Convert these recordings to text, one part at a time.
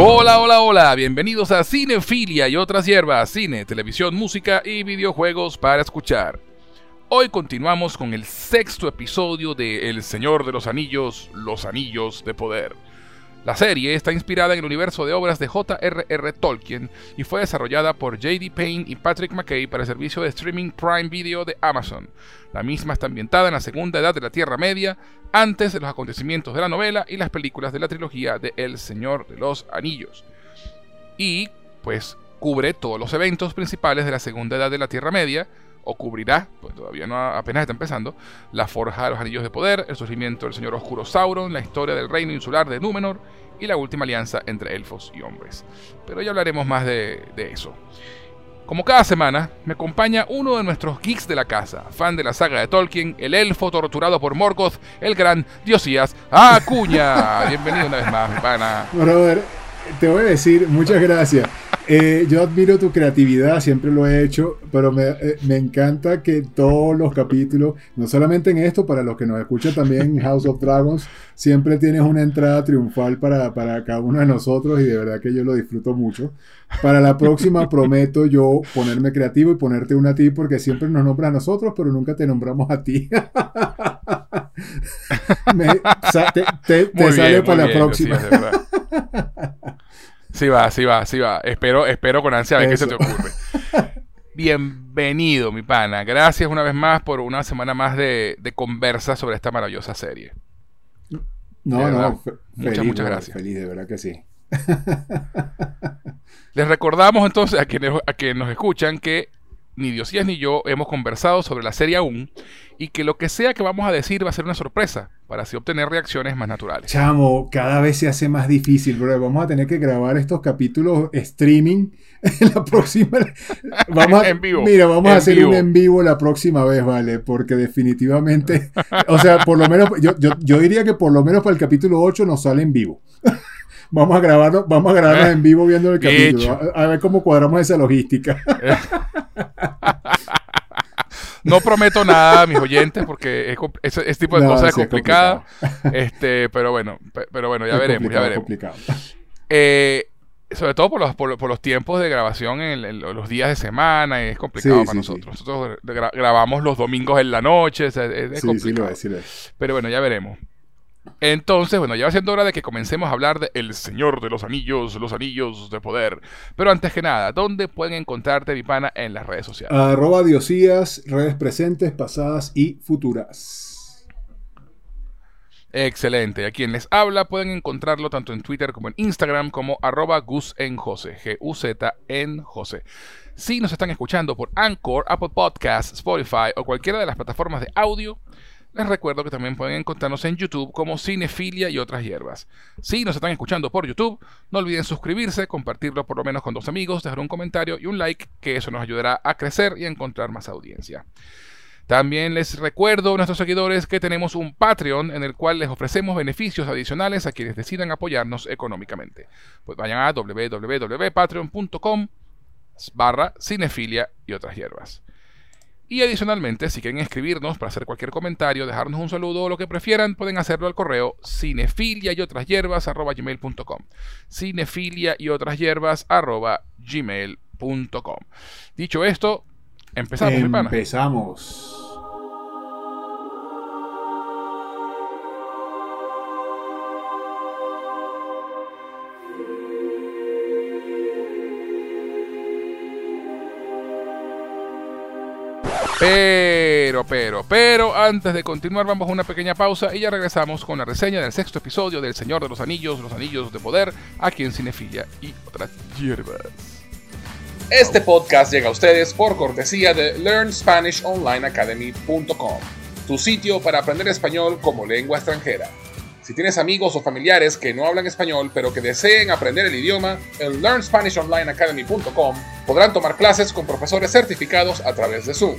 Hola, hola, hola, bienvenidos a Cinefilia y otras hierbas, cine, televisión, música y videojuegos para escuchar. Hoy continuamos con el sexto episodio de El Señor de los Anillos, Los Anillos de Poder. La serie está inspirada en el universo de obras de J.R.R. Tolkien y fue desarrollada por J.D. Payne y Patrick McKay para el servicio de streaming Prime Video de Amazon. La misma está ambientada en la segunda edad de la Tierra Media, antes de los acontecimientos de la novela y las películas de la trilogía de El Señor de los Anillos. Y, pues, cubre todos los eventos principales de la segunda edad de la Tierra Media, o cubrirá, pues todavía no apenas está empezando, la forja de los anillos de poder, el surgimiento del señor oscuro Sauron, la historia del reino insular de Númenor y la última alianza entre elfos y hombres. Pero ya hablaremos más de, de eso. Como cada semana, me acompaña uno de nuestros geeks de la casa, fan de la saga de Tolkien, el elfo torturado por Morgoth, el gran Diosías Acuña. Bienvenido una vez más, mi pana. Brother, te voy a decir muchas gracias. Eh, yo admiro tu creatividad, siempre lo he hecho, pero me, eh, me, encanta que todos los capítulos, no solamente en esto, para los que nos escuchan también en House of Dragons, siempre tienes una entrada triunfal para, para cada uno de nosotros y de verdad que yo lo disfruto mucho. Para la próxima prometo yo ponerme creativo y ponerte una a ti porque siempre nos nombras a nosotros, pero nunca te nombramos a ti. me, te, te, te sale bien, para la bien, próxima. Sí va, sí va, sí va. Espero, espero con ansia a ver qué se te ocurre. Bienvenido, mi pana. Gracias una vez más por una semana más de, de conversa sobre esta maravillosa serie. No, verdad, no, fe- muchas, feliz, muchas gracias. Feliz, de verdad que sí. Les recordamos entonces a quienes, a quienes nos escuchan que ni Diosías ni yo hemos conversado sobre la serie aún y que lo que sea que vamos a decir va a ser una sorpresa para así obtener reacciones más naturales. Chamo, cada vez se hace más difícil, bro. Vamos a tener que grabar estos capítulos streaming en la próxima. Vamos a, En vivo, Mira, vamos en a hacer vivo. un en vivo la próxima vez, ¿vale? Porque definitivamente, o sea, por lo menos, yo, yo, yo diría que por lo menos para el capítulo 8 nos sale en vivo. Vamos a grabarlo, vamos a grabarlo en vivo viendo el capítulo. A, a ver cómo cuadramos esa logística. No prometo nada, mis oyentes, porque es ese, ese tipo de No, cosas es sí, es complicada. este, pero bueno, pe- pero bueno, ya Es veremos, ya complicado, veremos. complicado. Eh, sobre todo por los, por, por los tiempos de grabación en, en los días de semana, es complicado Sí, para sí, sí. nosotros. Nosotros gra- grabamos los domingos en la noche, es, es Sí, sí complicado. lo es, sí lo es. Pero bueno, ya veremos. Entonces, bueno, ya va siendo hora de que comencemos a hablar de El Señor de los Anillos, los Anillos de Poder. Pero antes que nada, ¿dónde pueden encontrarte, mi pana, en las redes sociales? Arroba Diosías, redes presentes, pasadas y futuras. Excelente. A quien les habla pueden encontrarlo tanto en Twitter como en Instagram como arroba Gus en Jose, G-U-Z en Jose. Si nos están escuchando por Anchor, Apple Podcasts, Spotify o cualquiera de las plataformas de audio, les recuerdo que también pueden encontrarnos en YouTube como Cinefilia y otras hierbas. Si nos están escuchando por YouTube, no olviden suscribirse, compartirlo por lo menos con dos amigos, dejar un comentario y un like, que eso nos ayudará a crecer y a encontrar más audiencia. También les recuerdo a nuestros seguidores que tenemos un Patreon en el cual les ofrecemos beneficios adicionales a quienes decidan apoyarnos económicamente. Pues vayan a www.patreon.com barra cinefilia y otras hierbas. Y adicionalmente, si quieren escribirnos para hacer cualquier comentario, dejarnos un saludo o lo que prefieran, pueden hacerlo al correo cinefilia y otras hierbas gmail.com. Cinefilia y otras hierbas gmail.com. Dicho esto, empezamos. Empezamos. Pero, pero, pero, antes de continuar vamos a una pequeña pausa y ya regresamos con la reseña del sexto episodio del Señor de los Anillos, los Anillos de Poder, aquí en Cinefilia y otras hierbas. Este podcast llega a ustedes por cortesía de LearnSpanishOnlineAcademy.com, tu sitio para aprender español como lengua extranjera. Si tienes amigos o familiares que no hablan español pero que deseen aprender el idioma, en LearnSpanishOnlineAcademy.com podrán tomar clases con profesores certificados a través de Zoom.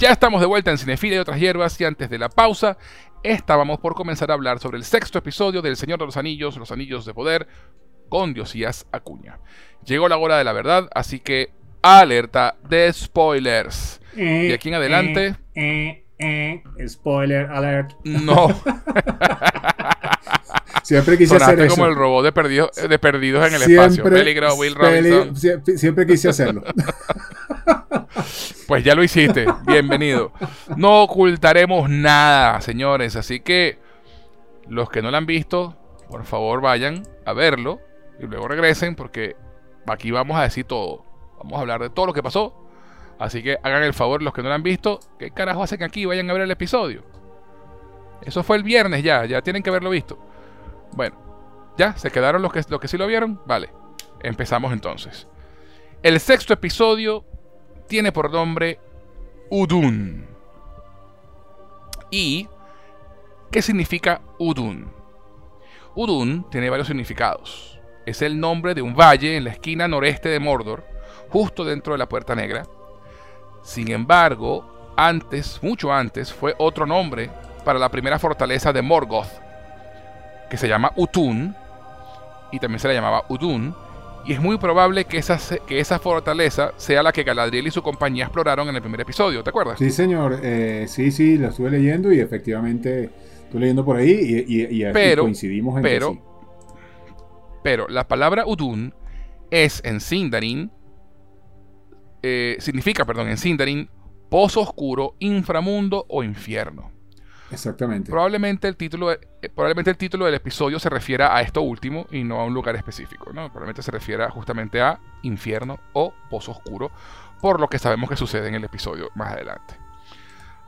Ya estamos de vuelta en Cinefila y otras hierbas y antes de la pausa estábamos por comenzar a hablar sobre el sexto episodio del Señor de los Anillos, Los Anillos de Poder, con Diosías Acuña. Llegó la hora de la verdad, así que alerta de spoilers. Eh, de aquí en adelante... eh, eh, eh, spoiler alert. No. Siempre quise Sonaste hacer eso. como el robot de, perdido- de perdidos en el Siempre- espacio. Peligro, Will peli- Robinson. sie- siempre quise hacerlo. Pues ya lo hiciste. Bienvenido. No ocultaremos nada, señores. Así que los que no lo han visto, por favor vayan a verlo y luego regresen porque aquí vamos a decir todo. Vamos a hablar de todo lo que pasó. Así que hagan el favor los que no lo han visto. ¿Qué carajo hacen aquí? Vayan a ver el episodio. Eso fue el viernes ya. Ya tienen que haberlo visto. Bueno, ya se quedaron los que, los que sí lo vieron. Vale. Empezamos entonces. El sexto episodio tiene por nombre Udun. ¿Y qué significa Udun? Udun tiene varios significados. Es el nombre de un valle en la esquina noreste de Mordor, justo dentro de la Puerta Negra. Sin embargo, antes, mucho antes, fue otro nombre para la primera fortaleza de Morgoth, que se llama Utun, y también se la llamaba Udun, y es muy probable que esa, que esa fortaleza sea la que Galadriel y su compañía exploraron en el primer episodio, ¿te acuerdas? Sí, señor. eh, sí, sí, lo estuve leyendo y efectivamente estoy leyendo por ahí y, y- y- Pero- coincidimos en pero- sí. Pero la palabra Udun es en Sindarin, eh, significa, perdón, en Sindarin, pozo oscuro, inframundo o infierno. Exactamente. Probablemente el título, eh, probablemente el título del episodio se refiera a esto último y no a un lugar específico, ¿no? Probablemente se refiera justamente a infierno o pozo oscuro, por lo que sabemos que sucede en el episodio más adelante.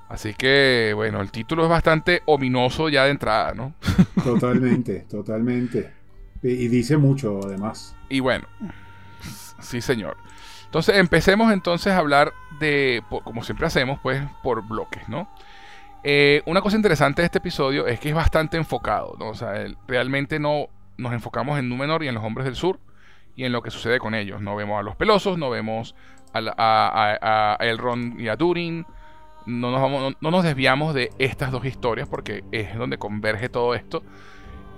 Así que, bueno, el título es bastante ominoso ya de entrada, ¿no? Totalmente, totalmente. Y, y dice mucho, además. Y bueno, Sí, señor. Entonces, empecemos entonces a hablar de, como siempre hacemos, pues, por bloques, ¿no? Eh, una cosa interesante de este episodio es que es bastante enfocado, ¿no? O sea, realmente no nos enfocamos en Númenor y en los hombres del sur y en lo que sucede con ellos. No vemos a los pelosos, no vemos a, Elrond y a Durin. No nos, vamos, no, nos desviamos de estas dos historias porque es donde converge todo esto.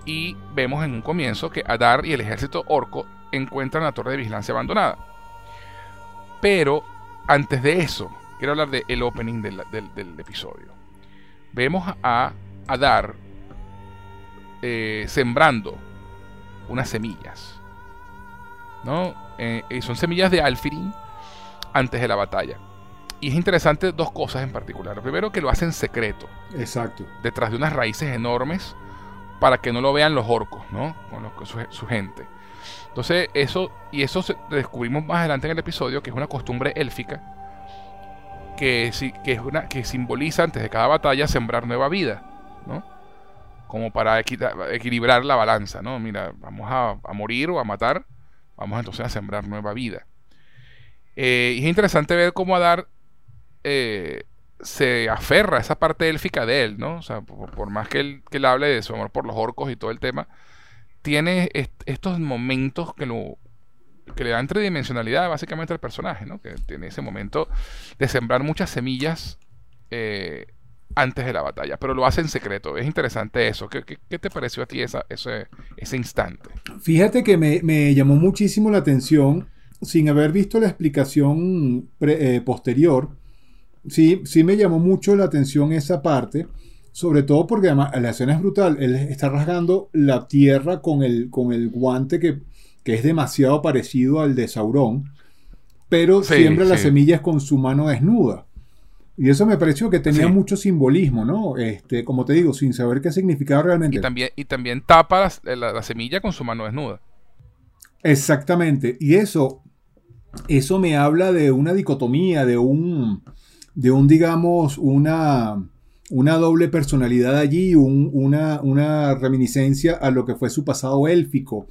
Y vemos en un comienzo que Adar y el ejército orco encuentran la torre de vigilancia abandonada. Pero antes de eso, quiero hablar del opening del, episodio. Vemos a Adar eh, sembrando unas semillas. ¿no? Eh, son semillas de Alfirin antes de la batalla. Y es interesante dos cosas en particular. Primero que lo hacen secreto. Exacto. Detrás de unas raíces enormes para que no lo vean los orcos, ¿no? Con su, gente. Entonces, eso, y eso descubrimos más adelante en el episodio, que es una costumbre élfica, que, que, es una, que simboliza antes de cada batalla sembrar nueva vida, ¿no? Como para equilibrar la balanza, ¿no? Mira, vamos a, a morir o a matar, vamos entonces a sembrar nueva vida. Eh, y es interesante ver cómo Adar eh, se aferra a esa parte élfica de él, ¿no? O sea, por, más que él, que él, hable de su amor por los orcos y todo el tema, tiene estos momentos que lo que le dan tridimensionalidad básicamente al personaje, ¿no? Que tiene ese momento de sembrar muchas semillas eh, antes de la batalla, pero lo hace en secreto. Es interesante eso. ¿Qué, te pareció a ti esa, ese, ese instante? Fíjate que me, me llamó muchísimo la atención sin haber visto la explicación eh, posterior, sí, sí me llamó mucho la atención esa parte, sobre todo porque además la escena es brutal, él está rasgando la tierra con el, con el guante que, es demasiado parecido al de Sauron, pero siembra las semillas con su mano desnuda. Y eso me pareció que tenía mucho simbolismo, ¿no? Este, como te digo, sin saber qué significaba realmente. Y también, y también tapa la semilla con su mano desnuda. Exactamente. Y eso eso me habla de una dicotomía, de un, de un digamos, una, una doble personalidad allí, una, una, reminiscencia a lo que fue su pasado élfico.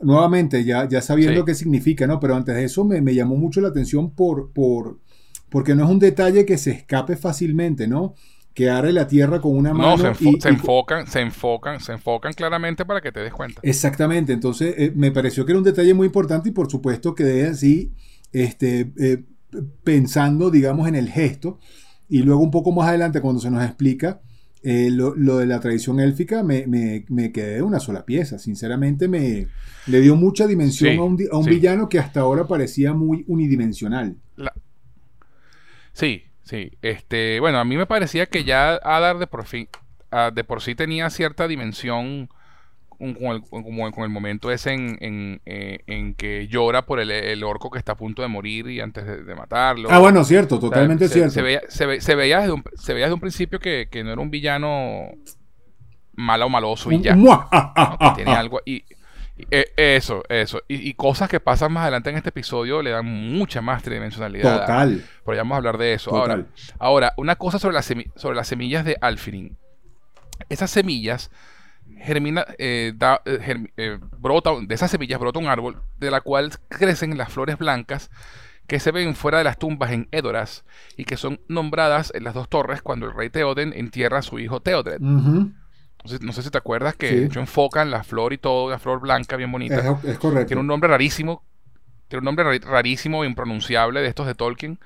Nuevamente, ya, ya sabiendo qué significa, ¿no? Pero antes de eso me, me, llamó mucho la atención por, por, porque no es un detalle que se escape fácilmente, ¿no? que arre la tierra con una mano. No, se, enfocan, se enfocan, se enfocan claramente para que te des cuenta. Exactamente, entonces eh, me pareció que era un detalle muy importante y por supuesto que así este, eh, pensando, digamos, en el gesto. Y luego un poco más adelante, cuando se nos explica eh, lo, de la tradición élfica, me, quedé de una sola pieza. Sinceramente, me le dio mucha dimensión a un, villano que hasta ahora parecía muy unidimensional. Sí, Sí, este, bueno, a mí me parecía que ya Adar de por fin, ah, de por sí tenía cierta dimensión con el, con el momento ese en, eh, en, que llora por el, orco que está a punto de morir y antes de, matarlo. Ah, bueno, cierto, totalmente cierto. Se veía, se, veía desde un, se veía desde un principio que, no era un villano malo o maloso y ya. que tiene algo y, eh, eso, eso. Y, cosas que pasan más adelante en este episodio le dan mucha más tridimensionalidad. Total. Pero ya vamos a hablar de eso. Ahora, ahora, una cosa sobre, las sobre las semillas de Alfirin. Esas semillas germina, eh, eh, brota, de esas semillas brota un árbol de la cual crecen las flores blancas que se ven fuera de las tumbas en Edoras y que son nombradas en las dos torres cuando el rey Teoden entierra a su hijo Teodred. No sé, si te acuerdas que de hecho enfocan la flor y todo, la flor blanca bien bonita. Es, correcto. Tiene un nombre rarísimo, tiene un nombre rarísimo impronunciable de estos de Tolkien.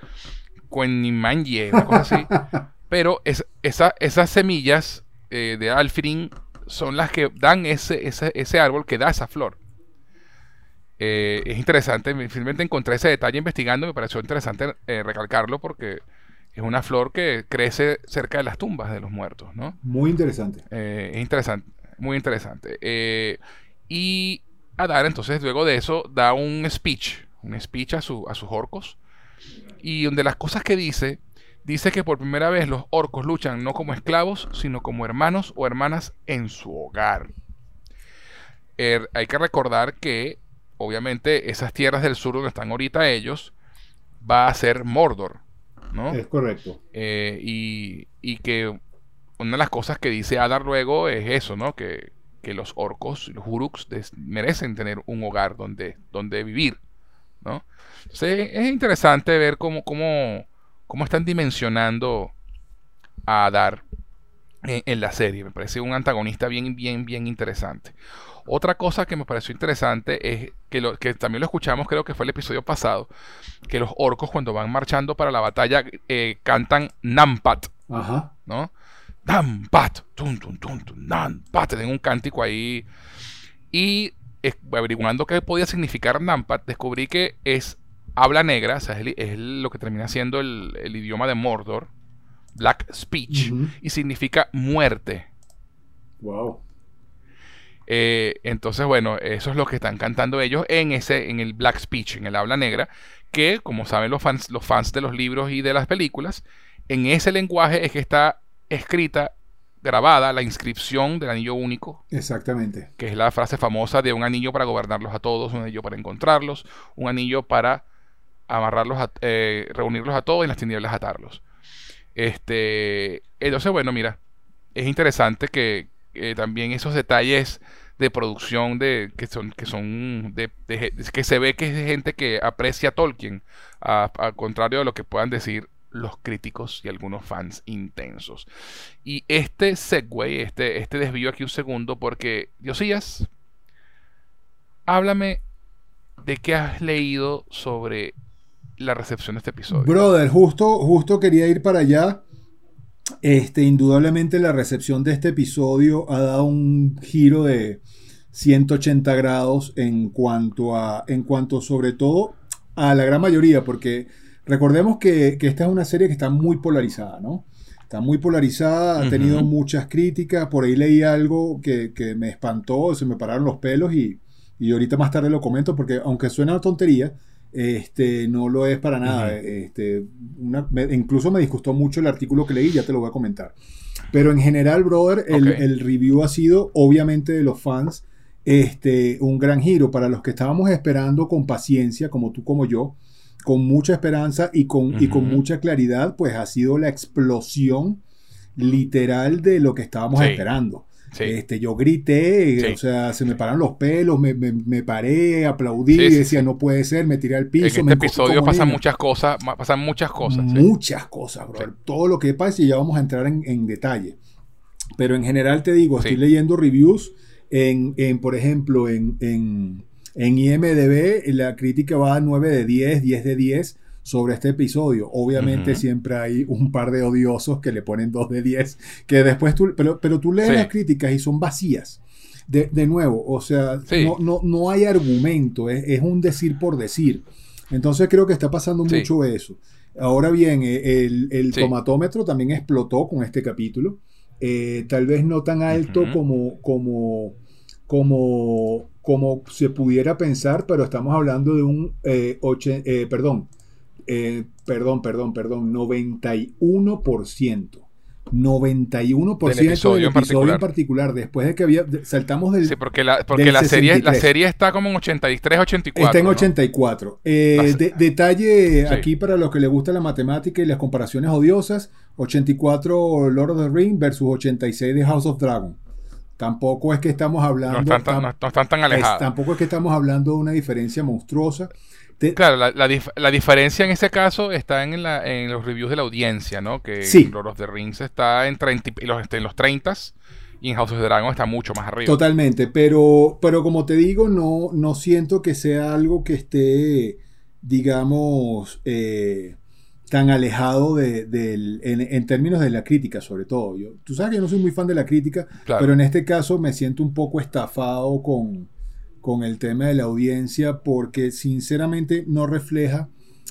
Quenimanje, una cosa así. Pero es, esa, esas semillas eh, de Alfirin son las que dan ese, ese, árbol que da esa flor. Eh, es interesante, finalmente encontré ese detalle investigando, me pareció interesante eh, recalcarlo porque es una flor que crece cerca de las tumbas de los muertos, ¿no? Muy interesante. Eh, es interesante, muy interesante. Y Adar, entonces, luego de eso, da un speech, un speech a, su, a sus orcos. Y donde las cosas que dice, dice que por primera vez los orcos luchan no como esclavos, sino como hermanos o hermanas en su hogar. Er, hay que recordar que, obviamente, esas tierras del sur donde están ahorita ellos, va a ser Mordor. Es correcto. Eh, y, que una de las cosas que dice Adar luego es eso, ¿no? Que, los orcos, los uruks, merecen tener un hogar donde, donde vivir, ¿no? Entonces es interesante ver cómo, cómo, cómo están dimensionando a Dar en, la serie. Me parece un antagonista bien, bien, bien interesante. Otra cosa que me pareció interesante es que, lo, que también lo escuchamos, creo que fue el episodio pasado, que los orcos cuando van marchando para la batalla eh, cantan Nampat, Ajá. ¿no? Nampat, tum, tum, tum, tum, Nampat, tienen un cántico ahí. Y averiguando qué podía significar Nampat, descubrí que es habla negra, o sea, es, lo que termina siendo el, idioma de Mordor, Black Speech, y significa muerte. Wow. Eh, entonces, bueno, eso es lo que están cantando ellos en ese, en el Black Speech, en el habla negra, que, como saben los fans, los fans de los libros y de las películas, en ese lenguaje es que está escrita, grabada la inscripción del anillo único. Exactamente. Que es la frase famosa de un anillo para gobernarlos a todos, un anillo para encontrarlos, un anillo para amarrarlos, a, eh, reunirlos a todos y en las tinieblas atarlos. Este, entonces, bueno, mira, es interesante que también esos detalles de producción de que son que son de, que se ve que es de gente que aprecia a Tolkien, al contrario de lo que puedan decir los críticos y algunos fans intensos. Y este segue, este, este desvío aquí un segundo, porque Diosías, háblame de qué has leído sobre la recepción de este episodio. Brother, justo, justo quería ir para allá. Este, indudablemente la recepción de este episodio ha dado un giro de 180 grados en cuanto a, en cuanto sobre todo a la gran mayoría, porque recordemos que, esta es una serie que está muy polarizada, ¿no? Está muy polarizada, ha tenido muchas críticas, por ahí leí algo que, me espantó, se me pararon los pelos y, y ahorita más tarde lo comento porque aunque suena una tontería, este, no lo es para nada. este, incluso me disgustó mucho el artículo que leí, ya te lo voy a comentar. Pero en general, brother, el, review ha sido, obviamente, de los fans, este, un gran giro. Para los que estábamos esperando con paciencia, como tú, como yo, con mucha esperanza y con, y con mucha claridad, pues ha sido la explosión literal de lo que estábamos esperando. Este, yo grité, o sea, se me pararon los pelos, me, me, paré, aplaudí, decía, no puede ser, me tiré al piso. En este episodio pasan muchas cosas, pasan muchas cosas. Muchas cosas, bro. Todo lo que pasa y ya vamos a entrar en, detalle. Pero en general te digo, estoy leyendo reviews en, en por ejemplo, en, en, en IMDB, la crítica va a 9 de 10, 10 de 10 sobre este episodio. Obviamente siempre hay un par de odiosos que le ponen 2 de 10, que después tú, pero, pero tú lees las críticas y son vacías. De, nuevo, o sea, no, no, no, hay argumento, es, un decir por decir. Entonces creo que está pasando mucho eso. Ahora bien, eh, el, tomatómetro también explotó con este capítulo. Eh, tal vez no tan alto como, como, como, como se pudiera pensar, pero estamos hablando de un eh, eh perdón, eh, perdón, perdón, perdón, 91%. 91% del episodio, en, particular. en, particular. después de que había saltamos del Sí, porque la, porque la serie la serie está como en 83, 84. Está en 84. Eh, detalle aquí para los que les gusta la matemática y las comparaciones odiosas, 84 Lord of the Rings versus 86 de House of Dragon. Tampoco es que estamos hablando no están, no están tan alejados. tampoco es que estamos hablando de una diferencia monstruosa. Claro, la, diferencia en ese caso está en, los reviews de la audiencia, ¿no? Que sí. Lord of the Rings está en, 30, los, en los 30 y en House of the Dragon está mucho más arriba. Totalmente, pero, pero como te digo, no, no siento que sea algo que esté, digamos, eh, tan alejado de, en, términos de la crítica, sobre todo. Yo, tú sabes que yo no soy muy fan de la crítica, pero en este caso me siento un poco estafado con con el tema de la audiencia porque sinceramente no refleja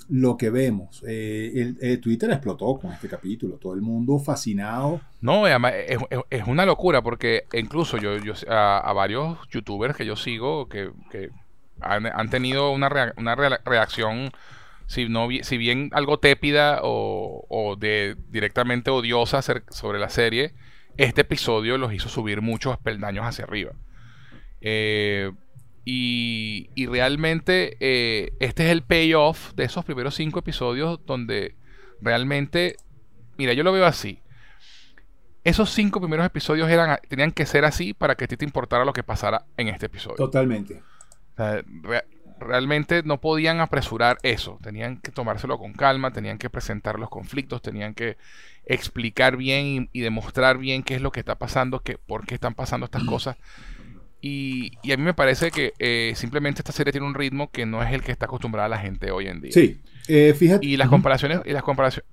lo que vemos. Eh, el, Twitter explotó con este capítulo, todo el mundo fascinado. No, es, es, una locura porque incluso yo, a, varios youtubers que yo sigo que, han, tenido una, una reacción, si, no, si bien algo tépida o, o de directamente odiosa sobre la serie, este episodio los hizo subir muchos peldaños hacia arriba. Eh, y, realmente eh, este es el payoff de esos primeros cinco episodios donde realmente, mira, yo lo veo así. Esos cinco primeros episodios eran, tenían que ser así para que a ti te importara lo que pasara en este episodio. Totalmente. realmente no podían apresurar eso, tenían que tomárselo con calma, tenían que presentar los conflictos, tenían que explicar bien y, demostrar bien qué es lo que está pasando, que, por qué están pasando estas cosas. Y, a mí me parece que eh, simplemente esta serie tiene un ritmo que no es el que está acostumbrada la gente hoy en día. Sí, eh, fíjate. Y las comparaciones, y las comparaciones,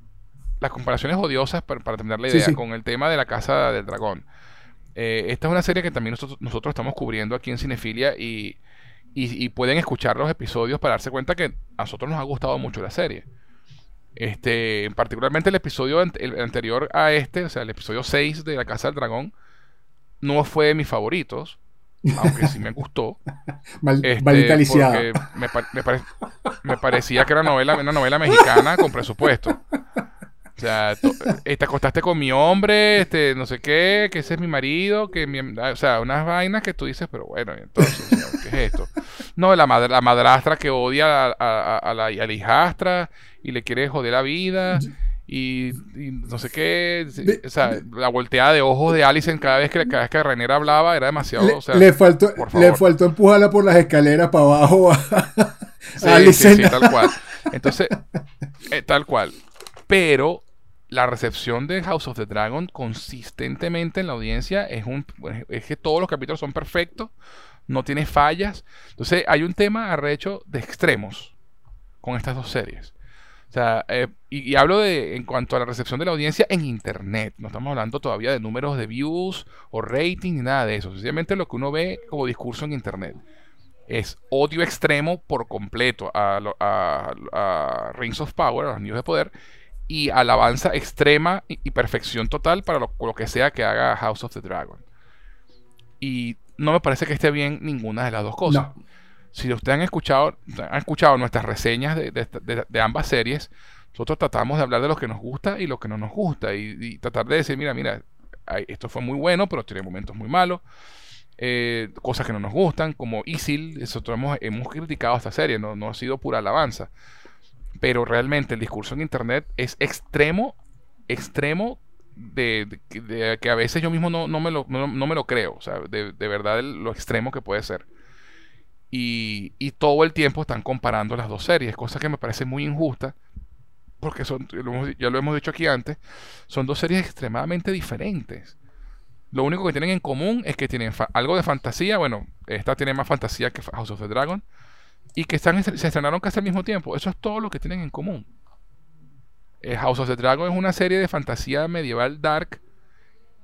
las comparaciones odiosas, para, para tener la idea, con el tema de la Casa del Dragón. Eh, esta es una serie que también nosotros, nosotros estamos cubriendo aquí en Cinefilia y, y, pueden escuchar los episodios para darse cuenta que a nosotros nos ha gustado mucho la serie. Este, particularmente el episodio el anterior a este, o sea, el episodio 6 de La Casa del Dragón, no fue de mis favoritos, aunque sí me gustó. Mal, este, porque me, me, parecía que era novela, una novela mexicana con presupuesto. O sea, eh, te acostaste con mi hombre, este, no sé qué, que ese es mi marido, que mi, o sea, unas vainas que tú dices, pero bueno, entonces, ¿qué es esto? No, la, la madrastra que odia a, la, hijastra y le quiere joder la vida. Y, no sé qué, o sea, la volteada de ojos de Alison cada vez que cada vez que Renera hablaba era demasiado, le, o sea, le faltó le faltó empujarla por las escaleras para abajo a, sí, Sí, sí, tal cual. Entonces, eh, tal cual. Pero la recepción de House of the Dragon consistentemente en la audiencia es, un, es que todos los capítulos son perfectos, no tiene fallas. Entonces hay un tema arrecho de extremos con estas dos series. O sea, eh, y, hablo de en cuanto a la recepción de la audiencia en internet. No estamos hablando todavía de números de views o rating ni nada de eso. Sencillamente lo que uno ve como discurso en internet es odio extremo por completo a, a Rings of Power, a los anillos de poder, y alabanza extrema y, perfección total para lo, que sea que haga House of the Dragon. Y no me parece que esté bien ninguna de las dos cosas. Si ustedes han escuchado, han escuchado nuestras reseñas de, ambas series, nosotros tratamos de hablar de lo que nos gusta y lo que no nos gusta. Y, tratar de decir, mira, mira, esto fue muy bueno, pero tiene momentos muy malos. Eh, cosas que no nos gustan, como Isil, nosotros hemos, criticado esta serie, no, ha sido pura alabanza pero realmente el discurso en Internet es extremo, extremo de, que a veces yo mismo no, me lo creo, o sea, de, verdad lo extremo que puede ser. Y, todo el tiempo están comparando las dos series, cosa que me parece muy injusta, porque son, ya lo hemos dicho aquí antes, son dos series extremadamente diferentes. Lo único que tienen en común es que tienen algo de fantasía, bueno, esta tiene más fantasía que House of the Dragon, y que están, se estrenaron casi al mismo tiempo. Eso es todo lo que tienen en común. Eh, House of the Dragon es una serie de fantasía medieval dark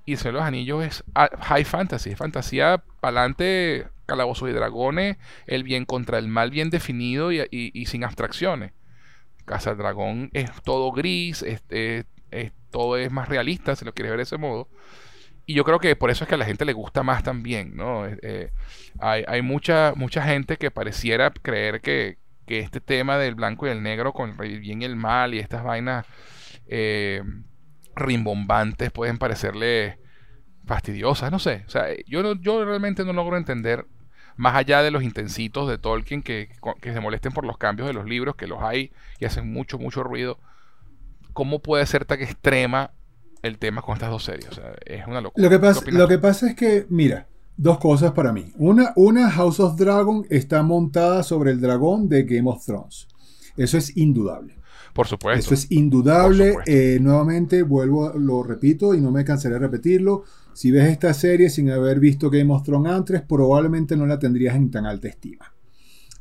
y Señor de los Anillos es high fantasy, es fantasía pa'lante, calabozos y dragones, el bien contra el mal bien definido y, sin abstracciones. Casa del Dragón es todo gris, es, todo es más realista, si lo quieres ver de ese modo. Y yo creo que por eso es que a la gente le gusta más también, ¿no? Eh, hay, mucha, mucha gente que pareciera creer que, este tema del blanco y el negro con el bien y el mal y estas vainas eh, rimbombantes pueden parecerle fastidiosas, no sé. O sea, yo, yo realmente no logro entender, más allá de los intensitos de Tolkien que, que se molesten por los cambios de los libros, que los hay y hacen mucho, mucho ruido, cómo puede ser tan extrema el tema con estas dos series. O sea, es una locura. Lo que, pasa, lo que pasa es que, mira, Dos cosas para mí. Una, una, House of Dragon está montada sobre el dragón de Game of Thrones. Eso es indudable. Por supuesto. Eso es indudable. Eh, nuevamente, vuelvo, lo repito y no me cansaré de repetirlo. Si ves esta serie sin haber visto Game of Thrones antes, probablemente no la tendrías en tan alta estima.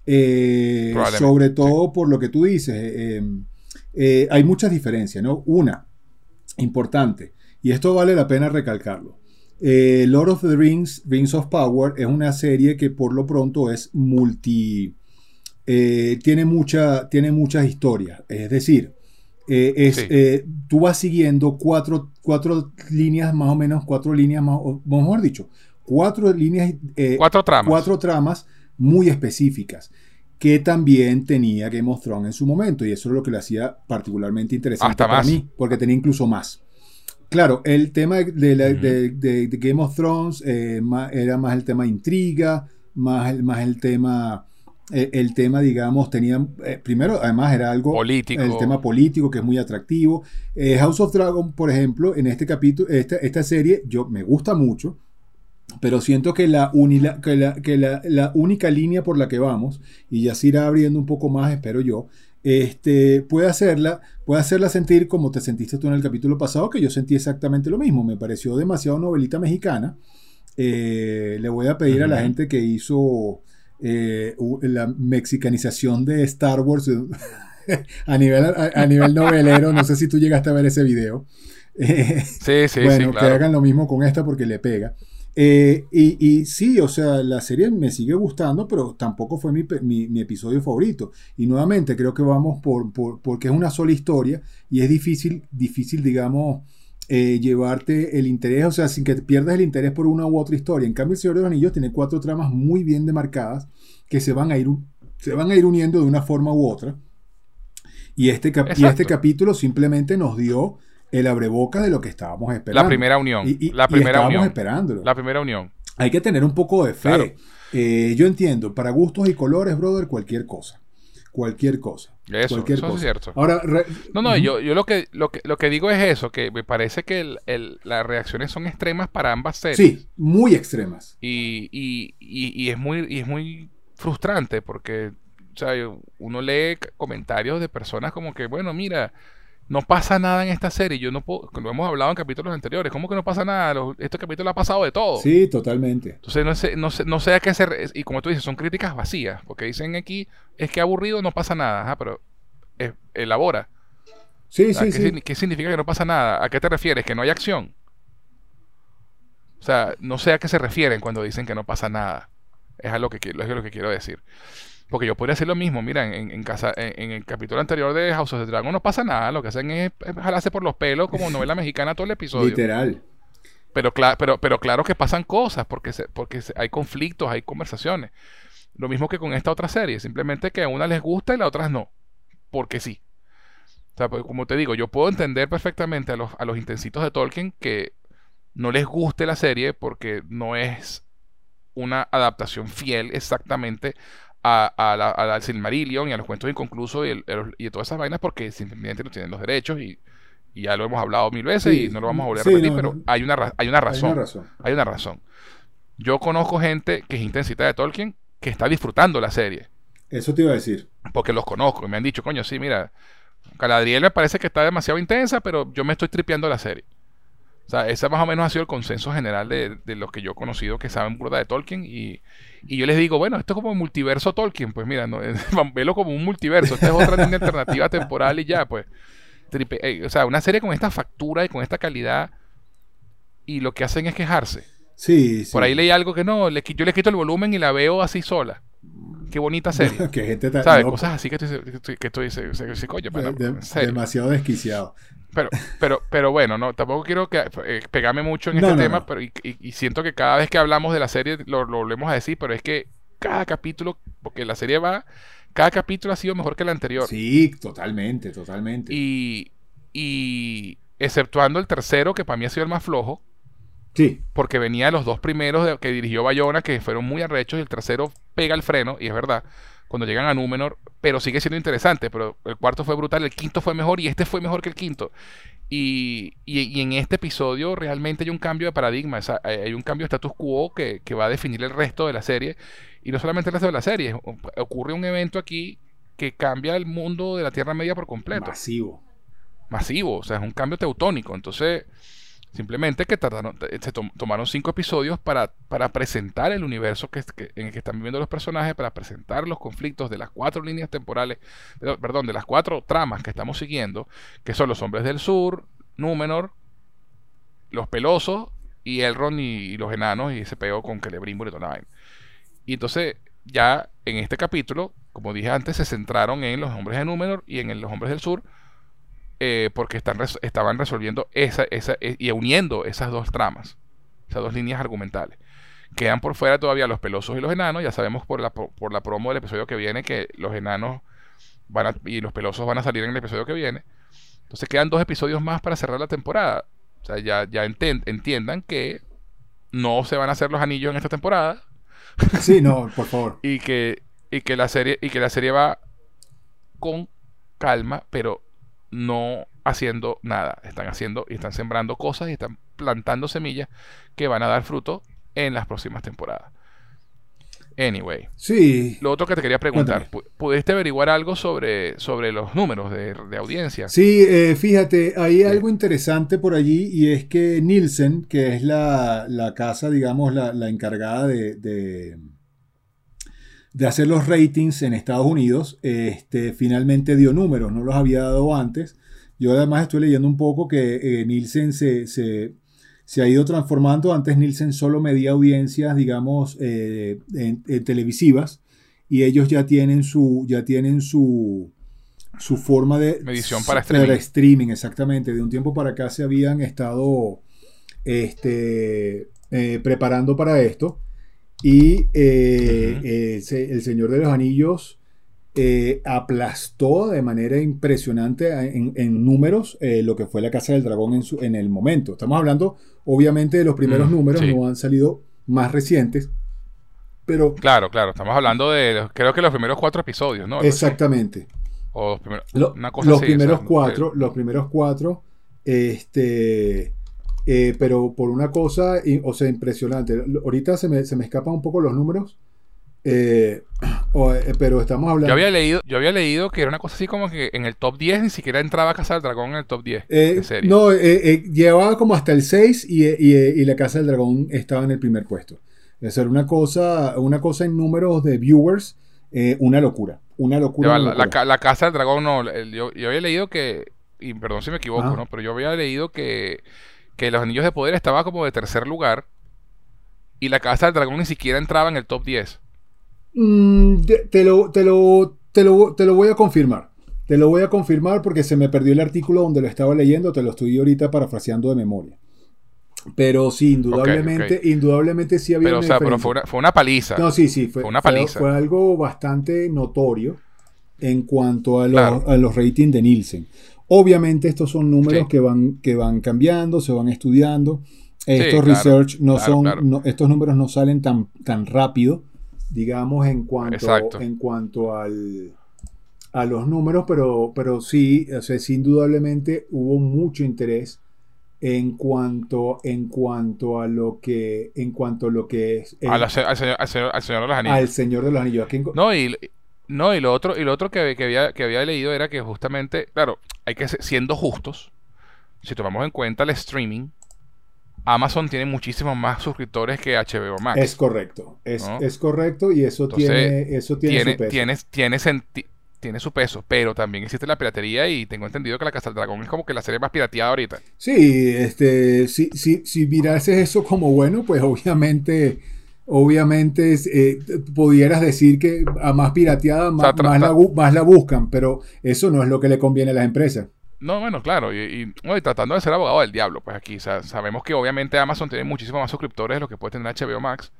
Eh, sobre todo por lo que tú dices. Eh, hay muchas diferencias, ¿no? Una, importante, y esto vale la pena recalcarlo. Eh, Lord of the Rings, Rings of Power, es una serie que por lo pronto es multi. Eh, tiene, mucha, tiene muchas historias. Es decir, eh, es, tú vas siguiendo cuatro, cuatro, líneas, más o menos, cuatro líneas, más, mejor dicho, cuatro líneas. cuatro tramas. Cuatro tramas muy específicas que también tenía Game of Thrones en su momento, y eso es lo que le hacía particularmente interesante para mí, porque tenía incluso más. Claro, el tema de, Game of Thrones eh, era más el tema intriga, más, más el tema, eh, el tema, digamos, tenía, eh, primero, además era algo, político. el tema político que es muy atractivo. House of Dragon, por ejemplo, en este capítulo, esta, esta serie, yo me gusta mucho. pero siento que, la, unila- que, la, que la- la única línea por la que vamos, y ya se irá abriendo un poco más, espero yo, este, puede, hacerla, puede hacerla sentir como te sentiste tú en el capítulo pasado, que yo sentí exactamente lo mismo. Me pareció demasiado novelita mexicana. Eh, le voy a pedir a la gente que hizo eh, la mexicanización de Star Wars a nivel, a, a nivel novelero. No sé si tú llegaste a ver ese video. Eh, Sí, sí, bueno, sí, que claro. hagan lo mismo con esta porque le pega. Eh, y, y sí, o sea, la serie me sigue gustando, pero tampoco fue mi, mi- mi episodio favorito. Y nuevamente creo que vamos por, por- porque es una sola historia y es difícil, difícil, digamos, eh, llevarte el interés, o sea, sin que pierdas el interés por una u otra historia. En cambio, El Señor de los Anillos tiene cuatro tramas muy bien demarcadas que se van a ir, se van a ir uniendo de una forma u otra. Y este, cap- y este capítulo simplemente nos dio el abrebocas de lo que estábamos esperando. La primera unión. Y, y- la y primera estábamos unión. esperándolo. La primera unión. Hay que tener un poco de fe. Claro. Eh, yo entiendo, para gustos y colores, brother, cualquier cosa. Cualquier cosa. Eso, cualquier eso es cosa. cierto. Ahora, re- No, no, yo, yo lo, que, lo, que, lo que digo es eso, que me parece que el- el- las reacciones son extremas para ambas series. Sí, muy extremas. Y, y, y, y es muy, y es muy frustrante porque o sea, yo- uno lee comentarios de personas como que, bueno, mira, no pasa nada en esta serie. Yo no puedo, lo hemos hablado en capítulos anteriores, ¿cómo que no pasa nada? Los- este capítulo ha pasado de todo. Sí, totalmente. Entonces no sé, no sé, no sé a qué se y como tú dices, son críticas vacías, porque dicen aquí, es que aburrido, no pasa nada, Ajá, pero eh, elabora. Sí, O sea, sí, ¿qué, sí. qué significa que no pasa nada? ¿A qué te refieres? ¿Que no hay acción? O sea, no sé a qué se refieren cuando dicen que no pasa nada. Es a lo que, es lo que quiero decir. Porque yo podría hacer lo mismo. Mira, en, en casa, en, en el capítulo anterior de House of the Dragon no pasa nada. Lo que hacen es, es jalarse por los pelos como novela mexicana todo el episodio. Literal. Pero, pero, pero claro que pasan cosas porque, se- porque se- hay conflictos, hay conversaciones. Lo mismo que con esta otra serie. Simplemente que a una les gusta y a otras no. Porque sí. O sea, porque como te digo, yo puedo entender perfectamente a los, a los intensitos de Tolkien que no les guste la serie porque no es una adaptación fiel exactamente a, a la, a la- al Silmarillion y a los cuentos inconclusos y, el- el- y todas esas vainas porque simplemente no tienen los derechos y, y ya lo hemos hablado mil veces Sí, y no lo vamos a volver a sí, repetir, no, pero no. hay una, hay una Hay razón. una razón. Hay una razón. Yo conozco gente que es intensita de Tolkien que está disfrutando la serie. Eso te iba a decir. Porque los conozco y me han dicho, coño, sí, mira, Galadriel me parece que está demasiado intensa, pero yo me estoy tripeando la serie. O sea, ese más o menos ha sido el consenso general de, de los que yo he conocido que saben burda de Tolkien. Y, y yo les digo, bueno, esto es como el multiverso Tolkien. Pues mira, no, velo como un multiverso. Esta es otra línea alternativa temporal y ya, pues. Tripe- eh, o sea, una serie con esta factura y con esta calidad. Y lo que hacen es quejarse. Sí, sí. Por ahí leí algo que no, le, yo le quito el volumen y la veo así sola. Qué bonita serie. que gente ¿Sabes? Cosas así que dices, que dices, coño, de- demasiado desquiciado. Pero, pero, pero bueno, no, tampoco quiero que, eh, pegarme mucho en No, este no, tema, no. pero y, y- y siento que cada vez que hablamos de la serie lo, lo volvemos a decir, pero es que cada capítulo, porque la serie va, cada capítulo ha sido mejor que el anterior. Sí, totalmente, totalmente. Y, y exceptuando el tercero, que para mí ha sido el más flojo, Sí, porque venía de los dos primeros de- que dirigió Bayona, que fueron muy arrechos, y el tercero pega el freno, y es verdad, cuando llegan a Númenor, pero sigue siendo interesante, pero el cuarto fue brutal, el quinto fue mejor, y este fue mejor que el quinto. Y, y- y en este episodio realmente hay un cambio de paradigma, o sea, hay un cambio de status quo que, que va a definir el resto de la serie, y no solamente el resto de la serie, ocurre un evento aquí que cambia el mundo de la Tierra Media por completo masivo. masivo, o sea, es un cambio teutónico. Entonces, simplemente que eh, se tom- tomaron cinco episodios para, para presentar el universo que, que- en el que están viviendo los personajes, para presentar los conflictos de las cuatro líneas temporales, de- perdón, de las cuatro tramas que estamos siguiendo, que son los hombres del sur, Númenor, los pelosos, y Elrond y, y los enanos, y ese peo con Celebrimbor y. Y entonces, ya en este capítulo, como dije antes, se centraron en los hombres de Númenor y en los hombres del sur, eh, porque están res- estaban resolviendo esa, esa, eh, y uniendo esas dos tramas, esas dos líneas argumentales. Quedan por fuera todavía los pelosos y los enanos, ya sabemos por la, pro- por la promo del episodio que viene que los enanos van a- y los pelosos van a salir en el episodio que viene. Entonces quedan dos episodios más para cerrar la temporada. O sea, ya, ya entiendan que no se van a hacer los anillos en esta temporada Sí, no, por favor. y que, y que la serie y que la serie va con calma pero no haciendo nada están haciendo y están sembrando cosas y están plantando semillas que van a dar fruto en las próximas temporadas. Anyway. Sí. Lo otro que te quería preguntar, ¿pudiste averiguar algo sobre, sobre los números de, audiencia? Sí, eh, fíjate, hay algo interesante por allí y es que Nielsen, que es la, casa, digamos, la, encargada de, de, hacer los ratings en Estados Unidos, este, finalmente dio números, no los había dado antes. Yo además estoy leyendo un poco que eh, Nielsen se, se se ha ido transformando. Antes Nielsen solo medía audiencias, digamos, eh, televisivas y ellos ya tienen su, ya tienen su, su forma de medición para streaming. streaming. exactamente. De un tiempo para acá se habían estado este, eh, preparando para esto y eh, el Señor de los Anillos eh, aplastó de manera impresionante en, números eh, lo que fue la Casa del Dragón en, el momento. Estamos hablando, obviamente, de los primeros mm, números, no han salido más recientes. Pero, claro, claro, estamos hablando de, creo que los primeros cuatro episodios, ¿no? Exactamente. O los primeros, cuatro, los primeros cuatro, este, eh, pero por una cosa, o sea, impresionante. Ahorita se me, se me escapan un poco los números, eh, eh, pero estamos hablando. Yo había, leído, yo había leído que era una cosa así como que en el top 10 ni siquiera entraba Casa del Dragón en el top 10. Eh, no, llevaba como hasta el 6 y, la Casa del Dragón estaba en el primer puesto. Es era una cosa, una cosa en números de viewers, una locura. Una locura. La, Casa del Dragón, no. yo, había leído que. Y perdón si me equivoco, ¿no? Pero yo había leído que, que Los Anillos de Poder estaba como de tercer lugar. Y la Casa del Dragón ni siquiera entraba en el top 10. Mm, te, lo, te, lo, te, lo, te lo voy a confirmar. Te lo voy a confirmar porque se me perdió el artículo donde lo estaba leyendo, te lo estoy ahorita parafraseando de memoria. Pero sí, indudablemente, indudablemente sí había pero, o sea, pero fue, una, fue una, paliza. No, sí, sí, fue, una paliza. Fue, algo bastante notorio en cuanto a los, a los ratings de Nielsen. Obviamente estos son números que, van, que van cambiando, se van estudiando. Estos research no son, estos números no salen tan, tan rápido digamos, en cuanto, en cuanto al, a los números, pero, pero sí, o sea, indudablemente hubo mucho interés en cuanto, en cuanto a lo que, en cuanto a lo que es... al, señor, de los Anillos. Al Señor de los Anillos. No, y, no, y lo otro, y lo otro que, había, que había leído era que justamente, claro, hay que siendo justos, si tomamos en cuenta el streaming, Amazon tiene muchísimos más suscriptores que HBO Max. Es correcto, es, correcto y eso tiene, eso tiene, su peso. Tiene, tiene, su peso, pero también existe la piratería y tengo entendido que La Casa del Dragón es como que la serie más pirateada ahorita. Sí, este, si, si, si mirases eso como bueno, pues obviamente, obviamente eh, pudieras decir que a más pirateada más, más la buscan, pero eso no es lo que le conviene a las empresas. No, bueno, claro, y, tratando de ser abogado del diablo, pues aquí sabemos que obviamente Amazon tiene muchísimos más suscriptores de lo que puede tener HBO Max.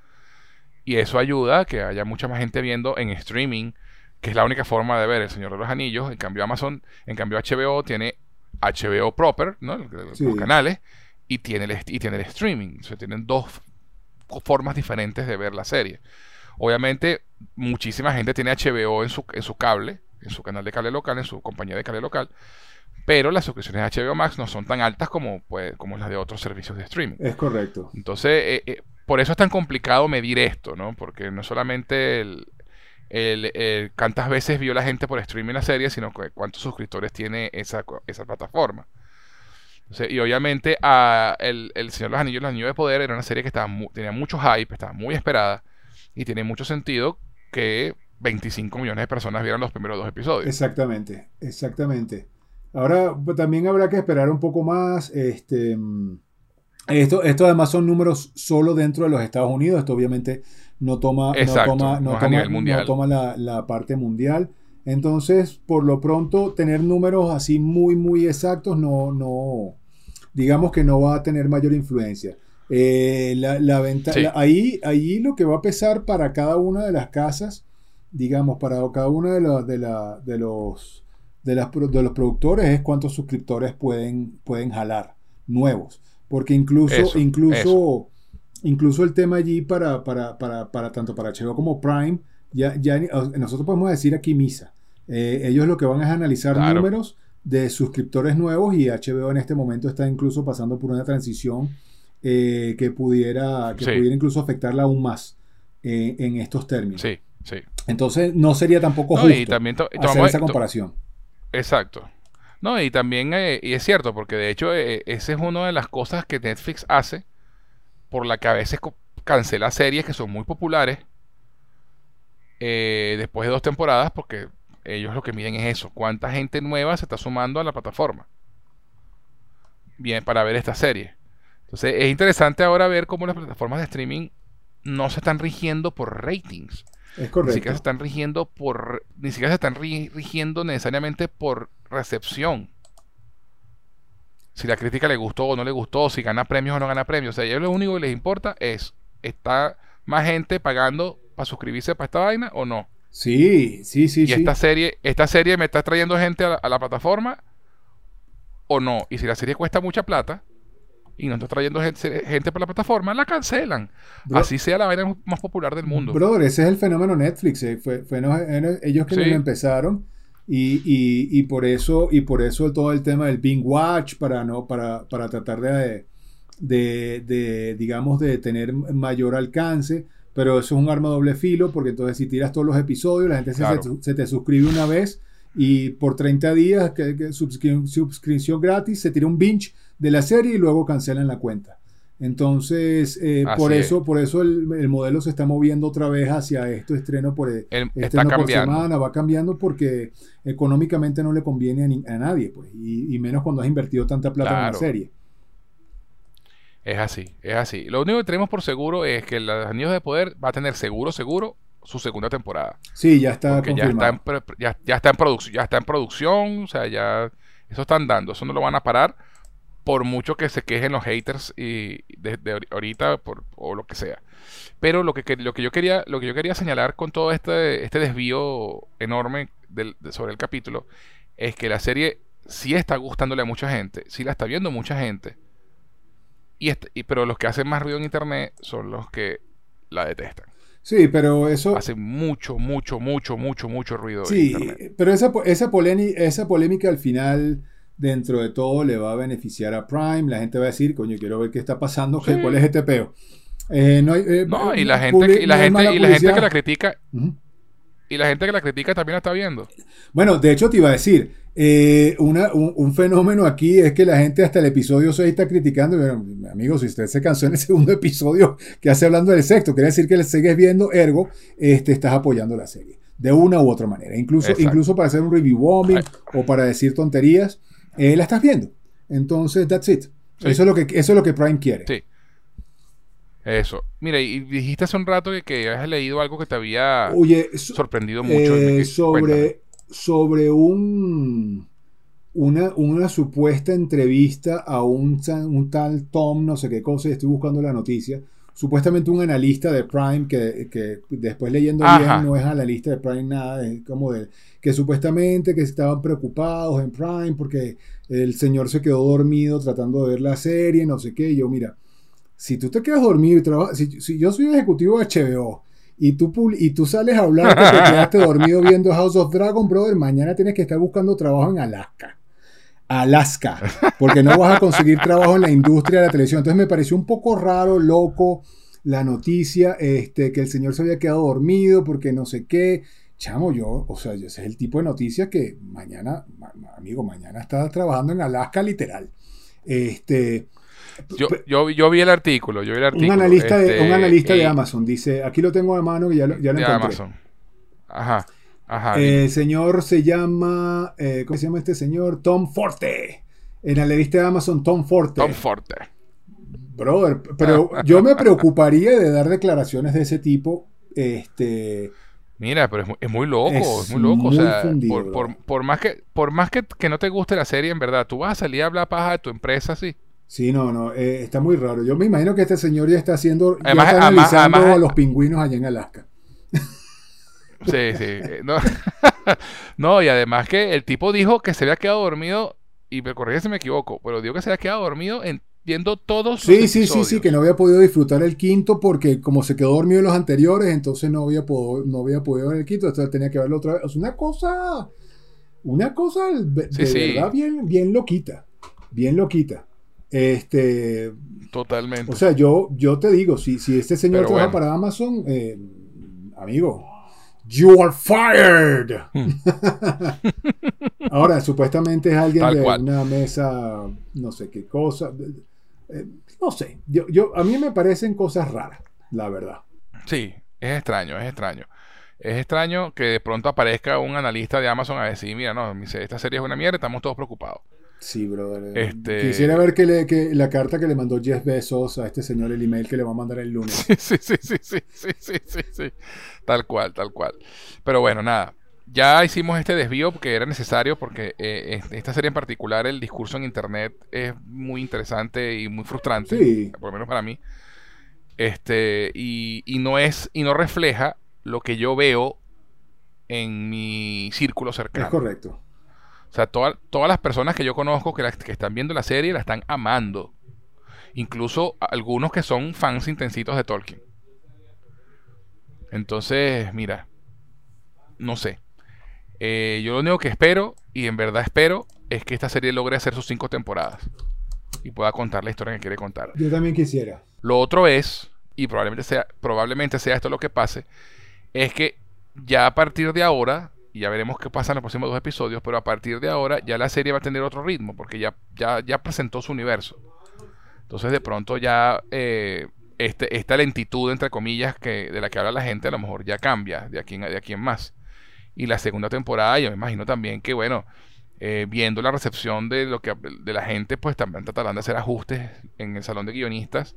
Y eso ayuda a que haya mucha más gente viendo en streaming, que es la única forma de ver El Señor de los Anillos. En cambio, Amazon, en cambio, HBO tiene HBO proper, ¿no? Los canales, y tiene, el, y tiene el streaming. O sea, tienen dos formas diferentes de ver la serie. Obviamente, muchísima gente tiene HBO en su, en su cable, en su canal de cable local, en su compañía de cable local pero las suscripciones de HBO Max no son tan altas como, pues, como las de otros servicios de streaming. Es correcto. Entonces, eh, eh, por eso es tan complicado medir esto, ¿no? Porque no solamente el, el, cuántas veces vio la gente por streaming la serie, sino cuántos suscriptores tiene esa, esa plataforma. Y obviamente a el, Señor de los Anillos, Los Anillos de Poder era una serie que estaba tenía mucho hype, estaba muy esperada y tiene mucho sentido que 25 millones de personas vieran los primeros dos episodios. Exactamente, exactamente. Ahora pues, también habrá que esperar un poco más. Este, esto, esto además son números solo dentro de los Estados Unidos. Esto obviamente no toma, no toma, no toma, la, parte mundial. Entonces, por lo pronto, tener números así muy, muy exactos no, no, digamos que no va a tener mayor influencia. Eh, la, venta, ahí, ahí lo que va a pesar para cada una de las casas, digamos, para cada una de, los de, la, de los de, las, de los productores es cuántos suscriptores pueden, pueden jalar nuevos. Porque incluso, incluso, incluso el tema allí para, para, para, para, tanto para HBO como Prime, ya, ya nosotros podemos decir aquí misa. Eh, ellos lo que van es analizar números de suscriptores nuevos y HBO en este momento está incluso pasando por una transición eh, que, pudiera, que Sí. pudiera incluso afectarla aún más eh, en estos términos. Sí, sí. Entonces no sería tampoco No, justo y también to- hacer tomamos- esa comparación. Exacto. No, y también, eh, y es cierto, porque de hecho esa es una de las cosas que Netflix hace, por la que a veces cancela series que son muy populares después de dos temporadas, porque ellos lo que miden es eso, cuánta gente nueva se está sumando a la plataforma. Bien, para ver esta serie. Entonces es interesante ahora ver cómo las plataformas de streaming no se están rigiendo por ratings. Es Ni siquiera correcto. se están rigiendo por. Ni siquiera se están ri- rigiendo necesariamente por recepción. Si la crítica le gustó o no le gustó, si gana premios o no gana premios. O sea, a ellos lo único que les importa es: ¿está más gente pagando para suscribirse para esta vaina o no? Sí, sí, sí, y sí. esta serie, esta serie me está trayendo gente a la, a la plataforma o no. Y si la serie cuesta mucha plata y no está trayendo gente, gente para la plataforma, la cancelan. Bro- Así sea la vaina más popular del mundo. Brother, ese es el fenómeno Netflix. eh, Fue, ellos que Sí. lo empezaron. Y, y- y por eso, y por eso todo el tema del Bing Watch, para, no, para, para tratar de, de, de, digamos, de tener mayor alcance. Pero eso es un arma doble filo, porque entonces si tiras todos los episodios, la gente se- Claro. se, se te suscribe una vez y por 30 días, que, que suscri- suscripción gratis, se tira un binge de la serie y luego cancelan la cuenta. Entonces, eh, por es. eso, por eso el, el modelo se está moviendo otra vez hacia esto estreno por El- está estreno por semana, va cambiando porque económicamente no le conviene a, ni- a nadie, pues, y, y menos cuando has invertido tanta plata en una serie. Es así, es así. Lo único que tenemos por seguro es que Los Anillos de Poder va a tener seguro, seguro su segunda temporada. Sí, ya está Porque ya está, en, ya, ya está en producción, ya está en producción, o sea, ya eso están dando, eso no lo van a parar por mucho que se quejen los haters y de, de ahori- ahorita por, o lo que sea. Pero lo que, que- lo que yo quería lo que yo quería señalar con todo este este desvío enorme del- de- sobre el capítulo es que la serie sí está gustándole a mucha gente, sí la está viendo mucha gente. Y, est- y- pero los que hacen más ruido en internet son los que la detestan. Sí, pero eso, Hace mucho, mucho, mucho, mucho, mucho ruido en sí, internet. pero esa, esa, polémica, esa polémica al final, dentro de todo, le va a beneficiar a Prime. La gente va a decir, coño, quiero ver qué está pasando, Sí. cuál es este peo. Eh, no, hay, eh, No, y la gente, y la gente, y la gente que la critica. Y la gente que la critica también la está viendo. Bueno, de hecho te iba a decir, eh, una- un, un fenómeno aquí es que la gente hasta el episodio 6 está criticando. Bueno, amigos, si usted se cansó en el segundo episodio que hace hablando del sexto, quiere decir que le sigues viendo, ergo, este, estás apoyando la serie. De una u otra manera. Incluso, Exacto. incluso para hacer un review bombing o para decir tonterías, eh, la estás viendo. Entonces, that's it. Sí. Eso, es lo que, eso es lo que Prime quiere. Sí. Eso. Mira, y dijiste hace un rato que, que habías leído algo que te había Oye, so- sorprendido mucho. Eh, sobre, cuéntame. sobre un una, una supuesta entrevista a un, un tal Tom, no sé qué cosa, y estoy buscando la noticia. Supuestamente un analista de Prime que, que después leyendo Ajá. bien no es analista de Prime nada, es como de que supuestamente que estaban preocupados en Prime porque el señor se quedó dormido tratando de ver la serie, no sé qué. Y yo, mira, si tú te quedas dormido y trabajas, si, si yo soy ejecutivo de HBO y tú, y tú sales a hablar que te quedaste dormido viendo House of Dragon, brother, mañana tienes que estar buscando trabajo en Alaska. Alaska, porque no vas a conseguir trabajo en la industria de la televisión. Entonces me pareció un poco raro, loco, la noticia, este, que el señor se había quedado dormido porque no sé qué. Chamo, yo, o sea, ese es el tipo de noticias que mañana, ma- ma- amigo, mañana estás trabajando en Alaska, literal. Este, Yo, yo, yo vi el artículo, yo vi el artículo. un analista, de, este, un analista de y- Amazon dice, aquí lo tengo de mano que ya lo, ya lo de encontré. Amazon. Ajá. Ajá. Eh, el señor se llama, eh, ¿cómo se llama este señor? Tom Forte. El analista de Amazon, Tom Forte. Tom Forte. Brother, pero yo me preocuparía de dar declaraciones de ese tipo. Este, Mira, pero es muy, es muy loco, Es es, muy loco. muy o sea, fundido, por, bro. por, por más, que, por más que, que no te guste la serie, en verdad, tú vas a salir a hablar paja de tu empresa así. Sí, no, no, eh, está muy raro. Yo me imagino que este señor ya está haciendo, ya Además- está además- analizando además- a los pingüinos allá en Alaska. Sí, sí. eh, No, no, y además que el tipo dijo que se había quedado dormido, y me corrige si me equivoco, pero dijo que se había quedado dormido en, viendo todos Sí, los sí, sí, sí, episodios. que no había podido disfrutar el quinto porque como se quedó dormido en los anteriores, entonces no había, po- no había podido ver el quinto, entonces tenía que verlo otra vez. O sea, una cosa, una cosa de, Sí, de sí. verdad bien, bien loquita, bien loquita. Este, Totalmente. O sea, yo, yo te digo, si, si este señor trabaja para Amazon, eh, amigo, you are fired. Hmm. Ahora, supuestamente es alguien de una mesa, no sé qué cosa. Eh, no sé, yo, yo, a mí me parecen cosas raras, la verdad. Sí, es extraño, es extraño. Es extraño que de pronto aparezca un analista de Amazon a decir, mira, no, esta serie es una mierda, estamos todos preocupados. Sí, brother. Este... Quisiera ver que, le, que la carta que le mandó Jeff Bezos a este señor, el email que le va a mandar el lunes. Sí, sí, sí, sí, sí, sí, sí, sí. Tal cual, tal cual. Pero bueno, nada. Ya hicimos este desvío que era necesario porque eh, esta serie en particular, el discurso en internet es muy interesante y muy frustrante, sí. por lo menos para mí. Este, y, y, no es, y no refleja lo que yo veo en mi círculo cercano. Es correcto. O sea, todas las personas que yo conozco que, que están viendo la serie la están amando. Incluso algunos que son fans intensitos de Tolkien. Entonces, mira, no sé. Eh, yo lo único que espero, y en verdad espero, es que esta serie logre hacer sus cinco temporadas. Y pueda contar la historia que quiere contar. Yo también quisiera. Lo otro es, y probablemente sea, probablemente sea esto lo que pase, es que ya a partir de ahora y ya veremos qué pasa en los próximos dos episodios, pero a partir de ahora ya la serie va a tener otro ritmo, porque ya, ya, ya presentó su universo. Entonces de pronto ya eh, este, esta lentitud, entre comillas, que, de la que habla la gente, a lo mejor ya cambia de aquí en, de aquí en más. Y la segunda temporada, yo me imagino también que, bueno, eh, viendo la recepción de, lo que, de la gente, pues también tratarán de hacer ajustes en el salón de guionistas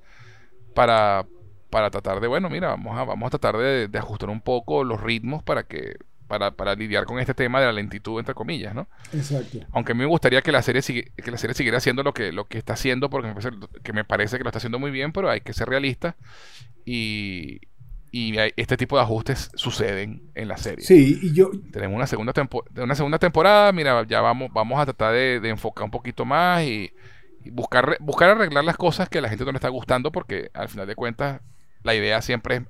para, para tratar de, bueno, mira, vamos a, vamos a tratar de, de ajustar un poco los ritmos para que para, para, lidiar con este tema de la lentitud, entre comillas, ¿no? Exacto. Aunque a mí me gustaría que la serie, que la serie siguiera haciendo lo que, lo que está haciendo, porque me parece, que me parece que lo está haciendo muy bien, pero hay que ser realista y, y este tipo de ajustes suceden en la serie. Sí, y yo... Tenemos una segunda, una segunda temporada, mira, ya vamos, vamos a tratar de, enfocar un poquito más y, y, buscar, buscar arreglar las cosas que a la gente no le está gustando, porque al final de cuentas la idea siempre es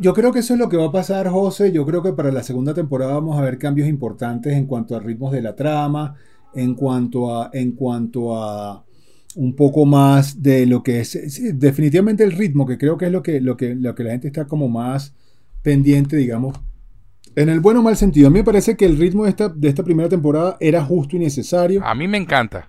yo, creo que eso es lo que va a pasar, José. Yo creo que para la segunda temporada vamos a ver cambios importantes en cuanto a ritmos de la trama, en cuanto a, en cuanto a un poco más de lo que es, definitivamente el ritmo, que creo que es lo que, lo que, lo que la gente está como más pendiente, digamos, en el bueno o mal sentido. A mí me parece que el ritmo de esta, de esta primera temporada era justo y necesario. A mí me encanta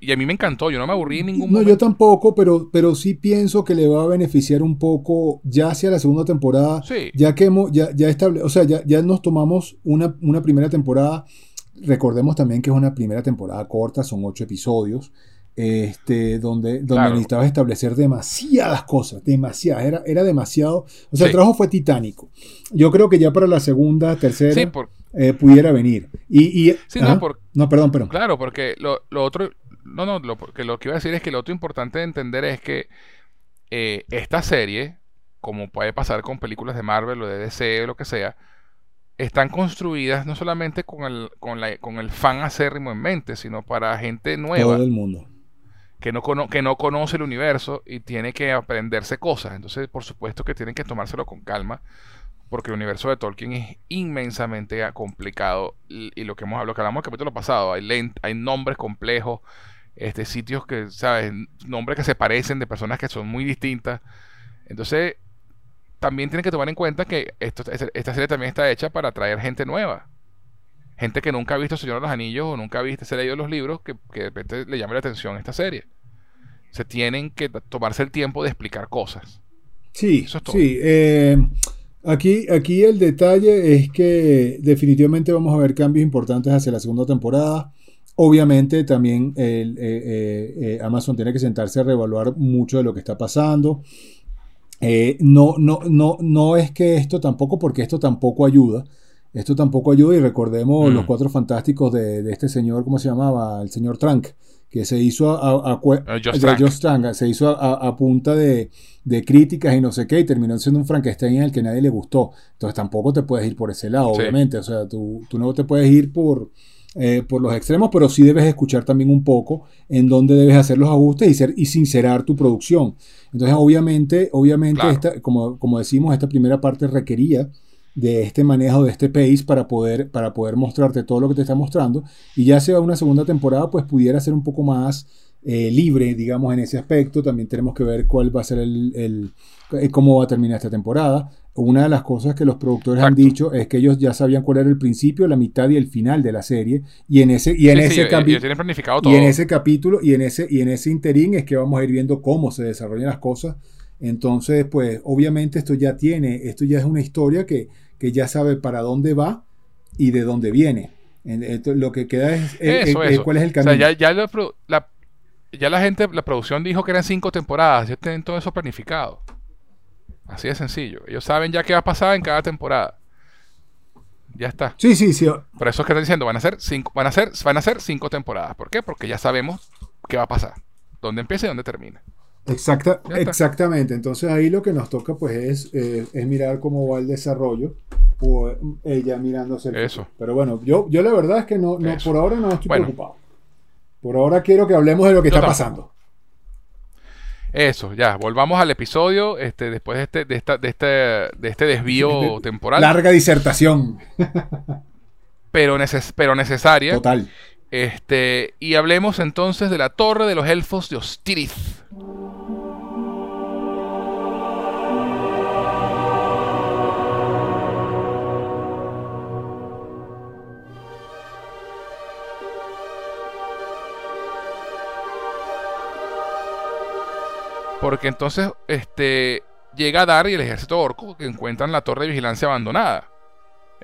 y a mí me encantó, yo no me aburrí en ningún momento. No, yo tampoco, pero, pero sí pienso que le va a beneficiar un poco ya hacia la segunda temporada. Ya que hemos, ya, ya estable, o sea, ya, ya nos tomamos una, una primera temporada. Recordemos también que es una primera temporada corta, son ocho episodios este, donde, donde necesitabas establecer demasiadas cosas, demasiadas, era, era demasiado, o sea, el trabajo fue titánico. Yo creo que ya para la segunda, tercera, eh, pudiera venir. Y, y no, no, perdón, perdón. Claro, porque lo, lo otro, no, no, lo, porque lo que iba a decir es que lo otro importante de entender es que eh, esta serie, como puede pasar con películas de Marvel o de DC o lo que sea, están construidas no solamente con el, con, la, con el fan acérrimo en mente, sino para gente nueva. Todo el mundo que no, que no conoce el universo y tiene que aprenderse cosas. Entonces, por supuesto que tienen que tomárselo con calma, porque el universo de Tolkien es inmensamente complicado. Y, lo que hemos hablado, que hablamos en el capítulo pasado, hay, hay nombres complejos, este, sitios que, ¿sabes? Nombres que se parecen de personas que son muy distintas. Entonces, también tienen que tomar en cuenta que esto, esta serie también está hecha para atraer gente nueva gente que nunca ha visto Señor de los Anillos o nunca ha visto, se ha leído los libros, que, de repente le llame la atención esta serie. Se tienen que tomarse el tiempo de explicar cosas. Sí, sí. Eh, aquí, aquí el detalle es que definitivamente vamos a ver cambios importantes hacia la segunda temporada. Obviamente también el, eh, eh, Amazon tiene que sentarse a reevaluar mucho de lo que está pasando. no, no, no, no es que esto tampoco, porque esto tampoco ayuda. Esto tampoco ayuda y recordemos los mm. cuatro fantásticos de, este señor, ¿cómo se llamaba? El señor Trank, que se hizo a, a, se hizo a, punta de, críticas y no sé qué, y terminó siendo un Frankenstein al que nadie le gustó. Entonces tampoco te puedes ir por ese lado, obviamente. O sea, tú, no te puedes ir por, eh, por los extremos, pero sí debes escuchar también un poco en dónde debes hacer los ajustes y, ser, y sincerar tu producción. Entonces, obviamente, obviamente esta, como, como decimos, esta primera parte requería de este manejo, de este pace para poder, para poder mostrarte todo lo que te está mostrando. Y ya sea una segunda temporada, pues pudiera ser un poco más, eh, libre, digamos, en ese aspecto. También tenemos que ver cuál va a ser el, el- eh, cómo va a terminar esta temporada. Una de las cosas que los productores han dicho es que ellos ya sabían cuál era el principio, la mitad y el final de la serie. Y en ese, y en Sí, ese planificado todo. y en ese capítulo y en ese, y en ese interín es que vamos a ir viendo cómo se desarrollan las cosas. Entonces, pues, obviamente esto ya tiene, esto ya es una historia que, que ya sabe para dónde va y de dónde viene. En- esto- lo que queda es, es- Eso, es- eso. cuál es el O sea, camino. ya, ya la, la- ya la gente, la producción dijo que eran cinco temporadas. Ellos tienen todo eso planificado. Así de sencillo. Ellos saben ya qué va a pasar en cada temporada. Ya está. Sí, sí, sí. Por eso es que están diciendo, van a ser cinco, van a ser, van a ser cinco temporadas. ¿Por qué? Porque ya sabemos qué va a pasar. Dónde empieza y dónde termina. Exacta, exactamente. Entonces ahí lo que nos toca pues es, eh, es mirar cómo va el desarrollo o eh, ella mirándose el Eso. futuro. Pero bueno, yo, yo la verdad es que no, no por ahora no estoy Bueno. preocupado. Por ahora quiero que hablemos de lo que Yo está tampoco. pasando. Eso, ya. Volvamos al episodio. Este, después de este, de esta, de este, de este desvío temporal. Larga disertación. Pero, neces- pero necesaria. Total. Este, y hablemos entonces de la Torre de los Elfos de Ostirith. Porque entonces este, llega Dar y el ejército orco que encuentran la torre de vigilancia abandonada.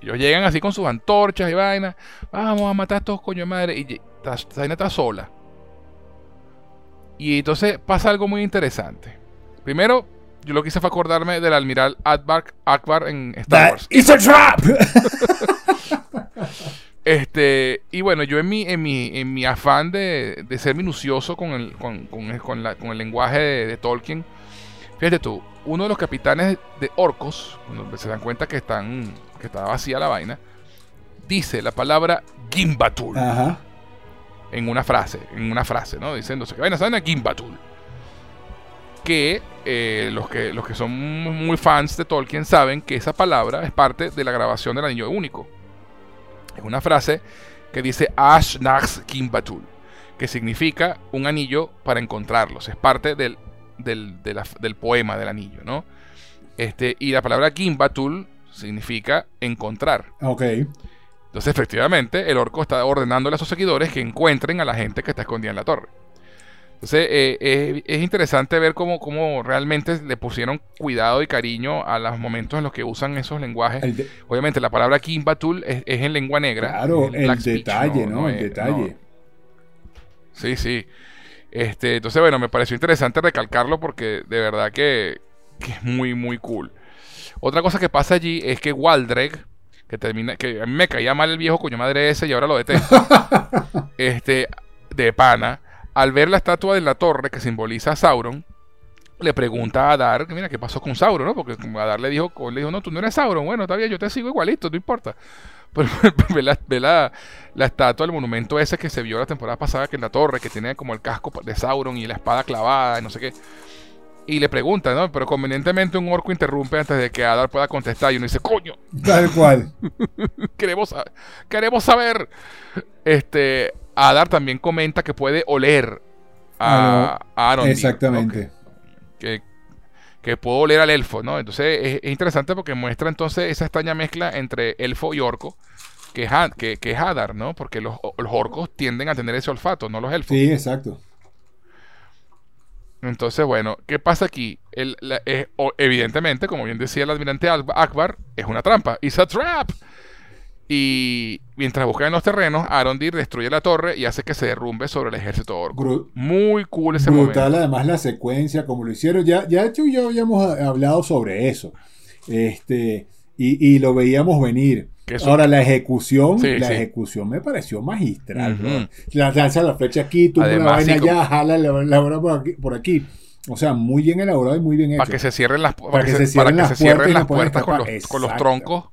Ellos llegan así con sus antorchas y vainas. Vamos a matar a estos coño de madre. Y vaina está sola. Y entonces pasa algo muy interesante. Primero, yo lo que hice fue acordarme del almiral Akbar, Akbar en Star That Wars. is a trap. Este, y bueno, yo en mi, en mi, en mi afán de, de ser minucioso con el, con, con el, con la- con el lenguaje de, de Tolkien, fíjate tú, uno de los capitanes de orcos, cuando se dan cuenta que están, que está vacía la vaina, dice la palabra Gimbatul Ajá. en una frase, en una frase, ¿no? Diciéndose que vaina sana Gimbatul. Que, eh, los que los que son muy fans de Tolkien saben que esa palabra es parte de la grabación del Anillo Único. Es una frase que dice Ash Nax Gimbatul, que significa un anillo para encontrarlos. Es parte del, del, de la- del poema del anillo, ¿no? Este, y la palabra Gimbatul significa encontrar. Ok. Entonces, efectivamente, el orco está ordenándole a sus seguidores que encuentren a la gente que está escondida en la torre. Entonces, eh, eh, es interesante ver cómo, cómo realmente le pusieron cuidado y cariño a los momentos en los que usan esos lenguajes. El de- Obviamente, la palabra Kimbatul es, es en lengua negra. claro, el speech, detalle, ¿no? el es- detalle. no. Sí, sí. Este, entonces, bueno, me pareció interesante recalcarlo porque de verdad que, que es muy, muy cool. Otra cosa que pasa allí es que Waldreg, que termina, que a mí me caía mal el viejo coño madre ese y ahora lo detesto. este, de pana, al ver la estatua de la torre que simboliza a Sauron, le pregunta a Adar, que mira, ¿qué pasó con Sauron? ¿no? Porque Adar le dijo, le dijo, no, tú no eres Sauron, bueno, está bien, yo te sigo igualito, no importa. Pero ve, la, ve la, la estatua, el monumento ese que se vio la temporada pasada, que en la torre, que tiene como el casco de Sauron y la espada clavada y no sé qué. Y le pregunta, ¿no? Pero convenientemente un orco interrumpe antes de que Adar pueda contestar y uno dice, coño, Tal cual. queremos, queremos saber. Este, Adar también comenta que puede oler a, a Arondir, ¿no? Exactamente. Que, que puede oler al elfo, ¿no? Entonces es, es interesante porque muestra entonces esa extraña mezcla entre elfo y orco, que es, que, que es Hadar, ¿no? Porque los, los orcos tienden a tener ese olfato, no los elfos. Sí, exacto. Entonces, bueno, ¿qué pasa aquí? El- la- eh, evidentemente, como bien decía el almirante Akbar, es una trampa. It's a trap. Y mientras buscan en los terrenos, Arondir destruye la torre y hace que se derrumbe sobre el ejército orco. Gru- Muy cool ese Brutal, momento. además la secuencia, como lo hicieron. Ya, ya de hecho, ya habíamos hablado sobre eso. Este, y, y lo veíamos venir. Ahora, la ejecución, Sí, la sí. ejecución me pareció magistral. Bro. La lanza la flecha aquí, tú la Además, vaina sí, como- allá, jala la, la bola por aquí, por aquí. O sea, muy bien elaborado y muy bien hecho. Para que se cierren las, para Para que se, se cierren para que las se cierren puertas y las puertas con los, con los troncos.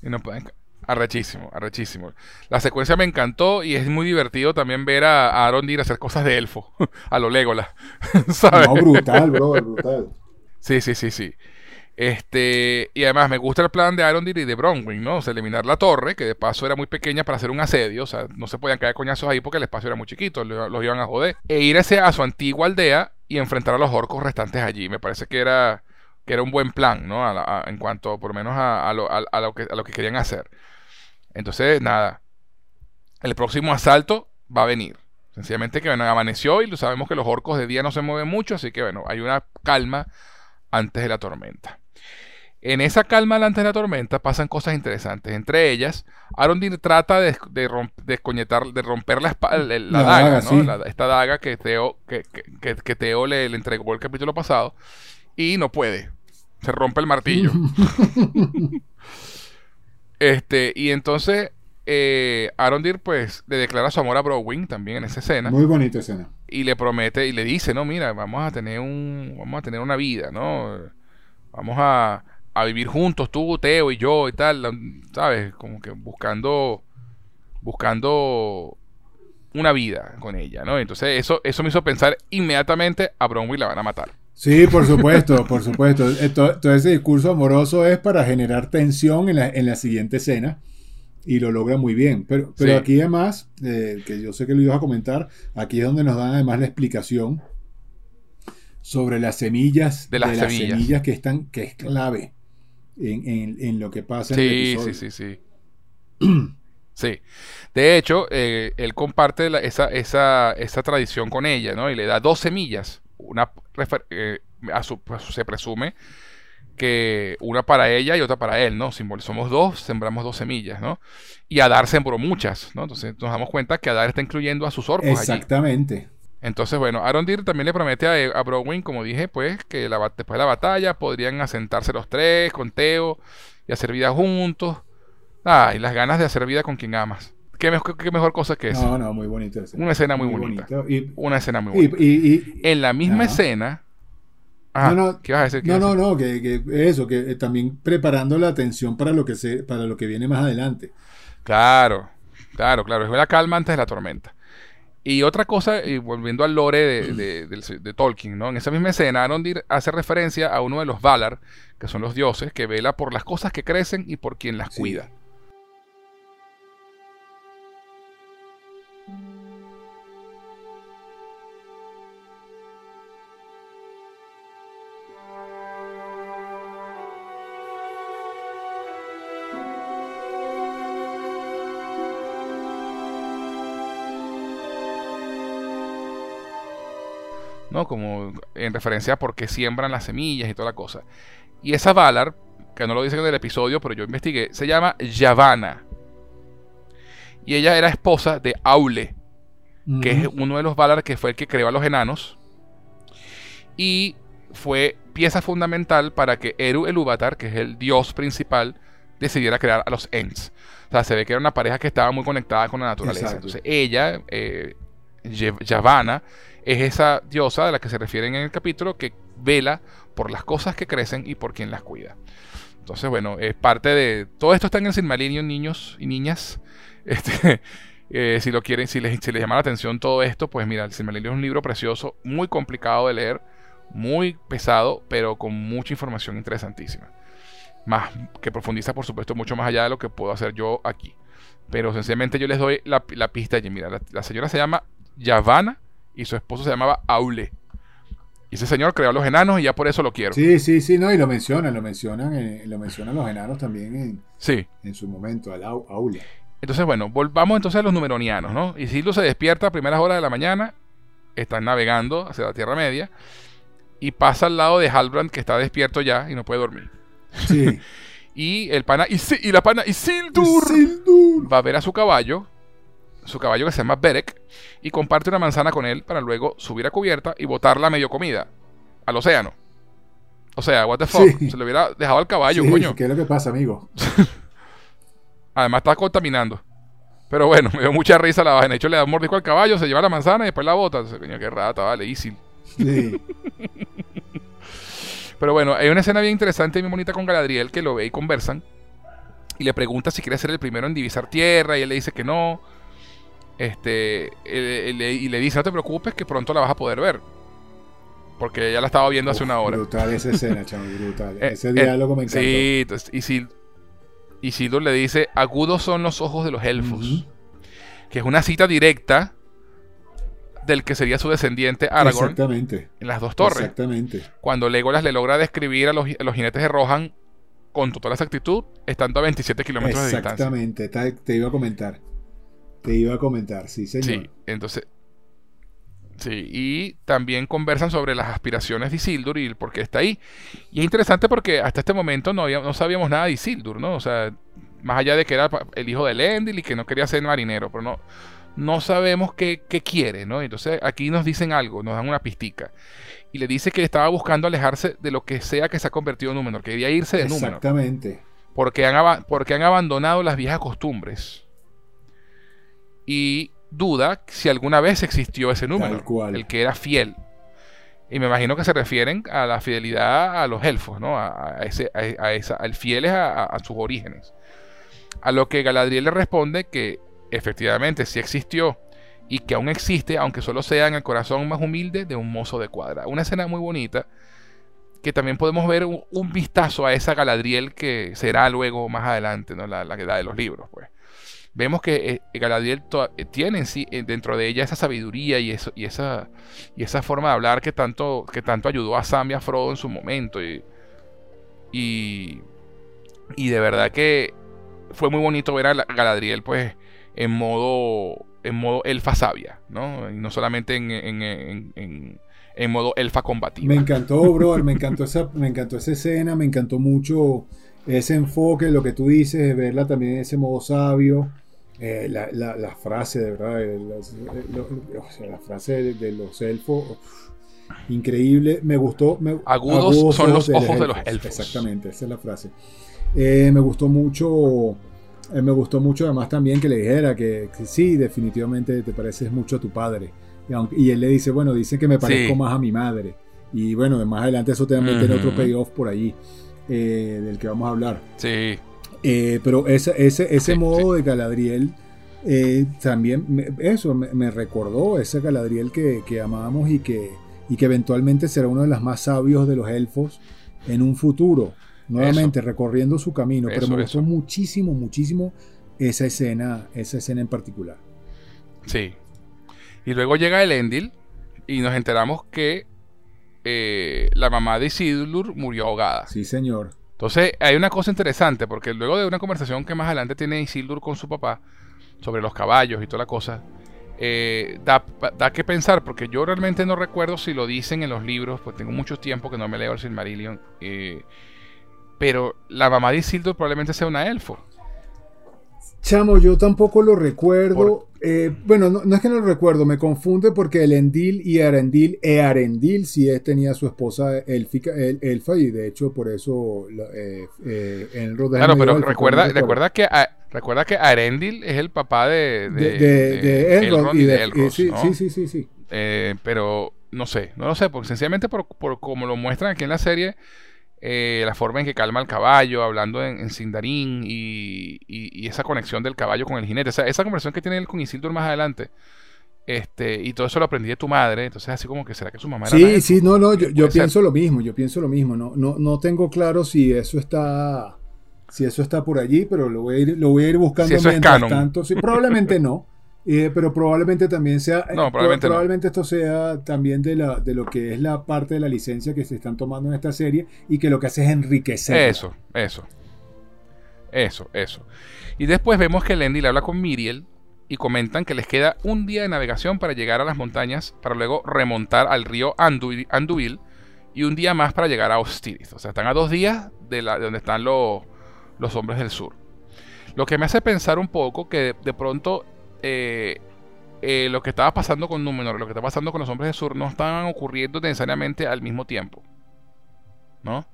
Y no pueden. Arrechísimo, arrechísimo. La secuencia me encantó y es muy divertido también ver a, a Arondir hacer cosas de elfo. a lo Legolas. ¿Sabes? No, brutal, bro, brutal. Sí, sí, sí, sí. Este, y además me gusta el plan de Arondir y de Bronwyn, ¿no? O sea, eliminar la torre, que de paso era muy pequeña para hacer un asedio, o sea, no se podían caer coñazos ahí porque el espacio era muy chiquito, lo- los iban a joder. E irse a su antigua aldea y enfrentar a los orcos restantes allí. Me parece que era, que era un buen plan, ¿no? A la- a- en cuanto, por lo menos, a, a lo, a- a lo que, a lo que querían hacer. Entonces, nada, el próximo asalto va a venir. Sencillamente que bueno, amaneció y sabemos que los orcos de día no se mueven mucho, así que bueno, hay una calma antes de la tormenta. En esa calma antes de la tormenta pasan cosas interesantes. Entre ellas, Arondir trata de, de, romp- de romper la, espa- el- el- la La daga, daga, ¿no? sí. La- esta daga que Teo, que, que- que- que Teo le, le entregó el capítulo pasado. Y no puede. Se rompe el martillo. este, y entonces eh, Arondir pues le declara su amor a Browning también en esa escena Muy bonita escena. y le promete y le dice, no, mira, vamos a tener un, vamos a tener una vida, ¿no? Vamos a, a vivir juntos, tú, Teo y yo y tal, ¿sabes? Como que buscando, buscando una vida con ella, ¿no? Entonces eso, eso me hizo pensar inmediatamente a Bronwyn la van a matar. Sí, por supuesto, por supuesto. To- Todo ese discurso amoroso es para generar tensión en la, en la siguiente escena y lo logra muy bien. Pero, pero Sí. aquí además, eh, que yo sé que lo ibas a comentar, aquí es donde nos dan además la explicación sobre las semillas, De las semillas. que están, que es clave en, en- en lo que pasa en el Sí, episodio. sí, sí, sí. Sí. De hecho, eh, él comparte la- esa, esa, esa tradición con ella, ¿no? Y le da dos semillas. Una eh, a su- pues, se presume que una para ella y otra para él, ¿no? Somos dos, sembramos dos semillas, ¿no? Y Adar sembró muchas, ¿no? Entonces nos damos cuenta que Adar está incluyendo a sus orcos allí. Exactamente. Entonces, bueno, Arondir también le promete a, a Browning, como dije, pues, que la después de la batalla podrían asentarse los tres con Teo y hacer vida juntos. Ah, y las ganas de hacer vida con quien amas. ¿Qué, mejor- qué mejor cosa que eso? No, no, muy bonita escena. Una escena muy bonita. bonita. Y, Una escena muy bonita. y- y- En la misma escena. Ah, No, no, ¿Qué vas a decir? ¿Qué No, no, no, que, que eso, que eh, también preparando la atención para lo que se, para lo que viene más adelante. Claro, claro, claro. Es la calma antes de la tormenta. Y otra cosa, y volviendo al lore de, de- del- de Tolkien, ¿no? En esa misma escena, Arondir hace referencia a uno de los Valar, que son los dioses, que vela por las cosas que crecen y por quien las Sí. cuida. ¿No? Como en referencia a por qué siembran las semillas y toda la cosa. Y esa Valar, que no lo dicen en el episodio, pero yo investigué, se llama Yavanna. Y ella era esposa de Aule, que es uno de los Valar que fue el que creó a los enanos. Y fue pieza fundamental para que Eru Elúvatar, que es el dios principal, decidiera crear a los Ents. O sea, se ve que era una pareja que estaba muy conectada con la naturaleza. Exacto. Entonces, ella, eh, Yavanna, es esa diosa de la que se refieren en el capítulo que vela por las cosas que crecen y por quien las cuida. Entonces, bueno, es parte de. Todo esto está en el Silmarillion, niños y niñas. Este, eh, si lo quieren, si les, si les llama la atención todo esto, pues mira, el Silmarillion es un libro precioso, muy complicado de leer, muy pesado, pero con mucha información interesantísima. Más que profundiza, por supuesto, mucho más allá de lo que puedo hacer yo aquí. Pero sencillamente yo les doy la, la pista allí. Mira, la, la señora se llama Yavanna y su esposo se llamaba Aule. Y ese señor creó a los enanos y ya por eso lo quiero. Sí, sí, sí, no, y lo mencionan, lo mencionan, eh, lo mencionan los enanos también en, sí. en su momento, al au- aula. Entonces, bueno, volvamos entonces a los numeronianos, ¿no? Isildur se despierta a primeras horas de la mañana, están navegando hacia la Tierra Media, y pasa al lado de Halbrand, que está despierto ya y no puede dormir. Sí. Y el pana Isi- y la pana Isildur Isildur. va a ver a su caballo, su caballo que se llama Berek, y comparte una manzana con él para luego subir a cubierta y botarla medio comida al océano. O sea, what the fuck, Sí. se le hubiera dejado al caballo, Sí, coño. ¿Qué es lo que pasa, amigo? Además está contaminando. Pero bueno, me dio mucha risa la vaina. De hecho, le da un mordisco al caballo, se lleva la manzana y después la bota. Entonces, coño, qué rata, vale, Isil. Sí. Pero bueno, hay una escena bien interesante y bien bonita con Galadriel que lo ve y conversan. Y le pregunta si quiere ser el primero en divisar tierra. Y él le dice que no. Este, le- y le dice, no te preocupes, que pronto la vas a poder ver. porque ya la estaba viendo hace una hora. Brutal esa escena, chamo, brutal. Eh, Ese eh, diálogo me encantó. Sí, y Isildur le dice, agudos son los ojos de los elfos. Que es una cita directa del que sería su descendiente Aragorn Exactamente. en las dos torres. Exactamente. Cuando Legolas le logra describir a los, a los jinetes de Rohan con total exactitud, estando a 27 kilómetros de distancia. Exactamente. Te, te iba a comentar. Te iba a comentar, sí, señor. Sí, entonces. Sí, y también conversan sobre las aspiraciones de Isildur y el por qué está ahí. Y es interesante porque hasta este momento no, había- no sabíamos nada de Isildur, ¿no? O sea, más allá de que era el hijo de Elendil y que no quería ser marinero, pero no, no sabemos qué, qué quiere, ¿no? Entonces aquí nos dicen algo, nos dan una pistica. Y le dice que estaba buscando alejarse de lo que sea que se ha convertido en Númenor, que quería irse de Númenor Exactamente. porque han, porque han abandonado las viejas costumbres. Y duda si alguna vez existió ese número, cual. el que era fiel. Y me imagino que se refieren a la fidelidad a los elfos, ¿no? A, a ese, a, a esa, al fieles a, sus orígenes. A lo que Galadriel le responde que efectivamente sí existió y que aún existe, aunque solo sea en el corazón más humilde de un mozo de cuadra. Una escena muy bonita que también podemos ver un, un vistazo a esa Galadriel que será luego más adelante, ¿no? la, la, la de los libros. Pues. Vemos que eh, Galadriel eh, tiene en sí, eh, dentro de ella esa sabiduría y, eso, y, esa, y esa forma de hablar que tanto, que tanto ayudó a Sam y a Frodo en su momento. Y, y, y de verdad que fue muy bonito ver a la- Galadriel pues en modo en modo elfa sabia, ¿no? Y no solamente en, en, en- en- en modo elfa combativa. Me encantó, brother, me encantó esa, me encantó esa escena, me encantó mucho ese enfoque, lo que tú dices, verla también en ese modo sabio. Eh, la, la- la frase, de verdad, eh, las- eh, lo- o sea, la frase de, de los elfos, increíble. Me gustó. me- Agudos son los ojos de los elfos. Exactamente, esa es la frase. Eh, me gustó mucho. eh, me gustó mucho además también que le dijera que, que sí, definitivamente te pareces mucho a tu padre. Y, aunque- y él le dice, bueno, dice que me parezco Sí. más a mi madre. Y bueno, más adelante eso también tiene otro payoff por allí, eh, del que vamos a hablar. Sí, Eh, pero ese, ese, ese Sí, modo de Galadriel eh, también, me- eso me, me recordó ese Galadriel que, que amamos y que, y que eventualmente será uno de los más sabios de los elfos en un futuro. Nuevamente recorriendo su camino, pero me gustó eso. muchísimo, muchísimo esa escena, esa escena en particular. sí. Y luego llega el Endil y nos enteramos que eh, la mamá de Isildur murió ahogada. Sí, señor. Entonces, hay una cosa interesante, porque luego de una conversación que más adelante tiene Isildur con su papá sobre los caballos y toda la cosa, eh, da, da que pensar, porque yo realmente no recuerdo si lo dicen en los libros, pues tengo mucho tiempo que no me leo el Silmarillion, eh, pero la mamá de Isildur probablemente sea una elfo. Chamo, yo tampoco lo recuerdo. Eh, bueno, no, no es que no lo recuerdo, me confunde porque el Endil y Arendil, e Arendil sí es- tenía su esposa élfica, el- elfa y de hecho por eso eh, eh, Claro, pero recuerda, no recuerdo. recuerda que a- recuerda que Arendil es el papá de, de, de, de Elrond y de, Elros, eh, sí, ¿no? sí, sí, sí, sí. Eh, pero no sé, no lo sé, porque sencillamente por, por como lo muestran aquí en la serie, eh, la forma en que calma el caballo, hablando en, en Sindarin y, y- y esa conexión del caballo con el jinete, o sea, esa conversación que tiene él con Isildur más adelante, este, y todo eso lo aprendí de tu madre, entonces así como que será que su mamá era Sí, una sí, elfa? no, no, yo, ser. pienso lo mismo, yo pienso lo mismo, no, no, no tengo claro si eso está, si eso está por allí, pero lo voy a ir, lo voy a ir buscando Si eso es mientras canon. tanto, sí, probablemente no, eh, pero probablemente también sea, eh, No, probablemente no. probablemente esto sea también de la, de lo que es la parte de la licencia que se están tomando en esta serie y que lo que hace es enriquecer. Eso, eso. Eso, eso. Y después vemos que Lendy le habla con Miriel y comentan que les queda un día de navegación para llegar a las montañas para luego remontar al río Anduil, Anduil y un día más para llegar a Ostirith. O sea, están a dos días de, la, de donde están los, los hombres del sur. Lo que me hace pensar un poco que de, de pronto eh, eh, lo que estaba pasando con Númenor, lo que está pasando con los hombres del sur, no estaban ocurriendo necesariamente al mismo tiempo. ¿No?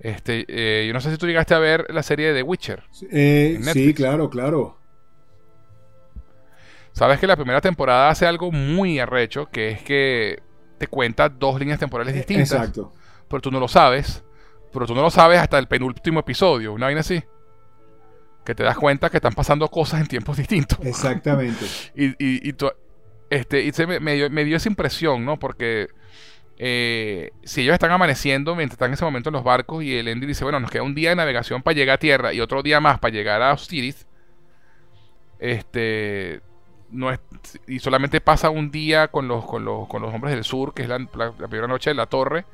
Este, eh, yo no sé si tú llegaste a ver la serie de The Witcher. Sí, claro, claro. Sabes que la primera temporada hace algo muy arrecho, que es que te cuenta dos líneas temporales distintas. Exacto. Pero tú no lo sabes. Pero tú no lo sabes hasta el penúltimo episodio, una vaina así. Que te das cuenta que están pasando cosas en tiempos distintos. Exactamente. Y, y, y este, y se me, me dio, me dio esa impresión, ¿no? Porque eh, si ellos están amaneciendo mientras están en ese momento en los barcos y el Endy dice, bueno, nos queda un día de navegación para llegar a tierra y otro día más para llegar a Osiris, este, no es, y solamente pasa un día con los, con los, con los hombres del sur, que es la, primera noche de la torre,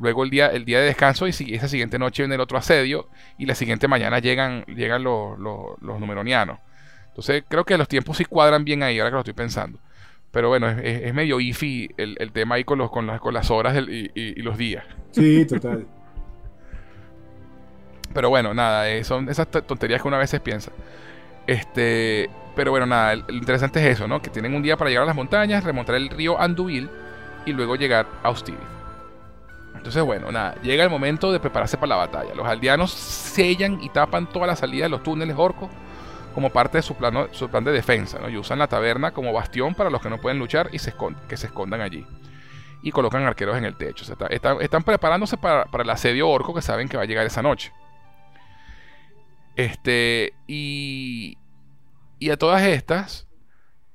luego el día, el día de descanso y esa siguiente noche viene el otro asedio y la siguiente mañana llegan, llegan los, los, los numeronianos. Entonces creo que los tiempos sí cuadran bien ahí, ahora que lo estoy pensando. Pero bueno, es, medio iffy el, el, tema ahí con, los, con, las, con las horas y, los días. Sí, total. pero bueno, nada, eh, son esas tonterías que una vez piensa. Este, pero bueno, nada, lo interesante es eso, ¿no? Que tienen un día para llegar a las montañas, remontar el río Anduil y luego llegar a Austin. Entonces, bueno, nada, llega el momento de prepararse para la batalla. Los aldeanos sellan y tapan toda la salida de los túneles orcos como parte de su, plano, su plan de defensa, ¿no? y usan la taberna como bastión para los que no pueden luchar y se que se escondan allí. Y colocan arqueros en el techo. están preparándose para, el asedio orco que saben que va a llegar esa noche. Este, y, y a todas estas,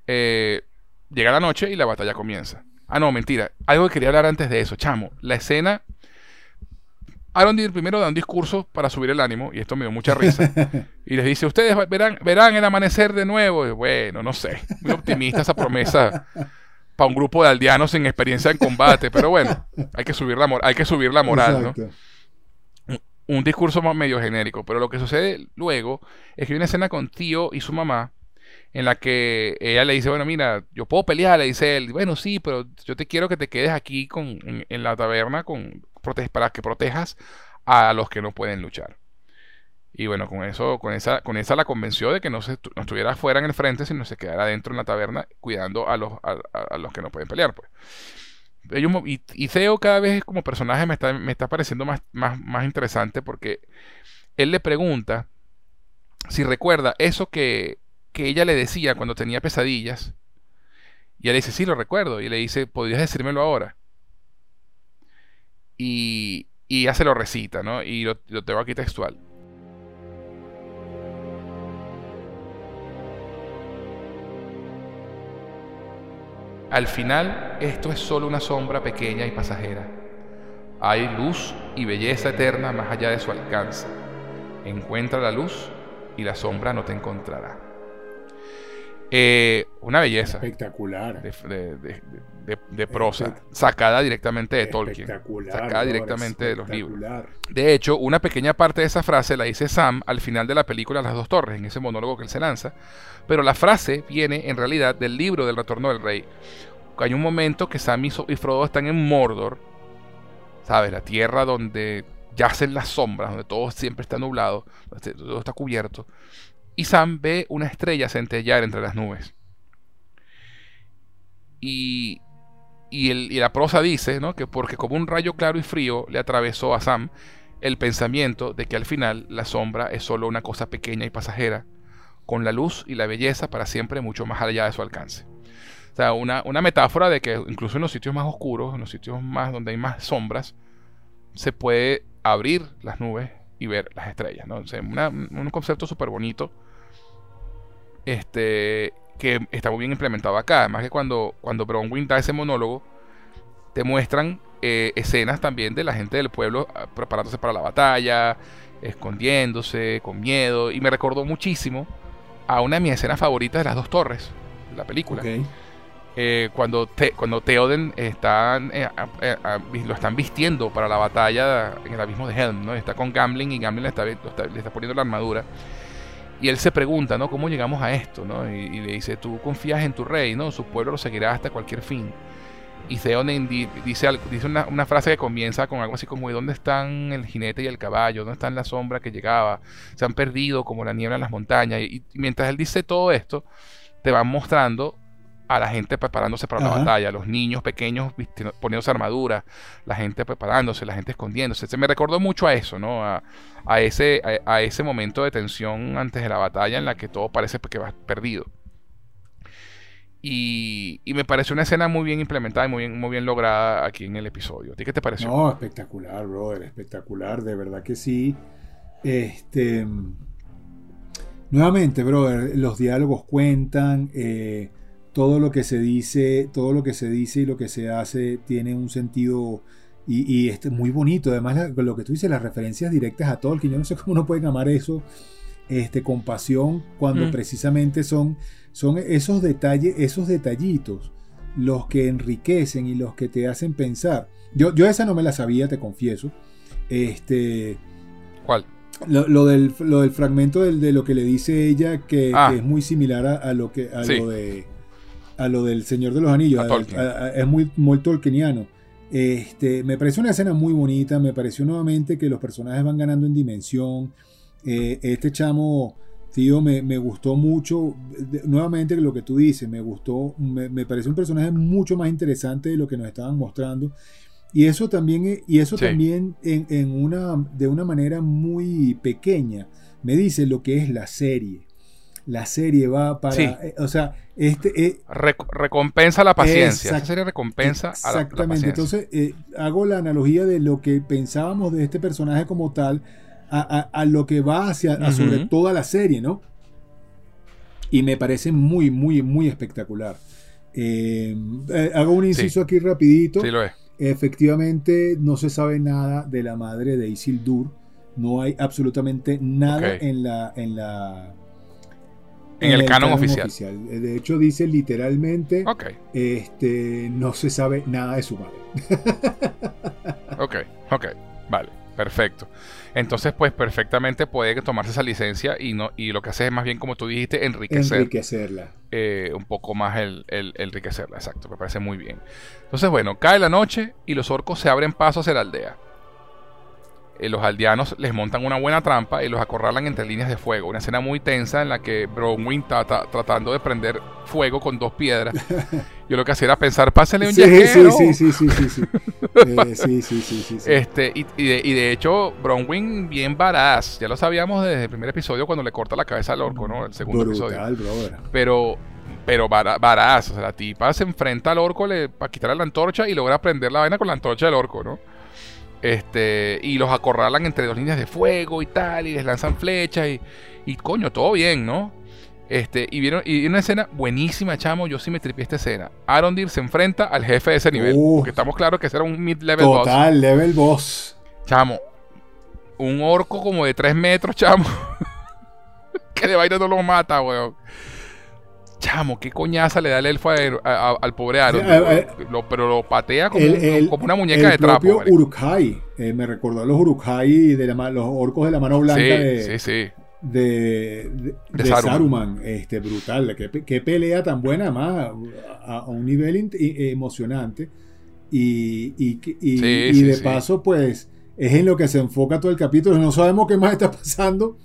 eh, llega la noche y la batalla comienza. Ah, no, mentira. Algo que quería hablar antes de eso, chamo. La escena Aaron primero da un discurso para subir el ánimo, y esto me dio mucha risa. y les dice, ustedes verán, verán el amanecer de nuevo. Y bueno, no sé, muy optimista esa promesa para un grupo de aldeanos sin experiencia en combate, pero bueno, hay que subir la, hay que subir la moral, ¿no? Un, discurso más medio genérico, pero lo que sucede luego es que hay una escena con Tío y su mamá en la que ella le dice, bueno, mira, yo puedo pelear, le dice él, bueno, sí, pero yo te quiero que te quedes aquí con, en la taberna con, para que protejas a los que no pueden luchar. Y bueno, con eso, con esa, con esa la convenció de que no, se, no estuviera fuera en el frente, sino se quedara dentro en la taberna cuidando a los, a, los que no pueden pelear. Pues. y, y Theo cada vez como personaje me está, me está pareciendo más, más, más interesante porque él le pregunta si recuerda eso que, que ella le decía cuando tenía pesadillas. Y él dice, sí, lo recuerdo. Y le dice, ¿podrías decírmelo ahora? y, y ya se lo recita, ¿no? Y lo, tengo aquí textual. Al final, esto es solo una sombra pequeña y pasajera. Hay luz y belleza eterna más allá de su alcance. Encuentra la luz y la sombra no te encontrará. Eh, una belleza. Espectacular. De, prosa. Sacada directamente de Tolkien. Sacada directamente de los libros. De hecho, una pequeña parte de esa frase la dice Sam al final de la película Las dos torres, en ese monólogo que él se lanza. Pero la frase viene en realidad del libro del Retorno del Rey. Hay un momento que Sam y Frodo están en Mordor. ¿Sabes? La tierra donde yacen las sombras, donde todo siempre está nublado, donde todo está cubierto y Sam ve una estrella centellar entre las nubes. Y, y, la prosa dice ¿no? que porque como un rayo claro y frío le atravesó a Sam el pensamiento de que al final la sombra es solo una cosa pequeña y pasajera, con la luz y la belleza para siempre mucho más allá de su alcance. O sea, una, una metáfora de que incluso en los sitios más oscuros, en los sitios más donde hay más sombras, se puede abrir las nubes y ver las estrellas. ¿no? un concepto súper bonito este, que está muy bien implementado acá. Además que cuando, cuando Bronwyn da ese monólogo, te muestran eh, escenas también de la gente del pueblo ah, preparándose para la batalla, escondiéndose, con miedo. Y me recordó muchísimo a una de mis escenas favoritas de las dos torres, de la película. Eh, cuando, cuando Theoden están, eh, lo están vistiendo para la batalla en el abismo de Helm, ¿no? Está con Gambling y Gambling le está, le está poniendo la armadura. Y él se pregunta, ¿no? ¿Cómo llegamos a esto? ¿no? Y, le dice, tú confías en tu rey, ¿no? Su pueblo lo seguirá hasta cualquier fin. Y Theoden dice, dice una, una, frase que comienza con algo así como, dónde están el jinete y el caballo? ¿Dónde está la sombra que llegaba? Se han perdido como la niebla en las montañas. Y, mientras él dice todo esto, te van mostrando a la gente preparándose para la batalla, los niños pequeños poniéndose armadura, la gente preparándose, la gente escondiéndose. Se me recordó mucho a eso, ¿no? A, ese, a, ese momento de tensión antes de la batalla en la que todo parece que va perdido. Y, me pareció una escena muy bien implementada y muy bien, muy bien lograda aquí en el episodio. ¿A ti qué te pareció? No, espectacular, brother, espectacular, de verdad que sí. Este. Nuevamente, brother, los diálogos cuentan. Eh, todo lo que se dice, todo lo que se dice y lo que se hace tiene un sentido y, y este, muy bonito. Además, lo que tú dices, las referencias directas a Tolkien, yo no sé cómo no pueden amar eso este, con pasión cuando Mm. precisamente son, son esos detalles, esos detallitos los que enriquecen y los que te hacen pensar. Yo, yo esa no me la sabía, te confieso. Este, ¿Cuál? lo, lo del, lo del fragmento del- de lo que le dice ella, que, Ah. que es muy similar a, a lo que a Sí. lo de a lo del Señor de los Anillos. A Tolkien. A- a- es muy, muy tolkieniano. Este, me pareció una escena muy bonita. Me pareció nuevamente que los personajes van ganando en dimensión. Eh, este chamo, tío, me, me gustó mucho. De- nuevamente, lo que tú dices, me gustó. Me, me pareció un personaje mucho más interesante de lo que nos estaban mostrando. Y eso también, eh, y eso Sí. también en, en una, de una manera muy pequeña me dice lo que es la serie. La serie va para, Sí. eh, o sea, este, eh, Rec- recompensa la paciencia. Esa serie recompensa a la- la. Entonces, eh, hago la analogía de lo que pensábamos de este personaje como tal a, a- a lo que va hacia a sobre toda la serie, ¿no? Y me parece muy, muy, muy espectacular. Hago un inciso aquí rapidito. sí lo es. Efectivamente, no se sabe nada de la madre de Isildur. No hay absolutamente nada Ok. en la. En, la, En el canon oficial. Eh, De hecho, dice literalmente: este, no se sabe nada de su madre. ok, ok. Vale, perfecto. Entonces, pues perfectamente puede tomarse esa licencia y no y lo que hace es más bien, como tú dijiste, enriquecer Enriquecerla. eh, un poco más el- el enriquecerla. Exacto, me parece muy bien. Entonces, bueno, cae la noche y los orcos se abren paso hacia la aldea. Eh, los aldeanos les montan una buena trampa y los acorralan entre líneas de fuego. Una escena muy tensa en la que Bronwyn está ta- tratando de prender fuego con dos piedras. Yo lo que hacía era pensar, pásale un Sí, sí, yesquero. sí, sí, sí, sí, sí. Eh, sí, sí, sí, sí, sí. Este, y, y de, y de hecho, Bronwyn bien varaz. Ya lo sabíamos desde el primer episodio cuando le corta la cabeza al orco, ¿no? El segundo episodio. Brother. Pero, pero vara- varaz. O sea, la tipa se enfrenta al orco le, para quitarle la antorcha y logra prender la vaina con la antorcha del orco, ¿no? Este, y los acorralan entre dos líneas de fuego y tal, y les lanzan flechas y, y coño, todo bien, ¿no? Este, y vieron, y una escena buenísima, chamo, yo sí me tripié esta escena. Arondir se enfrenta al jefe de ese nivel. Uf. Porque estamos claros que ese era un mid-level boss. Total, level boss. Chamo, un orco como de 3 metros, chamo. que de vaina no lo mata, weón. Chamo, qué coñaza le da el elfo a- a- a- al pobre Aaron. Sí, a- Lo- pero lo patea como, El- un- el- como una muñeca el de trapo. propio. Uruk-hai. eh, me recordó a los Uruk-hai de la los orcos de la mano blanca sí, de, sí, sí. de, de- Saruman. Saruman. Este, brutal. Qué, pe- qué pelea tan buena, más a, un nivel in- emocionante. Y, y, de paso, pues, es en lo que se enfoca todo el capítulo. No sabemos qué más está pasando.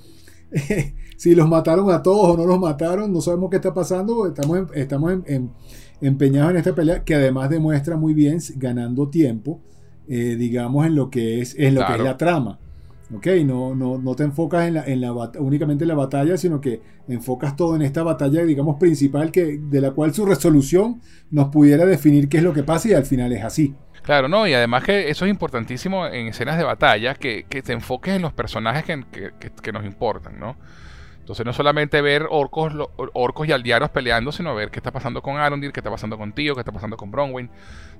si los mataron a todos o no los mataron, no sabemos qué está pasando. Estamos, en- estamos en- en- empeñados en esta pelea que además demuestra muy bien ganando tiempo, eh, digamos, en lo que es, en lo que es la trama. ¿Ok? No, no, no te enfocas en la, en la únicamente en la batalla, sino que enfocas todo en esta batalla, digamos, principal, que, de la cual su resolución nos pudiera definir qué es lo que pasa y al final es así. Claro, no, y además que eso es importantísimo en escenas de batalla, que, que te enfoques en los personajes que- que- que nos importan, ¿no? Entonces no solamente ver orcos, orcos y aldeanos peleando, sino ver qué está pasando con Arondir, qué está pasando con Tío, qué está pasando con Bronwyn.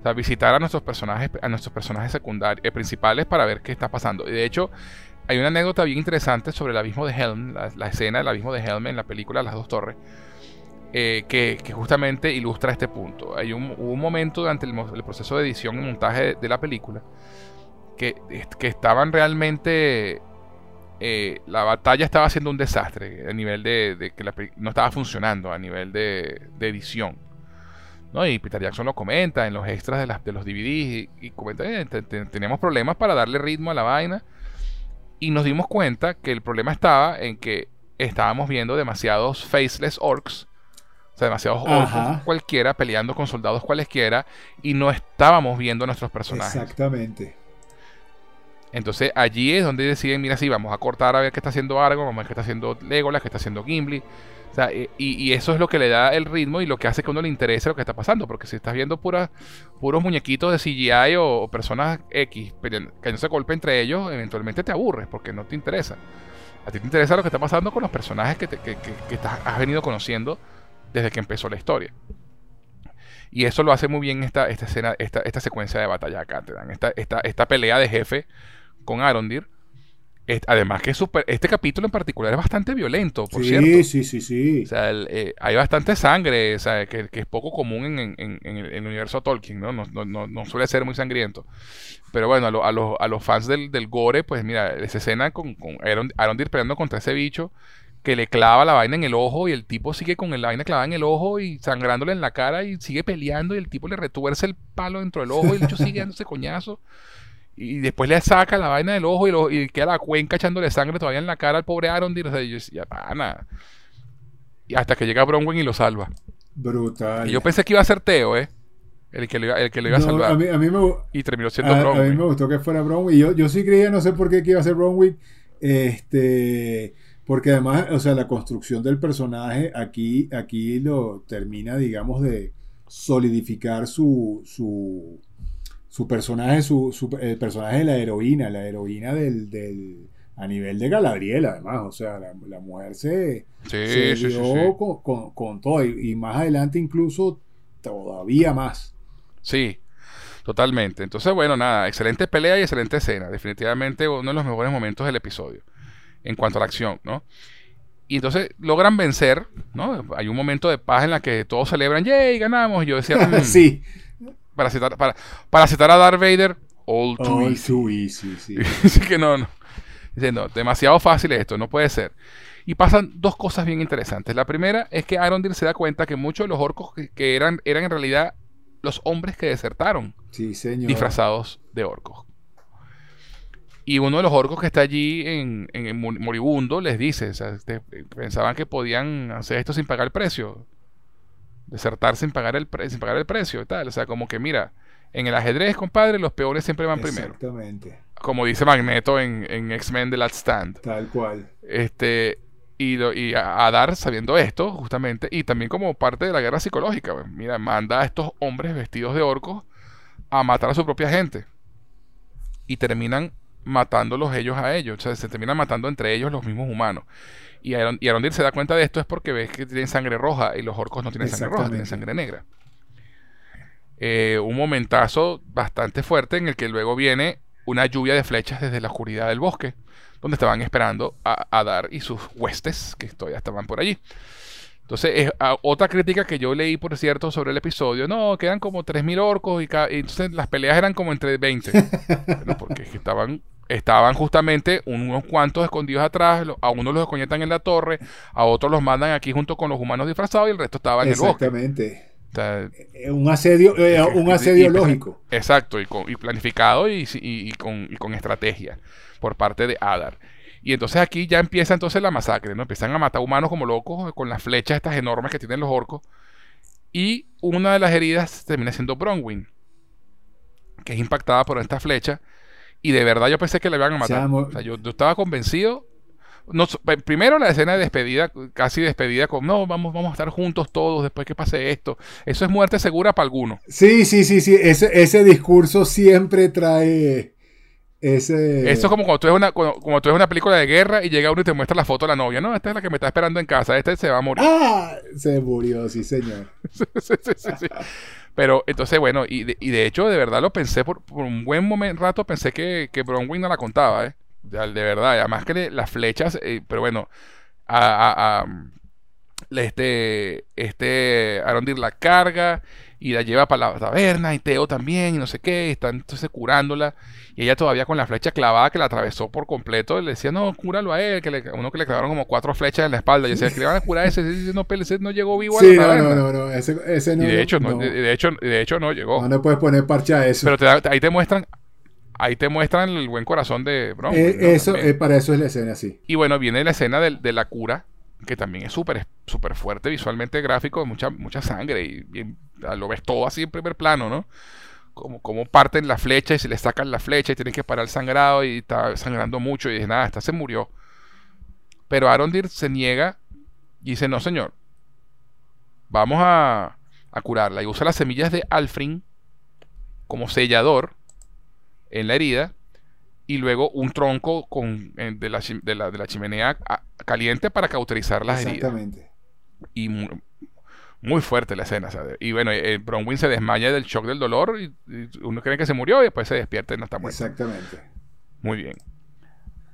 O sea, visitar a nuestros personajes, a nuestros personajes secundarios, eh, principales para ver qué está pasando. Y de hecho, hay una anécdota bien interesante sobre el abismo de Helm, la, escena del abismo de Helm en la película Las dos torres. eh, que, justamente ilustra este punto. Hay un, hubo un momento durante el, proceso de edición y montaje de, la película que estaban realmente eh, la batalla estaba siendo un desastre a nivel de, de que la no estaba funcionando a nivel de, de edición. ¿no? Y Peter Jackson lo comenta en los extras de, las, de los DVDs y, y comenta que teníamos problemas para darle ritmo a la vaina y nos dimos cuenta que el problema estaba en que estábamos viendo demasiados faceless orcs, o sea, demasiados orcos Ajá. cualquiera peleando con soldados cualesquiera y no estábamos viendo a nuestros personajes. Exactamente. Entonces allí es donde deciden, mira, sí, vamos a cortar a ver qué está haciendo Aragorn, vamos a ver qué está haciendo Legolas, qué está haciendo Gimli. O sea, eh, y, eso es lo que le da el ritmo y lo que hace que a uno le interese lo que está pasando. Porque si estás viendo puras, puros muñequitos de CGI o, personas X peleando- cayéndose a golpe entre ellos, eventualmente te aburres porque no te interesa. A ti te interesa lo que está pasando con los personajes que, te- que, que- que has venido conociendo desde que empezó la historia. Y eso lo hace muy bien esta, esta escena, esta, esta secuencia de batalla acá, te dan esta, esta, esta pelea de jefe con Arondir. Además que es súper- este capítulo en particular es bastante violento, por sí, cierto. sí, sí, sí. O sea, el, eh, hay bastante sangre, o sea, que, que es poco común en, en- en- en el, en el universo Tolkien, ¿no? No, no- no- no suele ser muy sangriento. Pero bueno, a, lo- a los, a los fans del, del gore, pues mira, esa escena con, con Aron- Arondir peleando contra ese bicho que le clava la vaina en el ojo y el tipo sigue con la vaina clavada en el ojo y sangrándole en la cara y sigue peleando y el tipo le retuerce el palo dentro del ojo y el bicho sigue dándose coñazo. Y después le saca la vaina del ojo y, lo- y queda la cuenca echándole sangre todavía en la cara al pobre Arondir. O sea, yo decía, pana. Y hasta que llega Bronwyn y lo salva. Brutal. Y yo pensé que iba a ser Teo, ¿eh? El que iba, el que lo iba a No, salvar. a, mí, a mí me, Y terminó siendo a, a mí Bronwyn. me gustó que fuera Bronwyn. Yo, yo sí creía, no sé por qué que iba a ser Bronwyn. Este, porque además, o sea, la construcción del personaje aquí, aquí lo termina, digamos, de solidificar su, su, su personaje, su, su- el personaje de la heroína, la heroína del, del a nivel de Galadriel, además, o sea, la, la mujer se, Sí, se sí, sí, dio sí. Con, con- con todo y, y más adelante incluso todavía más. Sí, totalmente. Entonces, bueno, nada, excelente pelea y excelente escena. Definitivamente uno de los mejores momentos del episodio en cuanto a la acción, ¿no? Y entonces logran vencer, ¿no? Hay un momento de paz en la que todos celebran, ¡yay! Ganamos. Y yo decía, "Mm, sí. Para, citar, para, para citar a Darth Vader, all too All easy". too easy, sí. Así que no, no. Dice, no, demasiado fácil esto, no puede ser. Y pasan dos cosas bien interesantes. La primera es que Arondir se da cuenta que muchos de los orcos que, que eran, eran en realidad los hombres que desertaron, Sí, señor. disfrazados de orcos. Y uno de los orcos que está allí en, moribundo les dice, o sea, este, pensaban que podían hacer esto sin pagar el precio. Desertar sin pagar el, pre- sin pagar el precio y tal. O sea, como que mira, en el ajedrez, compadre, los peones siempre van primero Exactamente. como dice Magneto en, en X-Men The Last Stand. Tal cual. Este, y, lo- y a, a Dar sabiendo esto, justamente, y también como parte de la guerra psicológica. pues, Mira, manda a estos hombres vestidos de orcos a matar a su propia gente. Y terminan matándolos ellos a ellos. O sea, se terminan matando entre ellos los mismos humanos. Y Aron- y Arondir se da cuenta de esto es porque ves que tienen sangre roja y los orcos no tienen sangre roja, tienen sangre negra. Eh, un momentazo bastante fuerte en el que luego viene una lluvia de flechas desde la oscuridad del bosque, donde estaban esperando a, a Dar y sus huestes, que todavía estaban por allí. Entonces, es, ah, otra crítica que yo leí, por cierto, sobre el episodio, no, que eran como 3.000 orcos y, y entonces las peleas eran como entre 20. Bueno, porque es que estaban, estaban justamente unos cuantos escondidos atrás, a unos los desconectan en la torre, a otros los mandan aquí junto con los humanos disfrazados y el resto estaba en el bosque. Exactamente. O sea, Eh, Un asedio, eh, un asedio y- lógico. Exacto, y, con- y planificado con, y con estrategia por parte de Adar. Y entonces aquí ya empieza entonces la masacre, ¿no? Empiezan a matar humanos como locos con las flechas estas enormes que tienen los orcos. Y una de las heridas termina siendo Bronwyn, que es impactada por esta flecha. Y de verdad yo pensé que le iban a matar. Chamo. O sea, yo, yo estaba convencido. No, primero la escena de despedida, casi despedida con, no, vamos, vamos a estar juntos todos después que pase esto. Eso es muerte segura para algunos. Sí, sí, sí, sí. Ese, ese discurso siempre trae ese. Eso es como cuando tú ves una, cuando, cuando tú ves una película de guerra y llega uno y te muestra la foto de la novia. No, esta es la que me está esperando en casa. Esta se va a morir. ¡Ah! Se murió, sí, señor. Sí, sí, sí, sí. Pero entonces, bueno, y de, y de hecho, de verdad lo pensé por, por un buen momento, rato, pensé que, que Bronwyn no la contaba, ¿eh? De, de verdad, además que le- las flechas, eh, pero bueno, a, a- a- este, este Arondir la carga y la lleva para la taberna y Teo también y no sé qué, y están entonces curándola y ella todavía con la flecha clavada que la atravesó por completo, le decía, no, cúralo a él, que le, a uno que le clavaron como cuatro flechas en la espalda, y decía, que le van a curar a ese, ese no, ese no llegó vivo a Sí, la no, no, no, no. Ese, ese no. Y de hecho no, no, De, de hecho, de hecho no llegó. no le puedes poner parche a eso. Pero te da- ahí te muestran, ahí te muestran el buen corazón de Bronwyn, Eh, ¿no? eso, eh, para eso es la escena, sí. Y bueno, viene la escena del- de, la cura, que también es súper súper fuerte visualmente gráfico, mucha, mucha sangre y, lo ves todo así en primer plano, ¿no? Como, como parten la flecha y se le sacan la flecha y tienen que parar el sangrado y está sangrando mucho y dice, nada, esta se murió. Pero Arondir se niega y dice, no señor, vamos a, a curarla. Y usa las semillas de Alfrin como sellador en la herida y luego un tronco con, de, la, de, la, de la chimenea a- caliente para cauterizar las heridas. Exactamente. Y Muy fuerte la escena, ¿sabes? Y bueno, eh, Bronwyn se desmaya del shock del dolor y, y uno cree que se murió y después se despierta y no está muerto. Exactamente. Muy bien.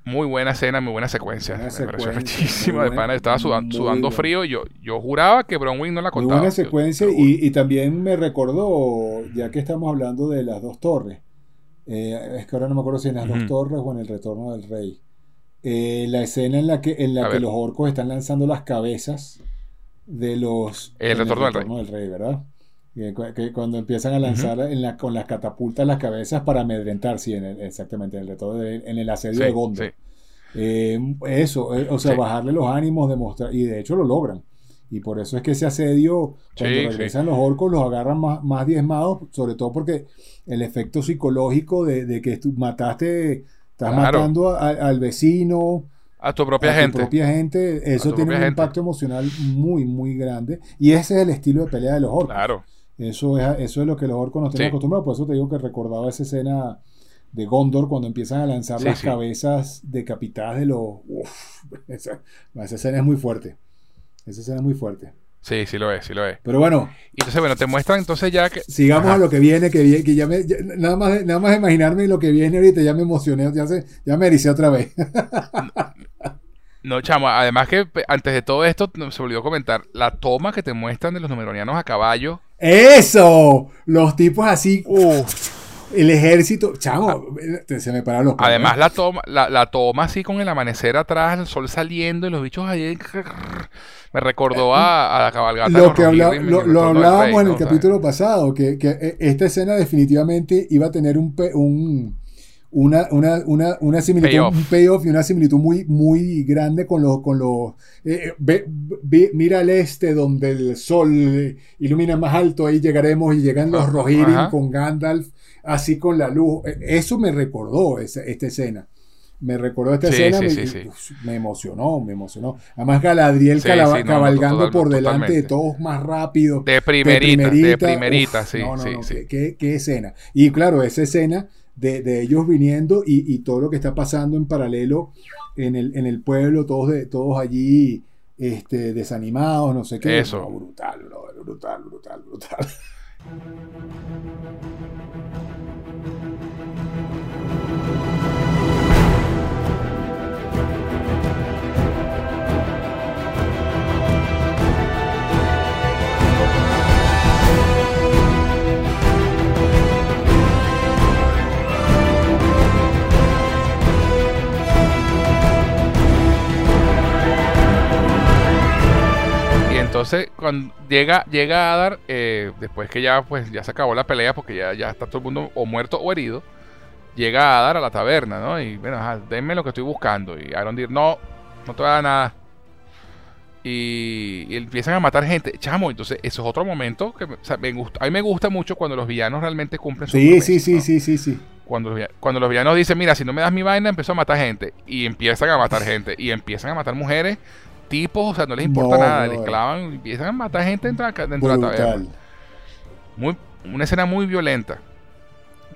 Muy buena escena, muy buena secuencia. Buena me pareció secuencia, muy de buena, pana. Estaba sudan- muy sudando buena. frío y yo, yo juraba que Bronwyn no la Muy contaba. buena Yo- secuencia yo- y, y también me recordó, ya que estamos hablando de las dos torres, eh, es que ahora no me acuerdo si en las dos torres o en el retorno del rey, eh, la escena en la que, en la A que ver. los orcos están lanzando las cabezas de los... El retorno del rey. del rey, ¿verdad? Que, cu- que cuando empiezan a lanzar en la- con las catapultas las cabezas para amedrentar, sí, en el- exactamente, en el retorno del- en el asedio Sí, de Gondor. sí. Eh, eso, eh, o sea, Sí. bajarle los ánimos, demostrar, y de hecho lo logran. Y por eso es que ese asedio, cuando Sí, regresan los orcos, los agarran más, más diezmados, sobre todo porque el efecto psicológico de, de que tú mataste, estás Claro. matando a- al vecino, A tu propia a tu gente. propia gente, eso tu tiene un gente. impacto emocional muy, muy grande. Y ese es el estilo de pelea de los orcos. Claro. Eso es, eso es lo que los orcos nos tienen Sí. acostumbrados. Por eso te digo que recordaba esa escena de Gondor cuando empiezan a lanzar Sí, las sí. cabezas decapitadas de los. Uf, esa, esa escena es muy fuerte. Esa escena es muy fuerte. Sí, sí lo es, sí lo es. Pero bueno, entonces, bueno, te muestran entonces ya que... sigamos Ajá. a lo que viene, que, vie- que ya me. ya- nada, más, nada más imaginarme lo que viene ahorita, ya me emocioné, ya, se, ya me ericé otra vez. No, chamo, además que antes de todo esto, se olvidó comentar, la toma que te muestran de los numeronianos a caballo. ¡Eso! Los tipos así. El ejército. Chamo, se me pararon los pelos. Además, la toma, la, la toma así con el amanecer atrás, el sol saliendo y los bichos ahí. Me recordó a, a la cabalgata. lo que habla- Rohirrim en lo, hablábamos Rey, en el capítulo pasado, que, que, eh, esta escena definitivamente iba a tener un, pe- un- una, una, una, una similitud, Payoff. un payoff y una similitud muy, muy grande con los, con los eh, ve- ve- mira al este donde el sol eh, ilumina más alto, ahí llegaremos y llegan los Ajá, Rohirrim con Gandalf, así con la luz. Eh, Eso me recordó esa, esta escena. Me recordó esta Sí, escena, sí, me, sí, me emocionó, me emocionó. Además Galadriel calaba- no, cabalgando total- por delante de todos más rápido. De primerita, de primerita, uf, sí, sí, no, sí. Qué, qué- qué escena. Y claro, esa escena de, de ellos viniendo y, y todo lo que está pasando en paralelo en el, en el pueblo, todos, de, todos allí este, desanimados, no sé qué. Eso. No, brutal, brutal, brutal, brutal. Entonces, cuando llega, llega Adar, eh, después que ya, pues, ya se acabó la pelea, porque ya, ya está todo el mundo o muerto o herido, llega Adar a la taberna, ¿no? Y bueno, ajá, denme lo que estoy buscando. Y Arondir, no, no te va a dar nada. Y, y empiezan a matar gente. Chamo, entonces, eso es otro momento que o sea, me gusta. A mí me gusta mucho cuando los villanos realmente cumplen su Sí, sí, sí, sí, sí, sí. Cuando los, cuando los villanos dicen, mira, si no me das mi vaina, empiezo a matar gente. Y empiezan a matar gente. Y empiezan a matar mujeres, tipos, o sea, no les importa No, nada. no, les eh. clavan, y empiezan a matar gente dentro de la, dentro de la taberna. Muy, una escena muy violenta.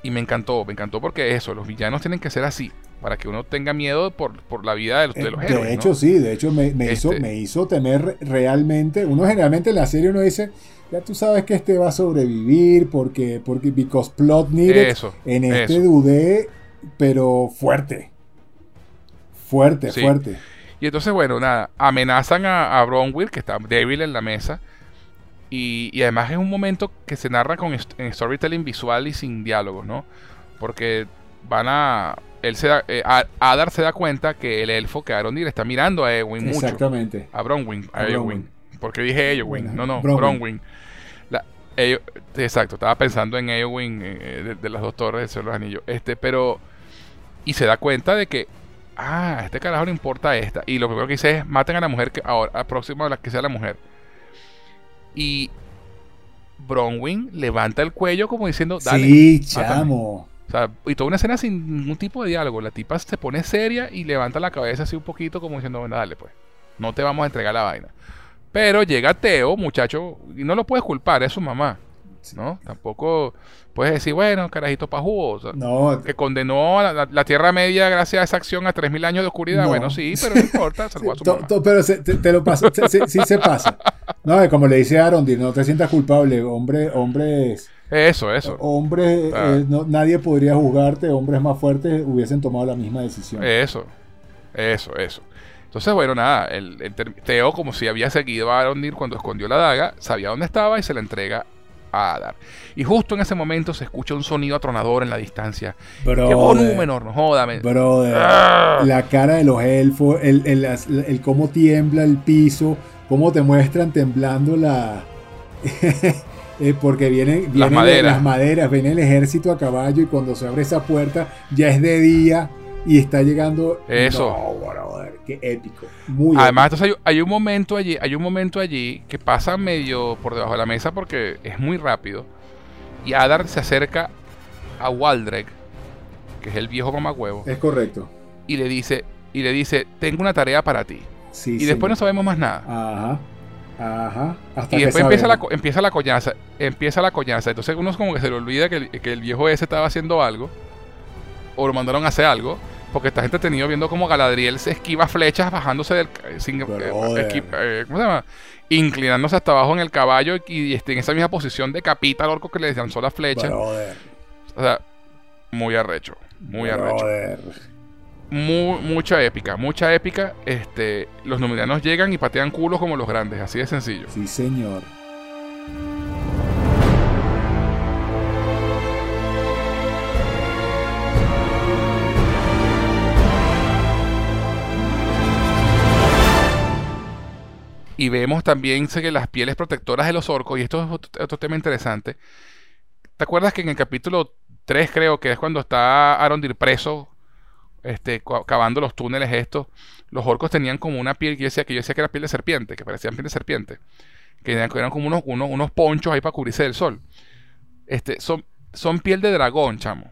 Y me encantó, me encantó porque eso, los villanos tienen que ser así. Para que uno tenga miedo por, por la vida de los, de los Eh, héroes. de ¿no? hecho, sí, de hecho me, me hizo, Este- me hizo temer re- realmente. Uno generalmente en la serie uno dice, ya tú sabes que este va a sobrevivir porque, porque because plot needed. Eso, En este eso. dudé, pero fuerte. Fuerte, Sí. fuerte. Y entonces, bueno, nada, amenazan a, a Bronwyn, que está débil en la mesa. Y, y además es un momento que se narra con en storytelling visual y sin diálogos, ¿no? Porque van a... Él se da, eh, a- Adar se da cuenta que el elfo, que Arondir, está mirando a Eowyn mucho. Exactamente. A Bronwyn, a A Eowyn. Porque dije Eowyn, Bueno, no, no, Bronwyn. Bronwyn. La- Eo- exacto, estaba pensando en Eowyn eh, de, de las dos torres de los Anillos. Este, pero... Y se da cuenta de que ah, a este carajo le importa esta. Y lo primero que dice es, maten a la mujer que ahora, próxima a la que sea la mujer. Y Bronwyn levanta el cuello como diciendo, dale. sí, mátame". chamo. O sea, y toda una escena sin ningún tipo de diálogo. La tipa se pone seria y levanta la cabeza así un poquito como diciendo, bueno, dale pues. No te vamos a entregar la vaina. Pero llega Teo, muchacho, y no lo puedes culpar, es su mamá. ¿No? Tampoco puedes decir, bueno, carajito pajugo. no, que condenó a la, la Tierra Media gracias a esa acción a 3.000 años de oscuridad. No. Bueno, sí, pero no importa, salvó a su mamá. pero se- te, te lo pasa, se- sí se pasa. No, como le dice Arondir, no te sientas culpable, hombre, hombres, Eso, eso. hombres, Ah. eh, no- nadie podría juzgarte, hombres más fuertes hubiesen tomado la misma decisión. Eso, eso, eso. Entonces, bueno, nada, el, el Teo, como si había seguido a Arondir cuando escondió la daga, sabía dónde estaba y se la entrega a Adar. Y justo en ese momento se escucha un sonido atronador en la distancia. ¡Qué Brother, volumen, no joda! me- brother, ¡Ah! la cara de los elfos, el, el, las- el cómo tiembla el piso, cómo te muestran temblando la... eh, porque vienen, vienen maderas. las maderas, viene el ejército a caballo y cuando se abre esa puerta ya es de día y está llegando... Eso. No, brother, qué épico. Muy Además, épico. entonces hay, hay un momento allí, hay un momento allí que pasa medio por debajo de la mesa porque es muy rápido. Y Adar se acerca a Waldreg, que es el viejo mamagüevo, Es correcto. y le dice, y le dice, tengo una tarea para ti. Sí, y después no sabemos más nada. Ajá. Ajá. Hasta Y después empieza la, empieza la coñaza, empieza la coñaza. Entonces uno como que se le olvida que el, que el viejo ese estaba haciendo algo, o lo mandaron a hacer algo, porque estás entretenido viendo como Galadriel se esquiva flechas bajándose del... eh, Sin, eh, eh, ¿Cómo se llama? Inclinándose hasta abajo en el caballo y, y este, en esa misma posición decapita al orco que le lanzó la flecha. O sea, muy arrecho, muy arrecho. Mu- mucha épica, mucha épica. Este, los numerianos llegan y patean culos como los grandes, así de sencillo. Sí, señor. Y vemos también sé que las pieles protectoras de los orcos, y esto es otro, otro tema interesante. ¿Te acuerdas que en el capítulo 3 creo que es cuando está Arondir preso, este, cavando los túneles estos, los orcos tenían como una piel que yo decía que, yo decía que era piel de serpiente, que parecían piel de serpiente, que eran, como unos, unos, unos ponchos ahí para cubrirse del sol. Este, son, son piel de dragón, chamo.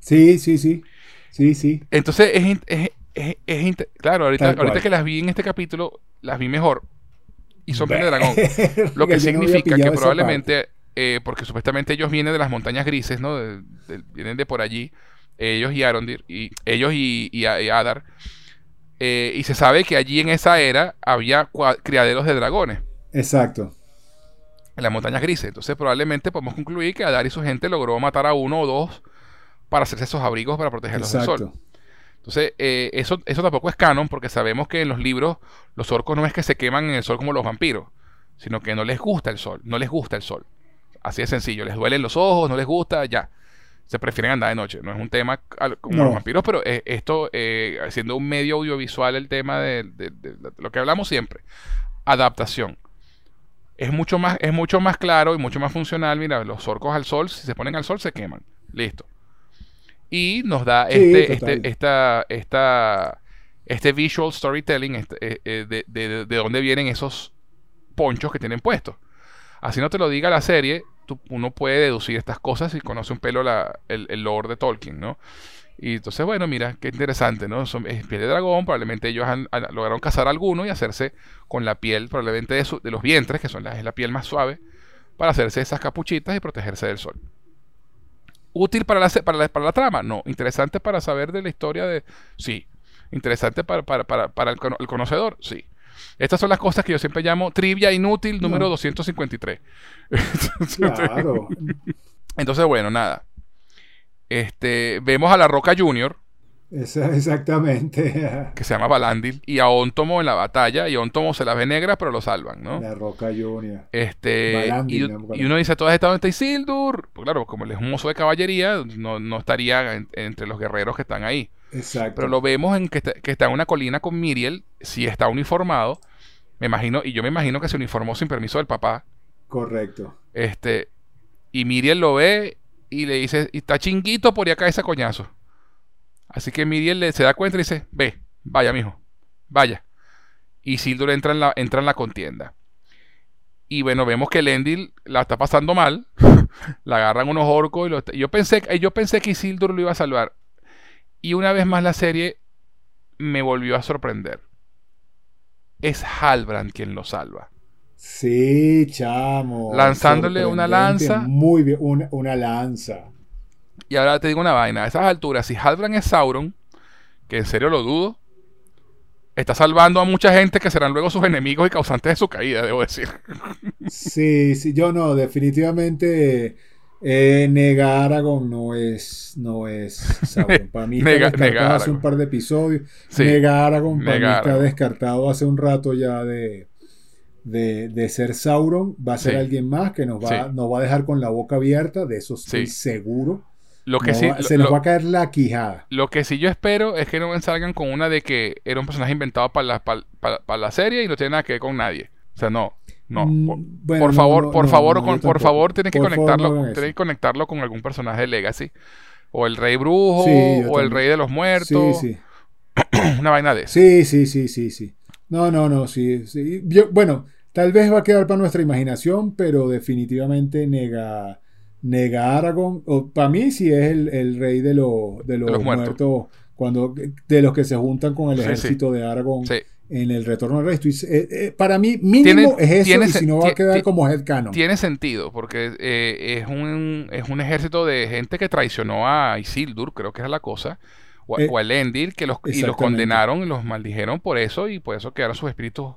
Sí, sí, sí. Sí, sí. Entonces, es, es, es- es claro, ahorita, ahorita que las vi en este capítulo, las vi mejor. Y son piel de dragón. Lo que no significa que probablemente, eh, porque supuestamente ellos vienen de las montañas grises, ¿no? De- de- vienen de por allí, ellos y Arondir, y ellos y, y A- y Adar. eh, y se sabe que allí en esa era había criaderos de dragones. Exacto. en las montañas grises. Entonces probablemente podemos concluir que Adar y su gente logró matar a uno o dos para hacerse esos abrigos para protegerlos del sol. Entonces, eh, eso, eso tampoco es canon porque sabemos que en los libros los orcos no es que se queman en el sol como los vampiros, sino que no les gusta el sol, no les gusta el sol. Así de sencillo, les duelen los ojos, no les gusta, ya. Se prefieren andar de noche. No es un tema como No. los vampiros, pero eh, esto, eh, siendo un medio audiovisual, el tema de, de- de- de lo que hablamos siempre, adaptación. Es mucho, más, es mucho más claro y mucho más funcional. Mira, los orcos al sol, si se ponen al sol, se queman. Listo. Y nos da Sí, este, este, esta, esta, este visual storytelling este, eh, eh, de, de, de dónde vienen esos ponchos que tienen puestos. Así no te lo diga la serie, tú- uno puede deducir estas cosas si conoce un pelo la, el, el lore de Tolkien, ¿no? Y entonces, bueno, mira, qué interesante, ¿no? Son, es piel de dragón, probablemente ellos han- han- lograron cazar alguno y hacerse con la piel, probablemente de, su- de los vientres, que son la, es la piel más suave, para hacerse esas capuchitas y protegerse del sol. ¿Útil para la, para la, para la trama? No. ¿Interesante para saber de la historia de...? Sí. ¿Interesante para, para, para, para el, cono- el conocedor? Sí. Estas son las cosas que yo siempre llamo trivia inútil número No. 253. Claro. Entonces, bueno, nada. Este, vemos a la Roca Junior, Esa- exactamente. que se llama Balandil, y a Ontomo en la batalla, y Ontomo se la ve negra, pero lo salvan, ¿no? La Roca Junior. Este, Balandil, y, uno dice, ¿todo has estado en Isildur? Pues claro, como él es un mozo de caballería, no, no estaría en- entre los guerreros que están ahí. Exacto. Pero lo vemos en que está, que está en una colina con Miriel, si está uniformado, me imagino, y yo me imagino que se uniformó sin permiso del papá, Correcto. este, y Miriel lo ve y le dice, y está chinguito por acá ese coñazo. Así que Miriel se da cuenta y dice, ve, vaya mijo, vaya. Y Sildur entra en la, entra en la contienda. Y bueno, vemos que Lendil la está pasando mal. la agarran unos orcos y lo, yo pensé, yo pensé que Isildur lo iba a salvar. Y una vez más la serie me volvió a sorprender. Es Halbrand quien lo salva. Sí, chamo. Lanzándole una lanza. Muy bien, una, una lanza. Y ahora te digo una vaina. A esas alturas, si Halbrand es Sauron, que en serio lo dudo, está salvando a mucha gente que serán luego sus enemigos y causantes de su caída, debo decir. Sí, sí, yo no, definitivamente eh, Nega Aragorn no es, no es Sauron. Para mí está Nega- descartado Nega hace un par de episodios. Sí. Nega Aragorn para Nega mí está descartado hace un rato ya de, de, de ser Sauron. Va a ser Sí. alguien más que nos va, Sí. nos va a dejar con la boca abierta, de eso estoy Sí. seguro. Lo que No sí. va- lo- se nos va a caer la quijada. Lo que sí yo espero es que no me salgan con una de que era un personaje inventado para la, para, para- para la serie y no tiene nada que ver con nadie. O sea, no. No. Por, bueno, por no, favor, no, por favor, con- por favor, tienen que Por conectarlo, que conectarlo con algún personaje de Legacy. O el Rey Brujo, Sí, o el. Rey de los Muertos. Sí, sí. Una vaina de eso. Sí, sí, sí, sí, sí. No, no, no, sí, sí. Yo- bueno, tal vez va a quedar para nuestra imaginación, pero definitivamente nega, nega Aragorn, o para mí sí es el, el rey de, lo- de los, los muertos. muertos, cuando, de los que se juntan con el Sí, sí. ejército de Aragorn Sí. en el retorno al rey. Estoy- eh, eh, para mí, mínimo Tiene- es eso, tiene y si no va a quedar como headcanon. Tiene sentido, porque eh, es, un, es un ejército de gente que traicionó a Isildur, creo que es la cosa, o, o a Elendil, que los, y los condenaron y los maldijeron por eso, y por eso quedaron sus espíritus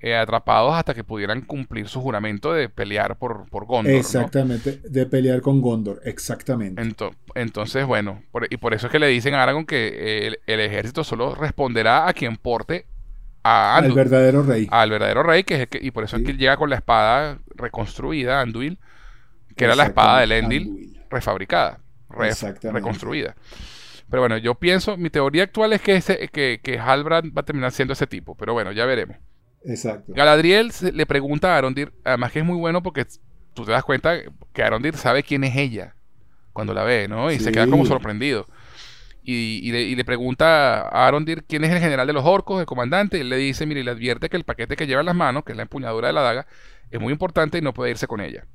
eh, atrapados hasta que pudieran cumplir su juramento de pelear por, por Gondor. ¿no? Exactamente, de pelear con Gondor, exactamente. Ento- entonces, bueno, por- y por eso es que le dicen a Aragorn que eh, el, el ejército solo responderá a quien porte a al verdadero rey. al verdadero rey, que es el que, y por eso es que él llega con la espada reconstruida, Anduil, que era la espada de Anduil. refabricada, re- reconstruida. Pero bueno, yo pienso, mi teoría actual es que, ese, que, que Halbrand va a terminar siendo ese tipo, pero bueno, ya veremos. Exacto. Galadriel se- le pregunta a Arondir, además que es muy bueno porque tú te das cuenta que Arondir sabe quién es ella cuando la ve, ¿no? Y se queda como sorprendido. Y, y le, y le pregunta a Arondir quién es el general de los orcos, el comandante, y él le dice, mire, y le advierte que el paquete que lleva en las manos, que es la empuñadura de la daga, es muy importante y no puede irse con ella.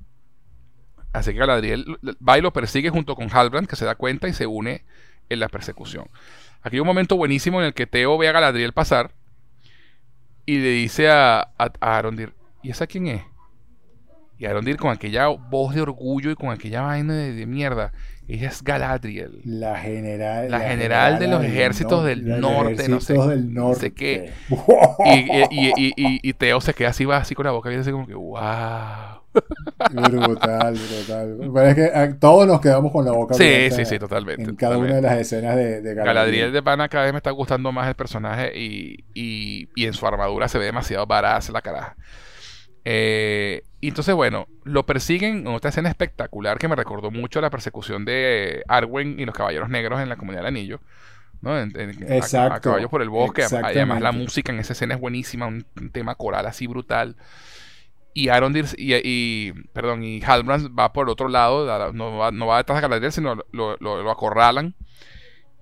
Así que Galadriel va y lo persigue junto con Halbrand, que se da cuenta y se une en la persecución. Aquí hay un momento buenísimo en el que Teo ve a Galadriel pasar y le dice a, a, a Arondir, ¿y esa quién es? Y Arondir con aquella voz de orgullo y con aquella vaina de, de mierda, ella es Galadriel. La general. La general de los ejércitos del norte, no sé- del norte. sé qué. Y, y, y, y- y Teo se queda así, va así con la boca abierta, así como que, wow. Brutal, brutal. Pero es que ah, todos nos quedamos con la boca Sí, abierta sí, sí, totalmente. En cada totalmente. una de las escenas de, de Galadriel Galadriel. de Pana cada vez me está gustando más el personaje y, y, y en su armadura se ve demasiado baraz la caraja. Eh, y entonces, bueno, lo persiguen en otra escena espectacular que me recordó mucho la persecución de Arwen y los Caballeros Negros en la Comunidad del Anillo. ¿no? En- en- a- a, Exacto, caballo por el bosque. Además, la música en esa escena es buenísima, un, un tema coral así brutal. Y Arondir y, y- perdón, y Halbrand va por otro lado, no va, no va detrás de Galadriel, sino lo, lo- acorralan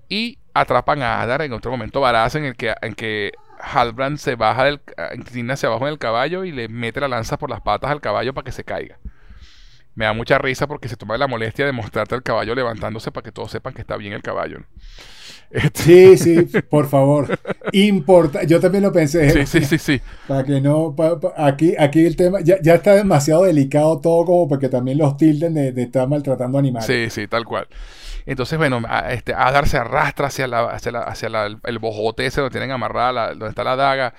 y atrapan a Adar en otro momento Baraz en el que, en que Halbrand se baja del, inclina hacia abajo en el caballo y le mete la lanza por las patas al caballo para que se caiga. Me da mucha risa porque se toma la molestia de mostrarte al caballo levantándose para que todos sepan que está bien el caballo. ¿no? Este, Sí, sí, por favor. Importa. Yo también lo pensé. sí, sí, sí, sí. Para que no. pa- pa- aquí, aquí el tema. Ya, ya está demasiado delicado todo, como para que también los tilden de, de estar maltratando animales. Sí, sí, tal cual. Entonces, bueno, a- este, Adar se arrastra hacia, la, hacia, la- hacia la- el bojote ese donde tienen amarrada, donde está la daga,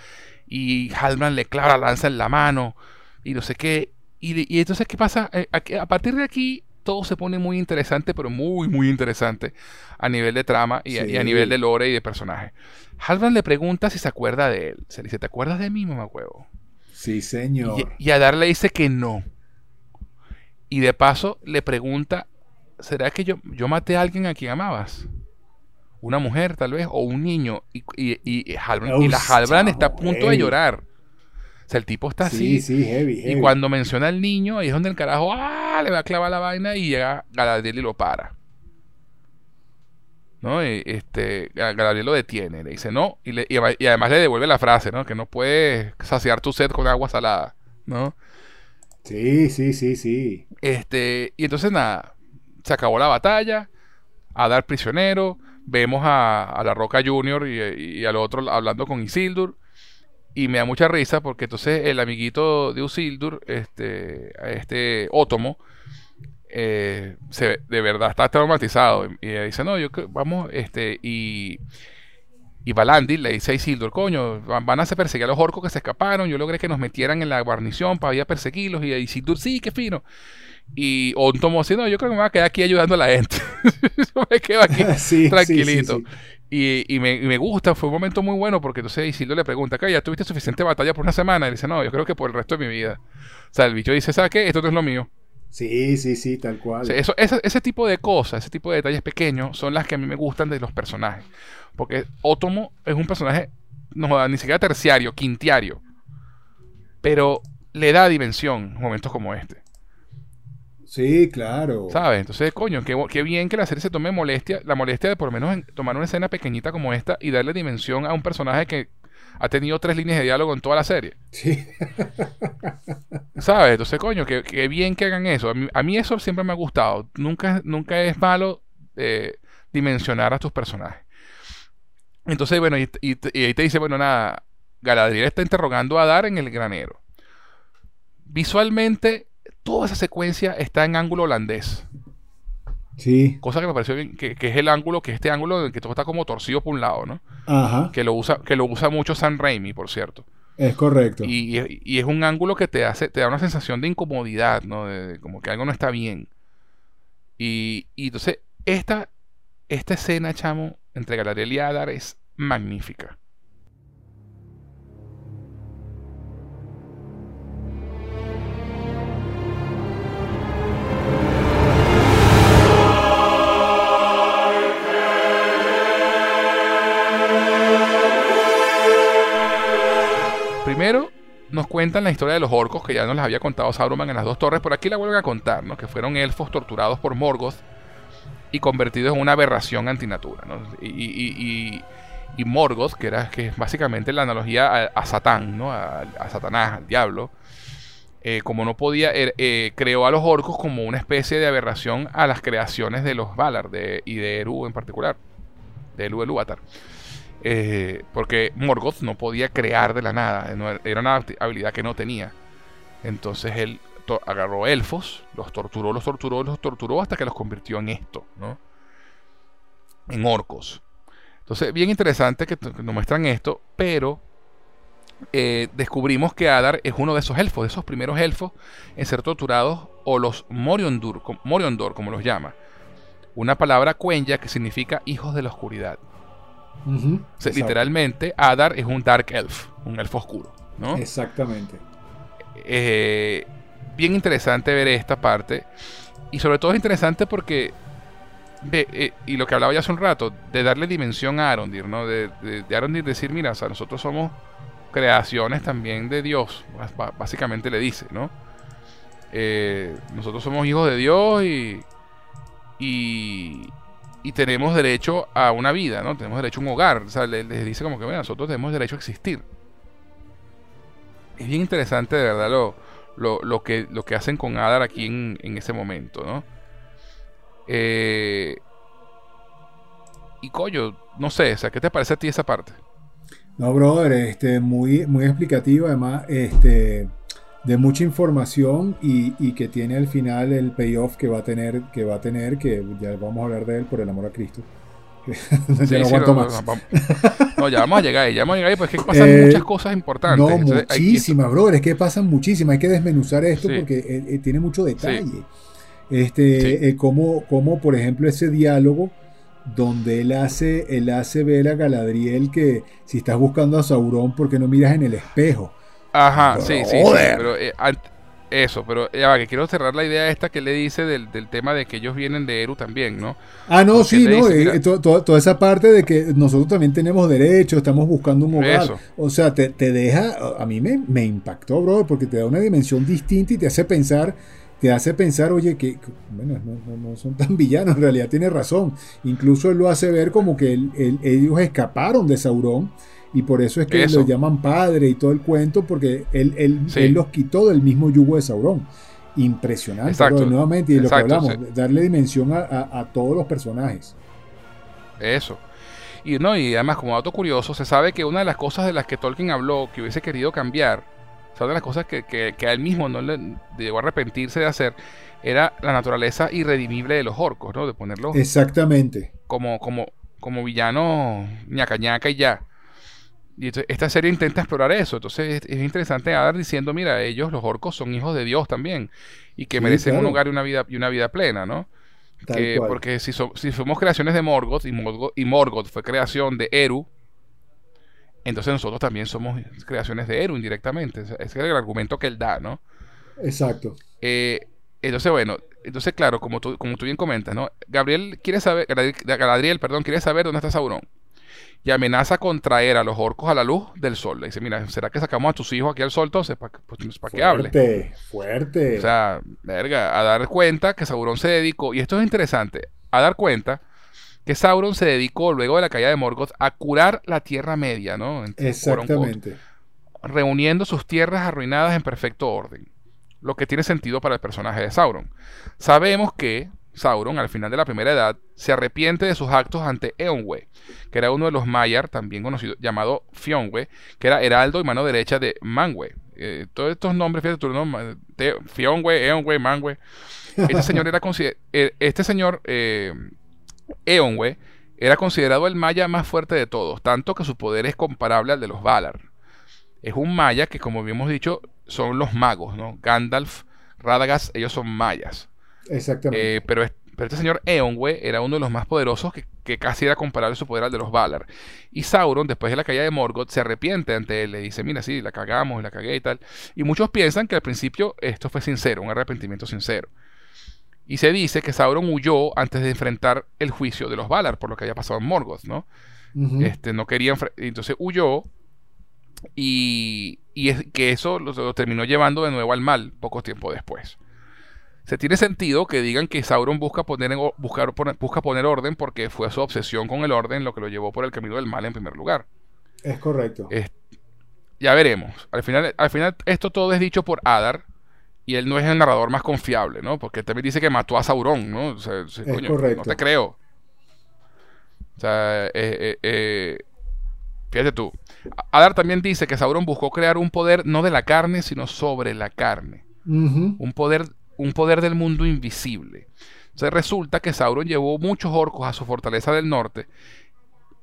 y Halbrand le clava la lanza en la mano, y no sé qué. Y, y entonces, ¿qué pasa? Eh, a partir de aquí, todo se pone muy interesante, pero muy, muy interesante a nivel de trama y, a- y a Sí. nivel de lore y de personaje. Halbrand le pregunta si se acuerda de él. Se le dice, ¿te acuerdas de mí, mamá huevo? Sí, señor. Y, y Adar le dice que no. Y de paso le pregunta, ¿será que yo, yo maté a alguien a quien amabas? Una mujer tal vez, o un niño. Y, y, y, Halbrand- y la chamo, está a punto de llorar. Sea, el tipo está sí, así. sí, heavy, heavy. Y cuando menciona al niño, ahí es donde el carajo ¡ah! le va a clavar la vaina y llega Galadriel y lo para. ¿No? Y este, Ga- Galadriel lo detiene, le dice no, y, le- y aba- y además le devuelve la frase, ¿no? Que no puedes saciar tu sed con agua salada, ¿no? Sí, sí, sí, sí. Este, y entonces nada, se acabó la batalla, a dar prisionero, vemos a, a la Roca Junior y, y al otro hablando con Isildur, Y me da mucha risa porque entonces el amiguito de Usildur, este, este Otomo, eh, se, de verdad está traumatizado. Y, dice, no, yo vamos, este, y, y le dice a Isildur, coño, van a perseguir a los orcos que se escaparon, yo logré que nos metieran en la guarnición para ir a perseguirlos, y Isildur, sí, qué fino. Y Otomo así, no, yo creo que me voy a quedar aquí ayudando a la gente. yo me quedo aquí tranquilito. Y, me, gusta, fue un momento muy bueno porque entonces Isildo le pregunta, ¿ya tuviste suficiente batalla por una semana? Y dice, no, yo creo que por el resto de mi vida. O sea, el bicho dice, ¿sabes qué? Esto no es lo mío. Sí, sí, sí, tal cual. eso, ese, tipo de cosas, ese tipo de detalles pequeños son las que a mí me gustan de los personajes. Porque Otomo es un personaje, no ni siquiera terciario, quintiario. Pero le da dimensión en momentos como este. Sí, claro. ¿Sabes? Entonces, coño, qué, bien que la serie se tome molestia, la molestia de por lo menos tomar una escena pequeñita como esta y darle dimensión a un personaje que ha tenido tres líneas de diálogo en toda la serie. Sí. ¿Sabes? Entonces, coño, qué, bien que hagan eso. A mí, eso siempre me ha gustado. Nunca, nunca es malo eh, dimensionar a tus personajes. Entonces, bueno, y, ahí te dice, bueno, nada, Galadriel está interrogando a Dar en el granero. Visualmente toda esa secuencia está en ángulo holandés. Sí. Cosa que me pareció que, que, es el ángulo, que este ángulo en que todo está como torcido por un lado, ¿no? Ajá. Que lo usa, que lo usa mucho San Raimi, por cierto. Es correcto. Y, es un ángulo que te hace, te da una sensación de incomodidad, ¿no? De, como que algo no está bien. Y, y entonces, esta, esta escena, chamo, entre Galadriel y Adar es magnífica. Nos cuentan la historia de los orcos, que ya nos las había contado Sauron en las dos torres, por aquí la vuelven a contar, ¿no? que fueron elfos torturados por Morgoth y convertidos en una aberración antinatura. Y, Morgoth, que era que es básicamente la analogía a, Satán, ¿no? a, Satanás, al diablo, eh, como no podía, er, eh, creó a los orcos como una especie de aberración a las creaciones de los Valar y de Eru en particular, de Eru Elúvatar. Eh, porque Morgoth no podía crear de la nada, era una habilidad que no tenía. Entonces él agarró elfos, los torturó, los torturó, los torturó hasta que los convirtió en esto, ¿no? En orcos. Entonces, bien interesante que, nos muestran esto, pero eh, descubrimos que Adar es uno de esos elfos, de esos primeros elfos en ser torturados, o los Moriondor, Moriondor como los llama. Una palabra cuenya que significa hijos de la oscuridad literalmente, Adar es un Dark Elf, un elfo oscuro, ¿no? Exactamente. Eh, bien interesante ver esta parte. Y sobre todo es interesante porque. Eh, y lo que hablaba ya hace un rato, de darle dimensión a Arondir, ¿no? De, de, Arondir decir, mira, o sea, nosotros somos creaciones también de Dios, básicamente le dice, ¿no? Eh, nosotros somos hijos de Dios y, y, y tenemos derecho a una vida, ¿no? Tenemos derecho a un hogar. O sea, les, dice como que, bueno, nosotros tenemos derecho a existir. Es bien interesante, de verdad, lo, lo, que, lo que hacen con Adar aquí en, ese momento, ¿no? Eh, y coño, no sé, o sea, ¿qué te parece a ti esa parte? No, brother, este, muy, muy explicativo, además, este de mucha información y, que tiene al final el payoff que va a tener, que va a tener, que ya vamos a hablar de él por el amor a Cristo. ya no aguanto más. No, ya vamos a llegar ahí, ya vamos a llegar ahí, porque pasan eh, muchas cosas importantes. No, muchísimas, brother, es que pasan muchísimas, hay que desmenuzar esto porque eh, eh, tiene mucho detalle. Este, como, como, por ejemplo, ese diálogo donde él hace, él hace ver a Galadriel que si estás buscando a Sauron, ¿por qué no miras en el espejo? Ajá, sí, sí, pero eh, eso, pero ya va, que quiero cerrar la idea esta que le dice del, tema de que ellos vienen de Eru también, ¿no? Ah, no, sí, no, eh, toda esa parte de que nosotros también tenemos derechos, estamos buscando un hogar. O sea, te, deja, a mí me, me impactó, bro, porque te da una dimensión distinta y te hace pensar te hace pensar, oye, que bueno, no, son tan villanos, en realidad tiene razón. Incluso él lo hace ver como que ellos escaparon de Sauron y por eso es que lo llaman padre y todo el cuento, porque él, él, los quitó del mismo yugo de Sauron. Impresionante, Exacto. nuevamente, y lo que hablamos, darle dimensión a, todos los personajes. Eso. Y, no, y además, como dato curioso, se sabe que una de las cosas de las que Tolkien habló que hubiese querido cambiar, o sea, una de las cosas que, que, a él mismo no le llegó a arrepentirse de hacer, era la naturaleza irredimible de los orcos, ¿no? De ponerlos. Exactamente. Como, como, como villano ñaca ñaca y ya. Y esta serie intenta explorar eso. Entonces es, interesante Adar diciendo, mira, ellos, los orcos, son hijos de Dios también. Y que merecen un hogar y una vida, y una vida plena, ¿no? porque si, si somos creaciones de Morgoth y, Morgoth y Morgoth fue creación de Eru, entonces nosotros también somos creaciones de Eru indirectamente. Ese es el argumento que él da, ¿no? Exacto. Eh, entonces, bueno, entonces claro, como tú, como tú bien comentas, ¿no? Gabriel quiere saber, Galadriel, perdón, quiere saber dónde está Sauron y amenaza con traer a los orcos a la luz del sol. Le dice, mira, ¿será que sacamos a tus hijos aquí al sol entonces? ¿Para pues, que hable? Fuerte, fuerte. O sea, verga, a dar cuenta que Sauron se dedicó, y esto es interesante, a dar cuenta que Sauron se dedicó luego de la caída de Morgoth a curar la Tierra Media, ¿no? Exactamente. reuniendo sus tierras arruinadas en perfecto orden. Lo que tiene sentido para el personaje de Sauron. Sabemos que Sauron, al final de la primera edad, se arrepiente de sus actos ante Eonwe, que era uno de los Maiar, también conocido, llamado Fionwe, que era heraldo y mano derecha de Manwe. Eh, todos estos nombres, fíjate tú, ¿no? Fionwe, Eonwe, Manwe. Este señor era eh, este señor eh, Eonwe era considerado el maya más fuerte de todos, tanto que su poder es comparable al de los Valar. Es un maya que, como habíamos dicho, son los magos, ¿no? Gandalf, Radagast, ellos son mayas. Exactamente. Eh, pero, este señor Eonwe era uno de los más poderosos que, casi era comparable su poder al de los Valar. Y Sauron, después de la caída de Morgoth, se arrepiente ante él. Le dice, mira, sí, la cagamos, la cagué y tal. Y muchos piensan que al principio esto fue sincero, un arrepentimiento sincero. Y se dice que Sauron huyó antes de enfrentar el juicio de los Valar, por lo que había pasado en Morgoth, ¿no? este, no quería entonces huyó y, es, que eso lo, terminó llevando de nuevo al mal poco tiempo después se tiene sentido que digan que Sauron busca poner, buscar, busca poner orden porque fue su obsesión con el orden lo que lo llevó por el camino del mal en primer lugar. Es correcto. ya veremos. Al final, al final, esto todo es dicho por Adar y él no es el narrador más confiable, ¿no? Porque él también dice que mató a Sauron, ¿no? es correcto. No te creo. O sea, eh, eh, eh, fíjate tú. Adar también dice que Sauron buscó crear un poder no de la carne, sino sobre la carne. Un poder un poder del mundo invisible. Se resulta que Sauron llevó muchos orcos a su fortaleza del norte